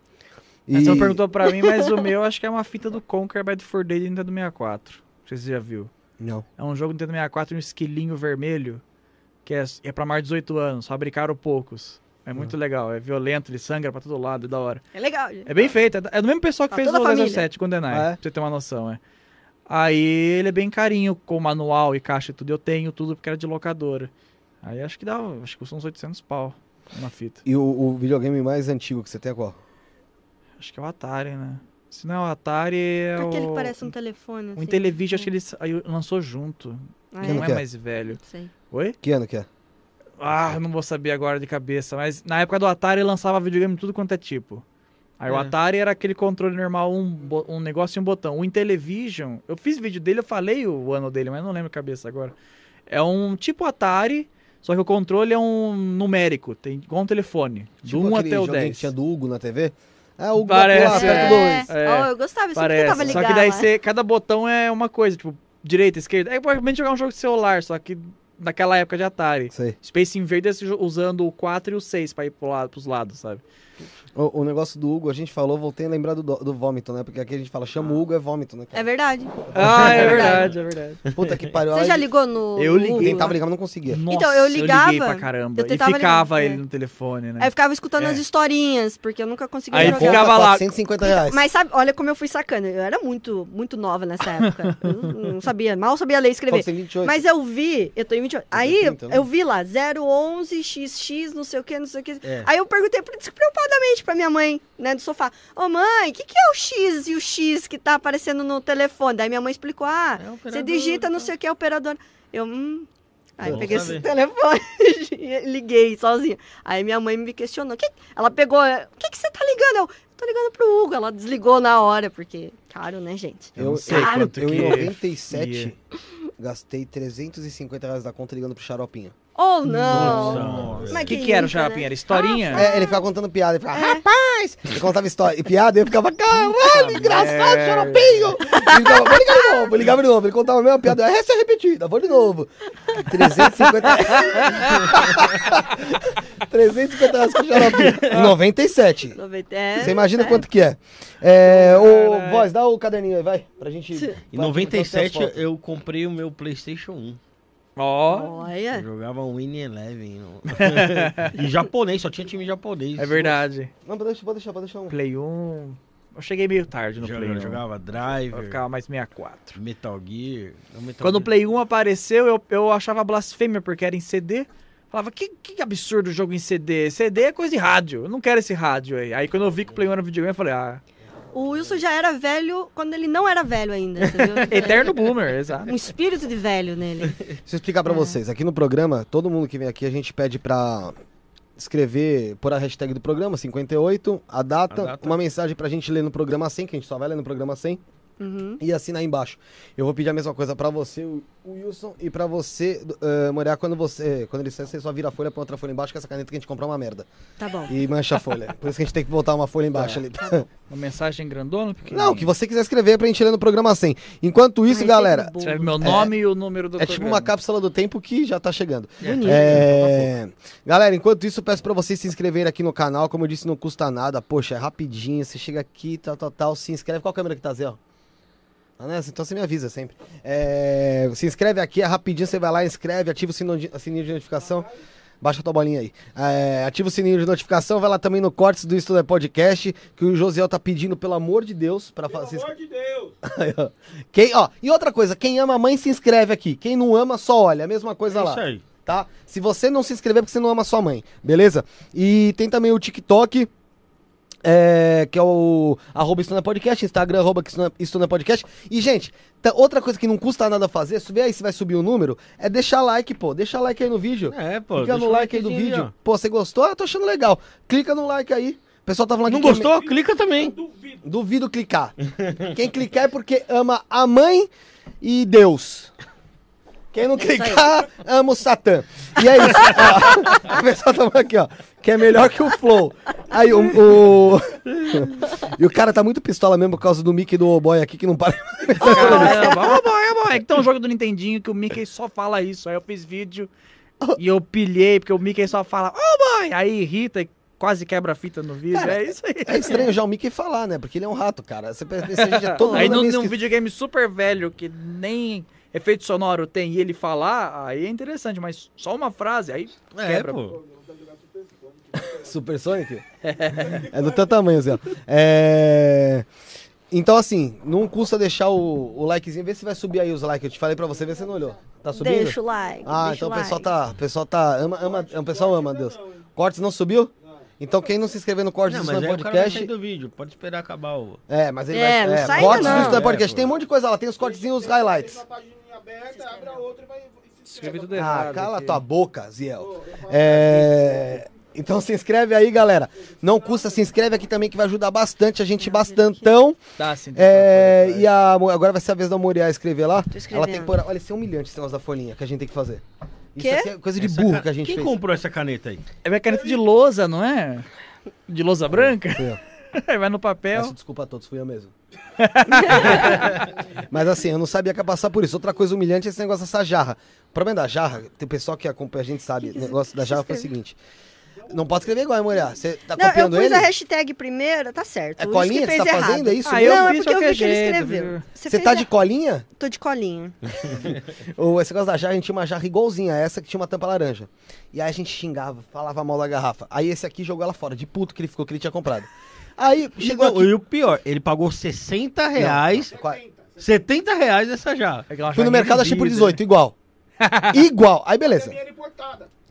E... Você não perguntou pra mim, mas o meu acho que é uma fita do Conquer Bad for Day do Nintendo 64. Não sei se você já viu. Não. É um jogo do Nintendo 64, um esquilinho vermelho, que é, é pra mais de 18 anos, fabricaram poucos. É muito legal, é violento, ele sangra pra todo lado, é da hora. É legal. gente. É bem feito, é é do mesmo pessoal que Pra fez o Laser família. 7 com Denai, Ah, é? pra você ter uma noção, é. Aí ele é bem carinho, com manual e caixa e tudo. Eu tenho tudo porque era de locadora. Aí acho que dá, acho que custa uns 800 pau uma fita. E o, o videogame mais antigo que você tem é qual? Acho que é o Atari, né? Se não é o Atari, é Aquele o... que parece um telefone. O assim. Intellivision, acho que ele aí lançou junto. Ah, Ele não que é é? mais velho. Sei. Oi? Que ano que é? Ah, não vou saber agora de cabeça, mas na época do Atari ele lançava videogame de tudo quanto é tipo. Aí o É. Atari era aquele controle normal, um, um negócio e um botão. O Intellivision, eu fiz vídeo dele, eu falei o ano dele, mas não lembro de cabeça agora. É um tipo Atari, só que o controle é um numérico, tem igual um telefone, do 1 Tipo aquele até o joguinho 10. que tinha do Hugo na TV? Ah, o Parece, aperta é, dois. É. Ó, eu gostava, eu Parece. tentava Só ligar. que daí lá. você, cada botão é uma coisa, tipo, direita, esquerda. É praticamente jogar um jogo de celular, só que naquela época de Atari. Sei. Space Invaders usando o 4 e o 6 pra ir pro lado, pros lados, sabe? O, o negócio do Hugo, a gente falou, voltei a lembrar do, do vômito, né? Porque aqui a gente fala, chama o Hugo, é vômito, né? É verdade. Ah, é É verdade, é verdade. Puta que pariu. Você já ligou no. Eu liguei, Google? Tentava ligar, mas não conseguia. Então, eu ligava, liguei pra caramba. eu E ficava ligar, ele é. no telefone, né? Aí eu ficava escutando É. as historinhas, porque eu nunca conseguia Aí jogar. ficava lá. 450 reais. Mas sabe, olha como eu fui sacana. Eu era muito, muito nova nessa época. Eu não sabia, mal sabia ler e escrever. 28? Mas eu vi, eu tô em 28. Aí 30, né? eu vi lá, 011XX, não sei o que, não sei o que. É. Aí eu perguntei despreocupadamente pra minha mãe, né, do sofá: Ô mãe, o que, que é o X e o X que tá aparecendo no telefone? Daí minha mãe explicou: ah, É o você operador, digita não tá. sei o que é operador. Eu, hum. Aí Bom peguei saber. esse telefone e liguei sozinha. Aí minha mãe me questionou. Que, ela pegou, o que, que você tá ligando? Eu, tô ligando pro Hugo. Ela desligou na hora, porque caro, né, gente? Eu Eu, sei eu, quanto eu que em 97 ia. gastei 350 reais da conta ligando pro Xaropinho. Oh, não! O que, que era o nunca, né? xaropinho? Era historinha? É, ele ficava contando piada, ele ficava, É. rapaz! Ele contava história e piada, e eu ficava, caralho, engraçado, merda. Xaropinho! Ele ficava, vou ligar de novo, eu ligava de novo, ele contava a mesma piada, essa é repetida, vou de novo. 350 350 reais com o Xaropinho. Em 97. 90, é, Você imagina é. quanto que é? É, ô, Caralho. voz, dá o caderninho aí, vai, pra gente... Em vai, então, 97 tem as fotos. eu comprei o meu PlayStation 1. Ó, Olha. Eu jogava um Win Eleven. no- em japonês, só tinha time japonês. é verdade. Não, pode deixar, pode deixar, pode deixar um. Play 1. Eu cheguei meio tarde no Joga- Play 1. jogava Eu Driver, ficava mais 64. Metal Gear. Não, Metal Quando o Play 1 apareceu, eu, eu achava blasfêmia, porque era em CD. Falava, que, que absurdo o jogo em CD. CD é coisa de rádio. Eu não quero esse rádio aí. Aí quando eu vi que o Play 1 era videogame, eu falei, ah, O Wilson já era velho quando ele não era velho ainda, você viu? eterno boomer, exato. Um espírito de velho nele. Deixa eu explicar pra vocês. Aqui no programa, todo mundo que vem aqui, a gente pede pra escrever, por a hashtag do programa, 58, a data, A data. uma mensagem pra gente ler no programa 100, que a gente só vai ler no programa 100, Uhum. e assinar embaixo. Eu vou pedir a mesma coisa pra você, Wilson, e pra você, uh, Moriá, quando você, quando ele sair, você só vira a folha, põe outra folha embaixo, que essa caneta que a gente comprou é uma merda. Tá bom. E mancha a folha. Por isso que a gente tem que botar uma folha embaixo ali. Uma mensagem grandona, Não, o que você quiser escrever pra gente ler no programa 100. Enquanto isso, Ai, galera, Escreve meu nome e o número do É tipo uma programa. cápsula do tempo que já tá chegando. Bonito. É... Galera, enquanto isso, eu peço pra vocês se inscreverem aqui no canal. Como eu disse, não custa nada. Poxa, é rapidinho. Você chega aqui, tal, tal, tal. Se inscreve. Qual câmera que tá, Zé? ó? Ah, né? Então você me avisa sempre. É... Se inscreve aqui, é rapidinho. Você vai lá, inscreve, ativa o sino de- sininho de notificação. Baixa a tua bolinha aí. É, ativa o sininho de notificação, vai lá também no Cortes do Estudo Podcast, que o Josiel tá pedindo, pelo amor de Deus, pra Pelo fazer. amor de Deus! Aí, ó. Quem, ó, e outra coisa, quem ama a mãe se inscreve aqui. Quem não ama, só olha. A mesma coisa É lá isso aí. tá? Se você não se inscrever é porque você não ama sua mãe, beleza? E tem também o TikTok, é, que é o arroba Estuna Podcast, Instagram, arroba Estuna- Podcast. E, gente, tá- outra coisa que não custa nada fazer, subir aí se vai subir o número, é deixar like, pô. Deixa like aí no vídeo. É, pô. Clica no o like aí do vídeo. ó. Pô, você gostou? Ah, tô achando legal. Clica no like aí. pessoal tá falando Não que gostou? Clica também. me- Duvido clicar. Quem clicar é porque ama a mãe e Deus. Quem não clicar, ama o Satã. E é isso. ó. o pessoal tá falando aqui, ó. Que é melhor que o Flow. Aí o. o- e o cara tá muito pistola mesmo por causa do Mickey do boy aqui que não para. Caramba, bom, é bom. É que tem um jogo do Nintendinho que o Mickey só fala isso. Aí eu fiz vídeo e eu pilhei, porque o Mickey só fala, oh boy! Aí irrita e quase quebra a fita no vídeo. Cara, é isso aí. É estranho já o Mickey falar, né? Porque ele é um rato, cara. Você pensa, a gente é todo Aí mundo num, esquisito. videogame super velho que nem efeito sonoro tem e ele falar, aí é interessante, mas só uma frase, aí É, quebra. pô. Super Sonic? é do teu tamanho, Zé. É... Então, assim, não custa deixar o, o likezinho. Vê se vai subir aí os likes. Eu te falei pra você, vê se você não olhou. Tá subindo? Deixa o like. Ah, deixa então o like. pessoal tá. O pessoal tá. Ama, ama, o pessoal ama, Deus. Cortes não subiu? Então quem não se inscrever no Cortes Não, do Slam vai Podcast. do vídeo. Pode esperar acabar o... É, mas ele É, vai. não sai cortes ainda do não. Slam Podcast. É, Tem um monte de coisa lá, tem os cortezinhos e os highlights. Escrevi tudo Ah, errado. cala aqui. tua boca, Ziel. É... Então se inscreve aí, galera. Não custa, se inscreve aqui também que vai ajudar bastante a gente, bastantão. Tá, sim. É, e a, agora vai ser a vez da Moriá escrever lá. Ela tem que pôr. Olha, isso é humilhante esse negócio da folhinha que a gente tem que fazer. Isso aqui é coisa de Essa burro ca- que a gente Quem fez. comprou essa caneta aí? É minha caneta de lousa, não é? De lousa branca? Aí vai no papel. Peço desculpa a todos, fui eu mesmo. Mas assim, eu não sabia que ia passar por isso. Outra coisa humilhante é esse negócio dessa jarra. O problema da jarra, tem o pessoal que acompanha, a gente sabe, o negócio da jarra foi o seguinte. Não pode escrever igual, hein, mulher? Você tá Não, eu copiando pus ele? a hashtag primeiro, tá certo. É O colinha Luiz que você tá fez fazendo? É errado. isso Ah, mesmo? eu Não, é fiz porque eu vi que ele jeito, escreveu. viu? Você fez tá errado. de colinha? Tô de colinha. Ou esse negócio da jarra, a gente tinha uma jarra igualzinha a essa que tinha uma tampa laranja. E aí a gente xingava, falava mal da garrafa. Aí esse aqui jogou ela fora, de puto que ele ficou, que ele tinha comprado. Aí chegou Não, aqui. E o pior, ele pagou 60 reais, Qua- 70 reais essa já. Aquela Fui no mercado, achei por vidro. 18, igual. igual. Aí beleza.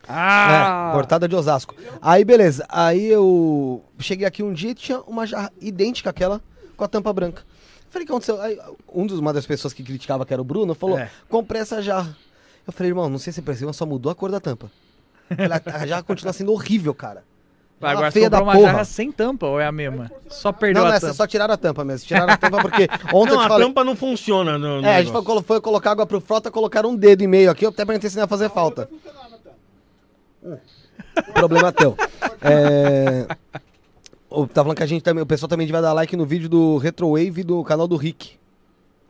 Ah! É, portada de Osasco. Aí beleza. Aí eu cheguei aqui um dia e tinha uma jarra idêntica àquela com a tampa branca. Falei, o que aconteceu? Aí, um dos, uma das pessoas que criticava, que era o Bruno, falou: É. comprei essa jarra. Eu falei, irmão, não sei se você percebeu, mas só mudou a cor da tampa. Falei, a, jarra continua sendo horrível, cara. Vai, Ela agora você feia da uma porra. jarra sem tampa ou é a mesma? Só perdeu Não, a nessa, tampa. só tiraram a tampa mesmo. Tiraram a tampa porque ontem Não, a falei. tampa não funciona no, no É, a gente negócio. foi, foi colocar água pro frota, colocaram um dedo e meio aqui, eu até perguntei se não ia fazer falta. Problema teu. É... o- Tá falando que a gente também, o pessoal também devia dar like no vídeo do Retrowave do canal do Rick.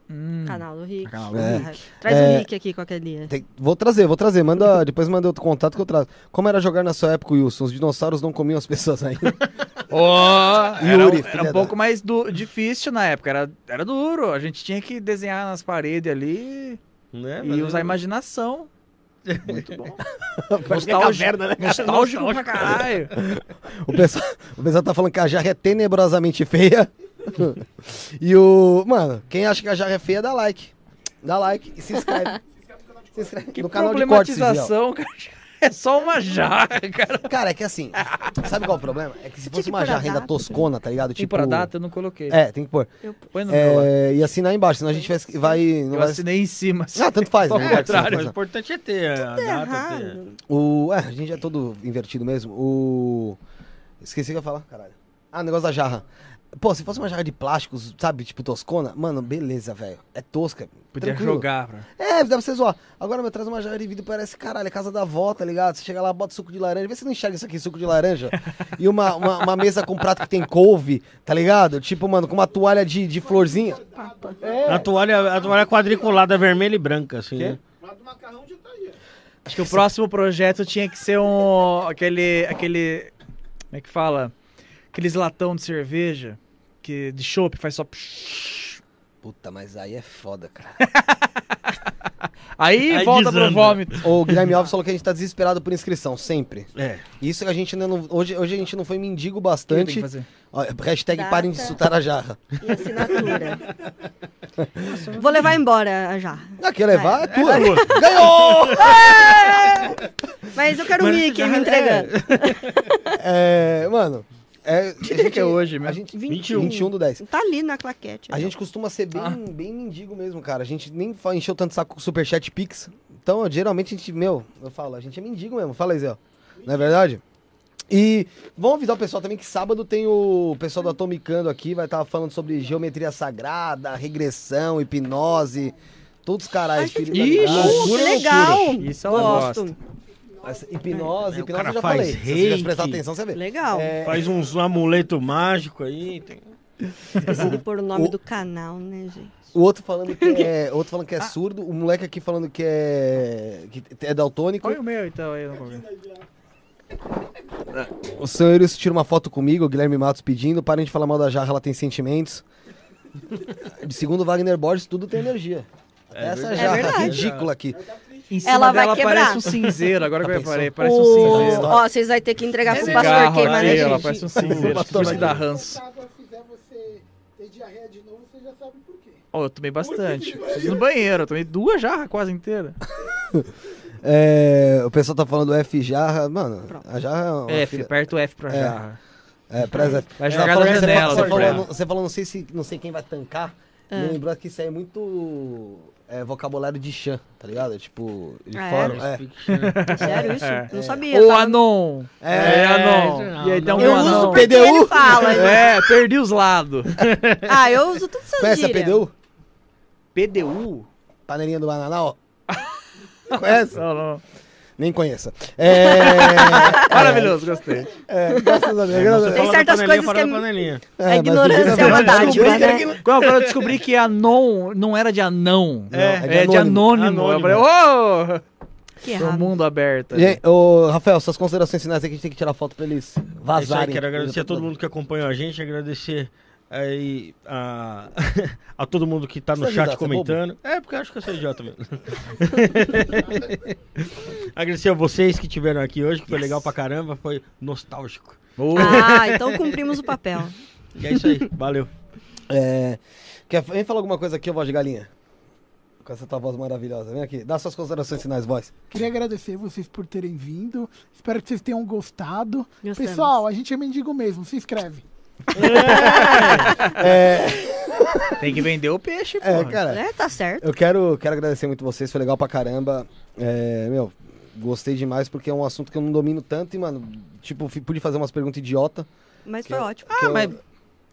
Hum. Canal do Rick. Canal do É. Rick. Traz É. o Rick aqui qualquer dia. Tem- Vou trazer, vou trazer. Manda, depois manda outro contato que eu trago. Como era jogar na sua época, Wilson? Os dinossauros não comiam as pessoas ainda. Era, Yuri, um- filha era um da- pouco mais du- difícil na época, era, era duro. A gente tinha que desenhar nas paredes ali Né, e usar a imaginação. Muito bom. Que é Nostálgico, caverna, né? nostálgico pra caralho. O pessoal, o pessoal tá falando que a jarra é tenebrosamente feia. e o. Mano, quem acha que a jarra é feia, dá like. Dá like e se inscreve. se inscreve Que no canal de cortes. Ziel. problematização, cara. É só uma jarra, cara. Cara, é que assim, sabe qual é o problema? É que se fosse uma jarra ainda toscona, tá ligado? Tipo, Tipo. por data eu não coloquei. É, tem que pôr. Põe no meu lá. É, e assinar embaixo, senão a gente vai. vai, não Eu vai... assinei em cima. Ah, tanto faz. Ao no lugar que você contrário. Faz, o importante é ter a data. Ter... O. É, a gente é todo invertido mesmo. O. Esqueci o que eu ia falar, caralho. Ah, o negócio da jarra. Pô, se fosse uma jarra de plástico, sabe, tipo toscona, mano, beleza, velho. É tosca. Podia tranquilo. jogar. Pra... É, dá pra você zoar. Agora, meu, traz uma jarra de vidro, parece, caralho, é casa da avó, tá ligado? Você chega lá, bota suco de laranja, vê se não enxerga isso aqui, suco de laranja. e uma, uma, uma mesa com prato que tem couve, tá ligado? Tipo, mano, com uma toalha de, de florzinha. A toalha, a toalha quadriculada vermelha e branca, assim. né? Acho que o próximo projeto tinha que ser um. aquele. aquele. Como é que fala? Aqueles latão de cerveja. Que, de chopp faz só. Puta, mas aí é foda, cara. Aí, Aí volta pro desanda. vômito. O Guilherme Alves falou que a gente tá desesperado por inscrição, sempre. É. Isso que a gente ainda não. Hoje, hoje a gente não foi mendigo bastante. Ó, hashtag Data. parem de insultar a jarra. E assinatura. Vou levar embora a jarra. Ah, quer levar? É tua. tua. Ganhou! Mas eu quero o Mickey me entregando. É, mano. É, Que dia que é hoje A mesmo? gente, 21. 21 do 10. Tá ali na claquete. A gente costuma ser bem, Ah. bem mendigo mesmo, cara. A gente nem fa- encheu tanto saco com o Superchat Pix. Então, geralmente, a gente, meu, eu falo, a gente é mendigo mesmo. Fala aí, Zé. Não é verdade? E vamos avisar o pessoal também que sábado tem o pessoal do Atomicando aqui, vai estar falando sobre geometria sagrada, regressão, hipnose, todos os caras. Ixi, Uh, que legal! Isso ela Gosto. Hipnose, É, o hipnose cara eu já faz falei. Se você reiki. prestar atenção, você vê. Legal. É, Faz uns amuleto mágico aí. Tem... Esqueci de pôr o nome o- do canal, né, gente? O outro falando que é, o outro falando que é surdo, o moleque aqui falando que é que é daltônico. Põe o meu então aí. não ver. O senhor Eurico tira uma foto comigo, o Guilherme Matos pedindo, parem de falar mal da jarra, ela tem sentimentos. De segundo Wagner Borges, tudo tem energia. Até essa verdade. jarra É ridícula aqui. Em cima Ela vai quebrar. parece um cinzeiro. Agora que eu reparei, parece um O- cinzeiro. Ó, vocês vão ter que entregar pro pastor queimar, né, ela gente? parece um cinzeiro. pastor Por isso que dá ranço. Se a água fizer você ter diarreia de novo, você já sabe por quê. Ó, eu tomei bastante. Preciso no banheiro, eu tomei duas jarras quase inteiras. É, o pessoal tá falando F jarra, mano, a jarra é uma F, filha- aperta o F pra É. jarra. É, preza F. Vai jogar falou- da você janela, falou- Você falou, não- você falou, não sei se não sei quem vai tancar. Me lembrou que isso aí é muito é, vocabulário de chã, tá ligado? Tipo, de Ah, é? fora. É. Sério isso? É. Não sabia. Ô, tá? Anon! É, É, Anon! não, E aí tem não. um Eu anão. uso PDU? ele fala. É, perdi os lados. Ah, eu uso tudo essas Conhece a gírias. PDU? PDU? Panelinha do Bananal? Conhece? Não, não. Nem conheça. É, Maravilhoso, gostei. é, graças a Deus. graças a Deus. Tem certas coisas que é- panelinha. A mas ignorância ninguém- é uma dádiva, Descobri né? que- Quando eu descobri que Anon não era de anão. É, é, é de de anônimo. anônimo. Eu Anônimo. falei, ô! Que mundo aberto. Gente, ô, Rafael, suas considerações finais aqui, a gente tem que tirar foto pra eles É isso aí, vazarem. quero agradecer a todo mundo que acompanhou a gente, agradecer aí a, a todo mundo que tá no é chat você é comentando. É, porque eu acho que eu sou idiota mesmo. agradecer a vocês que estiveram aqui hoje, que foi legal pra caramba, foi nostálgico. Ah, então cumprimos o papel. E é isso aí, valeu. É, quer, vem falar alguma coisa aqui, voz de galinha? Com essa tua voz maravilhosa. Vem aqui, dá suas considerações finais, voz. Queria agradecer vocês por terem vindo. Espero que vocês tenham gostado. Gostamos. Pessoal, a gente é mendigo mesmo. Se inscreve. É, Tem que vender o peixe, pô. é, cara, É, tá certo. eu quero, quero agradecer muito vocês, foi legal pra caramba. É, meu, gostei demais porque é um assunto que eu não domino tanto e, mano, tipo, pude fazer umas perguntas idiota. Mas foi eu- ótimo. Ah, eu- mas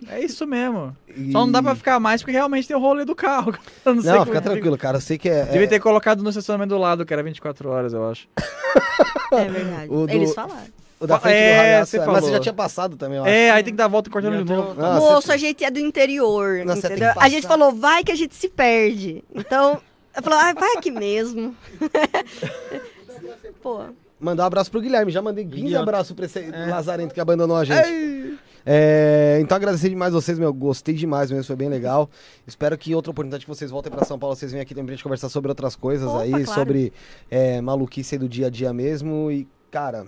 é isso mesmo. e- Só não dá pra ficar mais porque realmente tem o rolê do carro. Eu não, sei Não, fica que- tranquilo, cara. Eu sei que é. Devia é- ter colocado no estacionamento do lado, que era 24 horas, eu acho. É verdade. O do- Eles falaram. O da frente É, do ralhaço, é, mas você falou. já tinha passado também, acho. É, aí tem que dar a volta e cortando de novo. Ah, Moço, você- a gente é do interior, Não, entendeu? A gente falou, vai que a gente se perde. Então, eu falei, ah, vai aqui mesmo. Pô, Mandar um abraço pro Guilherme. Já mandei 15 Idiota. abraços pra esse lazarento que abandonou a gente. É, então agradecer demais vocês, meu. Gostei demais mesmo, foi bem legal. Espero que outra oportunidade que vocês voltem pra São Paulo, vocês venham aqui também pra gente conversar sobre outras coisas Opa, aí, claro. sobre é, maluquice aí do dia a dia mesmo. E, cara,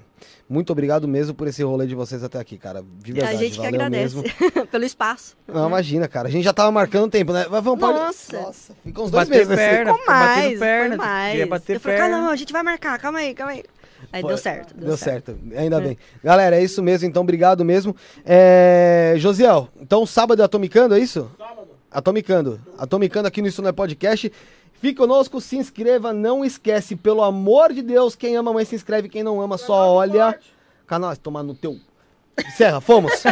muito obrigado mesmo por esse rolê de vocês até aqui, cara. De verdade, a gente que valeu agradece mesmo. pelo espaço. Não, imagina, cara. A gente já tava marcando tempo, né? Mas vamos pode... Nossa. Nossa, ficou uns dois Bater meses perna, Ficou fica batendo mais, perna. foi mais. Queria bater eu falei, perna. calma, não, a gente vai marcar, calma aí, calma aí. Aí Foi- deu certo. Deu, Deu certo. certo, ainda bem. Galera, é isso mesmo, então obrigado mesmo. É... Josiel, então sábado é Atomicando, é isso? Sábado. Atomicando. Atomicando aqui no Isso Não é Podcast. Fique conosco, se inscreva, não esquece, pelo amor de Deus, quem ama mãe se inscreve, quem não ama só olha. Canal, tomar no teu. Encerra, fomos.